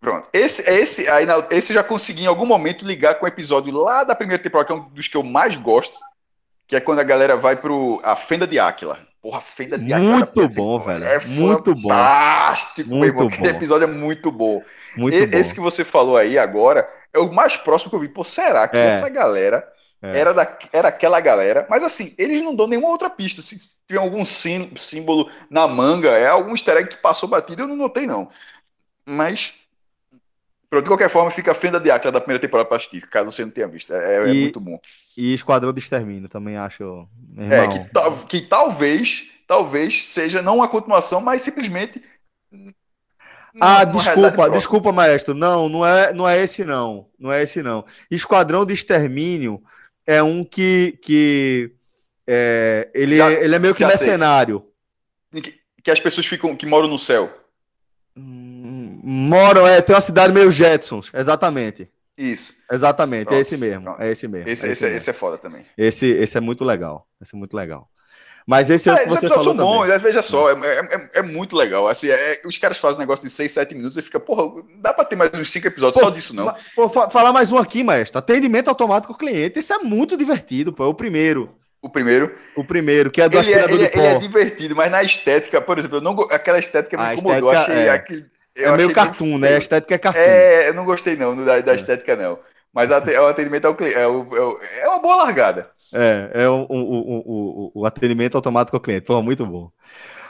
Pronto. Esse, esse, aí, esse eu já consegui em algum momento ligar com o episódio lá da primeira temporada, que é um dos que eu mais gosto, que é quando a galera vai pro a Fenda de Áquila. Porra, Fenda de Áquila. Muito bom, velho. É muito bom. Fantástico, muito irmão. Bom. Aquele episódio é muito bom. Muito e, bom. Esse que você falou aí agora é o mais próximo que eu vi. Pô, será que é. essa galera é. era, da, era aquela galera? Mas assim, eles não dão nenhuma outra pista. Se tiver algum sim, símbolo na manga, é algum easter egg que passou batido, eu não notei, não. Mas de qualquer forma, fica a fenda de Acra da primeira temporada para assistir, caso você não tenha visto. É, é, é muito bom. E Esquadrão de Extermínio também acho. É, que, que talvez, talvez seja não uma continuação, mas simplesmente. Ah, desculpa, desculpa, maestro. Não, não é, não é esse não. Não é esse não. Esquadrão de Extermínio é um que, que é, ele, já, ele é meio que mercenário. Que, que as pessoas ficam que moram no céu. Moram, é, tem uma cidade meio Jetsons, exatamente. Isso. Exatamente, é Pronto. é esse mesmo. Pronto. É esse mesmo. Esse, é, esse, esse, esse é foda também. Esse, esse é muito legal. Esse é muito legal. Mas esse é, é que você falou são bons, veja só, é, é, é, muito legal. Assim, é, os caras fazem um negócio de 6, 7 minutos e fica, porra, dá pra ter mais uns 5 episódios pô, só disso, não. Pô, falar mais um aqui, maestro. Atendimento automático ao cliente. Esse é muito divertido, pô. É o primeiro. O primeiro. O primeiro, que é do ele é, ele, ele é divertido, mas na estética, por exemplo, eu não, aquela estética me incomodou. Achei aquele é meio cartoon, né? A estética é cartoon. É, eu não gostei não da, da é. estética não. Mas é o atendimento ao cliente, é, o, é, é uma boa largada. É, é o, o, o, o, atendimento automático ao cliente. Pô, muito bom.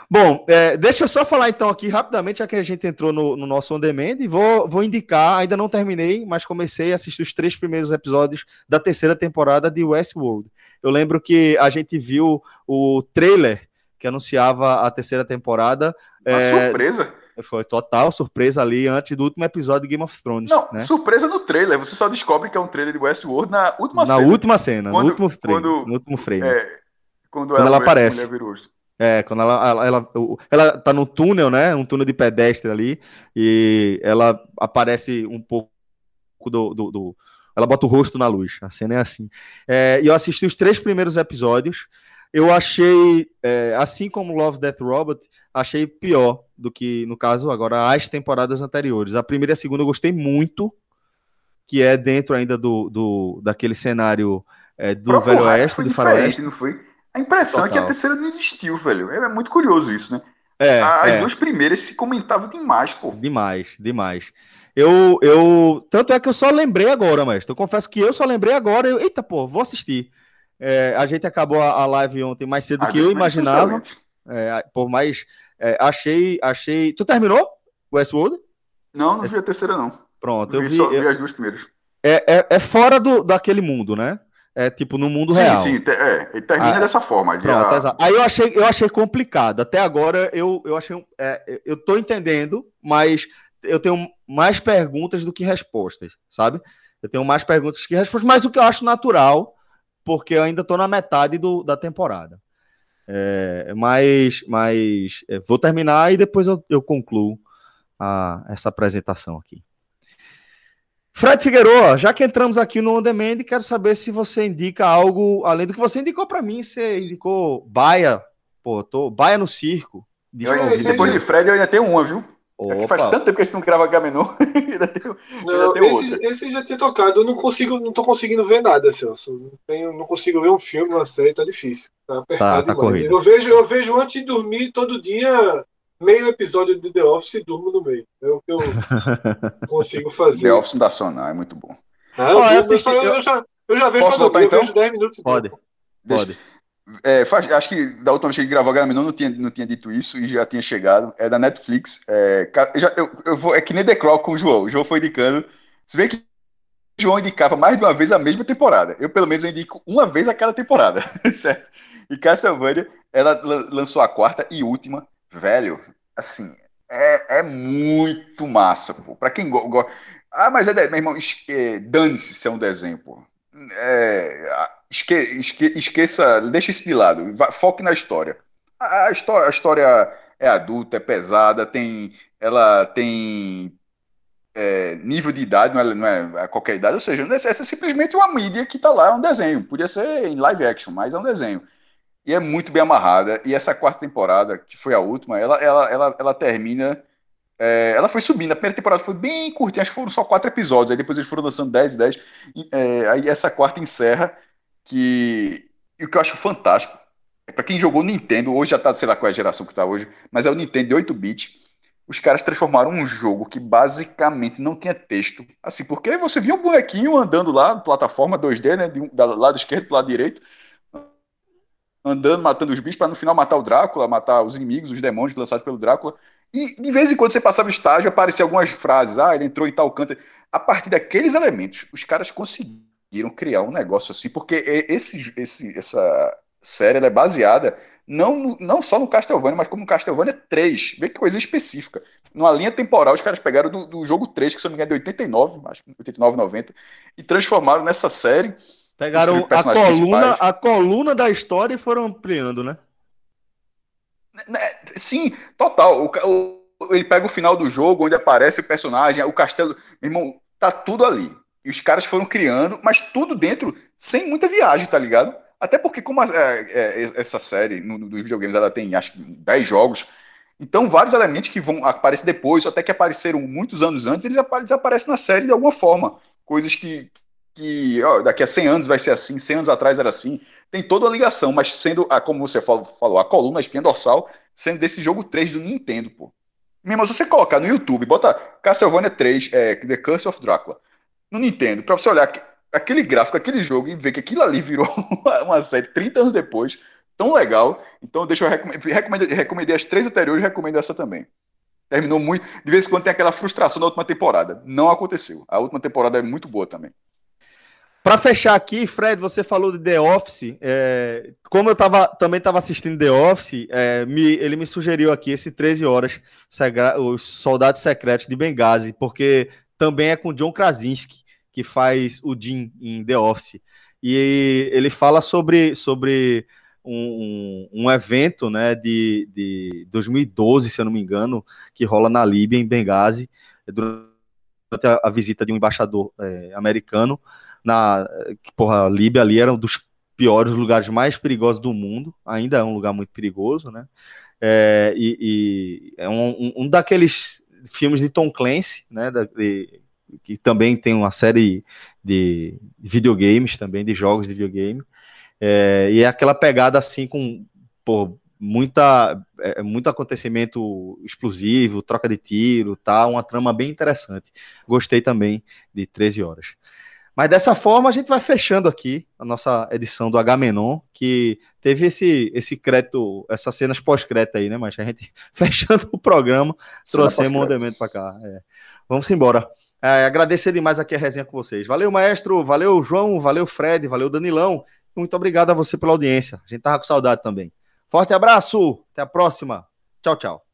Bom, é, deixa eu só falar então aqui rapidamente, já que a gente entrou no, no nosso on demand, e vou, vou indicar, ainda não terminei, mas comecei a assistir os três primeiros episódios da terceira temporada de Westworld. Eu lembro que a gente viu o trailer que anunciava a terceira temporada. Uma é, surpresa! Foi total surpresa ali antes do último episódio de Game of Thrones. Não, né? surpresa no trailer. Você só descobre que é um trailer de Westworld na última na cena. Na última cena, quando, no último frame. Quando, no último frame. É, quando, quando ela, ela aparece. É, quando ela, ela, ela, ela tá no túnel, né? Um túnel de pedestre ali, e ela aparece um pouco do, do, do ela bota o rosto na luz. A cena é assim. É, e eu assisti os três primeiros episódios. Eu achei, é, assim como Love Death Robot, achei pior do que, no caso, agora as temporadas anteriores. A primeira e a segunda eu gostei muito, que é dentro ainda do, do daquele cenário é, do Velho Oeste, do Faroeste. Não foi? A impressão Total. é que a terceira não existiu, velho. É, é muito curioso isso, né? É, As é. duas primeiras se comentavam demais, pô. Demais, demais. Eu, eu. Tanto é que eu só lembrei agora, mestre. Eu confesso que eu só lembrei agora. Eu, Eita, pô, vou assistir. É, a gente acabou a, a, live ontem mais cedo do que eu imaginava. É, por mais. É, achei, achei. Tu terminou Westworld? Não, não vi a terceira, não. Pronto, eu, vi, só, eu, vi as duas primeiras. É, é, é, fora do, daquele mundo, né? É tipo no mundo sim, real. Sim, sim, é, ele termina ah, dessa forma. Pronto, já... Aí eu achei, eu achei complicado. Até agora eu, eu achei. É, eu tô entendendo, mas eu tenho mais perguntas do que respostas, sabe? Eu tenho mais perguntas que respostas, mas o que eu acho natural, porque eu ainda estou na metade do, da temporada. É, mas mas é, vou terminar e depois eu, eu concluo a, essa apresentação aqui. Fred Figueiredo, já que entramos aqui no On Demand, quero saber se você indica algo além do que você indicou para mim. Você indicou Baia, pô, tô Baia no circo. De eu, depois de Fred eu ainda tenho uma, viu? É faz tanto tempo que a gente não grava Gamenon. ainda tem, não, esse, esse, já tinha tocado. Eu não consigo, não tô conseguindo ver nada, Celso. Não, tenho, não consigo ver um filme, uma série, tá difícil. Tá apertado tá, tá demais. Eu vejo, eu vejo antes de dormir todo dia meio episódio de The Office e durmo no meio. É o que eu consigo fazer. The Office Nacional é muito bom. Ah, eu, oh, eu, assisti, eu, eu, já, eu já vejo Posso voltar, então? vejo 10 minutos. Pode. Pode. É, faz, acho que da última vez que gravou a não tinha, não tinha dito isso e já tinha chegado. É da Netflix. É, já, eu, eu vou, é que nem The Crow com o João. O João foi indicando. Se vê que o João indicava mais de uma vez a mesma temporada. Eu, pelo menos, eu indico uma vez a cada temporada, certo? E Castlevania, ela lançou a quarta e última. Velho, assim, é, é muito massa, pô. Pra quem gosta. Ah, mas é. Meu irmão, é, dane-se se é um desenho, pô. É, esque, esque, esqueça, deixa isso de lado, foque na história. A, a, história. a história é adulta, é pesada, tem, ela tem é, nível de idade, não é, não é a qualquer idade, ou seja, essa é simplesmente uma mídia que está lá, é um desenho. Podia ser em live action, mas é um desenho. E é muito bem amarrada. E essa quarta temporada, que foi a última, ela, ela, ela, ela termina é, ela foi subindo, a primeira temporada foi bem curtinha, acho que foram só quatro episódios, aí depois eles foram lançando 10 e 10. É, aí essa quarta encerra, que. E o que eu acho fantástico, é para quem jogou Nintendo, hoje já tá, sei lá qual é a geração que tá hoje, mas é o Nintendo de 8-bit. Os caras transformaram um jogo que basicamente não tinha texto. Assim, porque você via um bonequinho andando lá, plataforma 2D, né? De do lado esquerdo pro lado direito, andando, matando os bichos, para no final matar o Drácula, matar os inimigos, os demônios lançados pelo Drácula. E de vez em quando você passava o estágio, aparecia algumas frases. Ah, ele entrou em tal canto. A partir daqueles elementos, os caras conseguiram criar um negócio assim, porque esse, esse, essa série é baseada não, não só no Castlevania, mas como no Castlevania 3. Vê que coisa específica. Numa linha temporal, os caras pegaram do, do jogo 3, que se não me engano é de 89, acho que 89, 90, e transformaram nessa série. Pegaram a coluna, a coluna da história e foram ampliando, né? Né, sim, total. O, o, ele pega o final do jogo, onde aparece o personagem, o castelo. Meu irmão, tá tudo ali. E os caras foram criando, mas tudo dentro, sem muita viagem, tá ligado? Até porque, como a, é, é, essa série no, dos videogames ela tem acho que 10 jogos, então vários elementos que vão aparecer depois, ou até que apareceram muitos anos antes, eles aparecem na série de alguma forma. Coisas que, que ó, daqui a 100 anos vai ser assim, 100 anos atrás era assim. Tem toda a ligação, mas sendo, a, como você falou, a coluna, a espinha dorsal, sendo desse jogo 3 do Nintendo, pô. Mesmo se você colocar no YouTube, bota Castlevania 3, é, The Curse of Drácula, no Nintendo, pra você olhar aquele gráfico, aquele jogo e ver que aquilo ali virou uma série 30 anos depois, tão legal. Então, deixa eu recomendar, recomendei as três anteriores, recomendo essa também. Terminou muito. De vez em quando tem aquela frustração da última temporada. Não aconteceu. A última temporada é muito boa também. Para fechar aqui, Fred, você falou de The Office. É, como eu tava, também estava assistindo The Office, é, me, ele me sugeriu aqui esse 13 horas, Os Soldados Secretos de Benghazi, porque também é com John Krasinski, que faz o Jim em The Office. E ele fala sobre, sobre um, um, evento né, de, de 2012, se eu não me engano, que rola na Líbia, em Benghazi, durante a, a visita de um embaixador é, americano na porra, Líbia ali era um dos piores lugares mais perigosos do mundo, ainda é um lugar muito perigoso, né? É, e, e, é um, um, daqueles filmes de Tom Clancy, né? Da, de, que também tem uma série de videogames também, de jogos de videogame. É, e é aquela pegada assim com muita, é, muito acontecimento explosivo, troca de tiro, tá? Uma trama bem interessante. Gostei também de 13 horas. Mas dessa forma a gente vai fechando aqui a nossa edição do H-Menon, que teve esse, esse crédito, essas cenas pós-crédito aí, né? Mas a gente fechando o programa, trouxemos um elemento para cá. É. Vamos embora. É, agradecer demais aqui a resenha com vocês. Valeu, maestro, valeu, João, valeu, Fred, valeu, Danilão. Muito obrigado a você pela audiência. A gente tava com saudade também. Forte abraço, até a próxima. Tchau, tchau.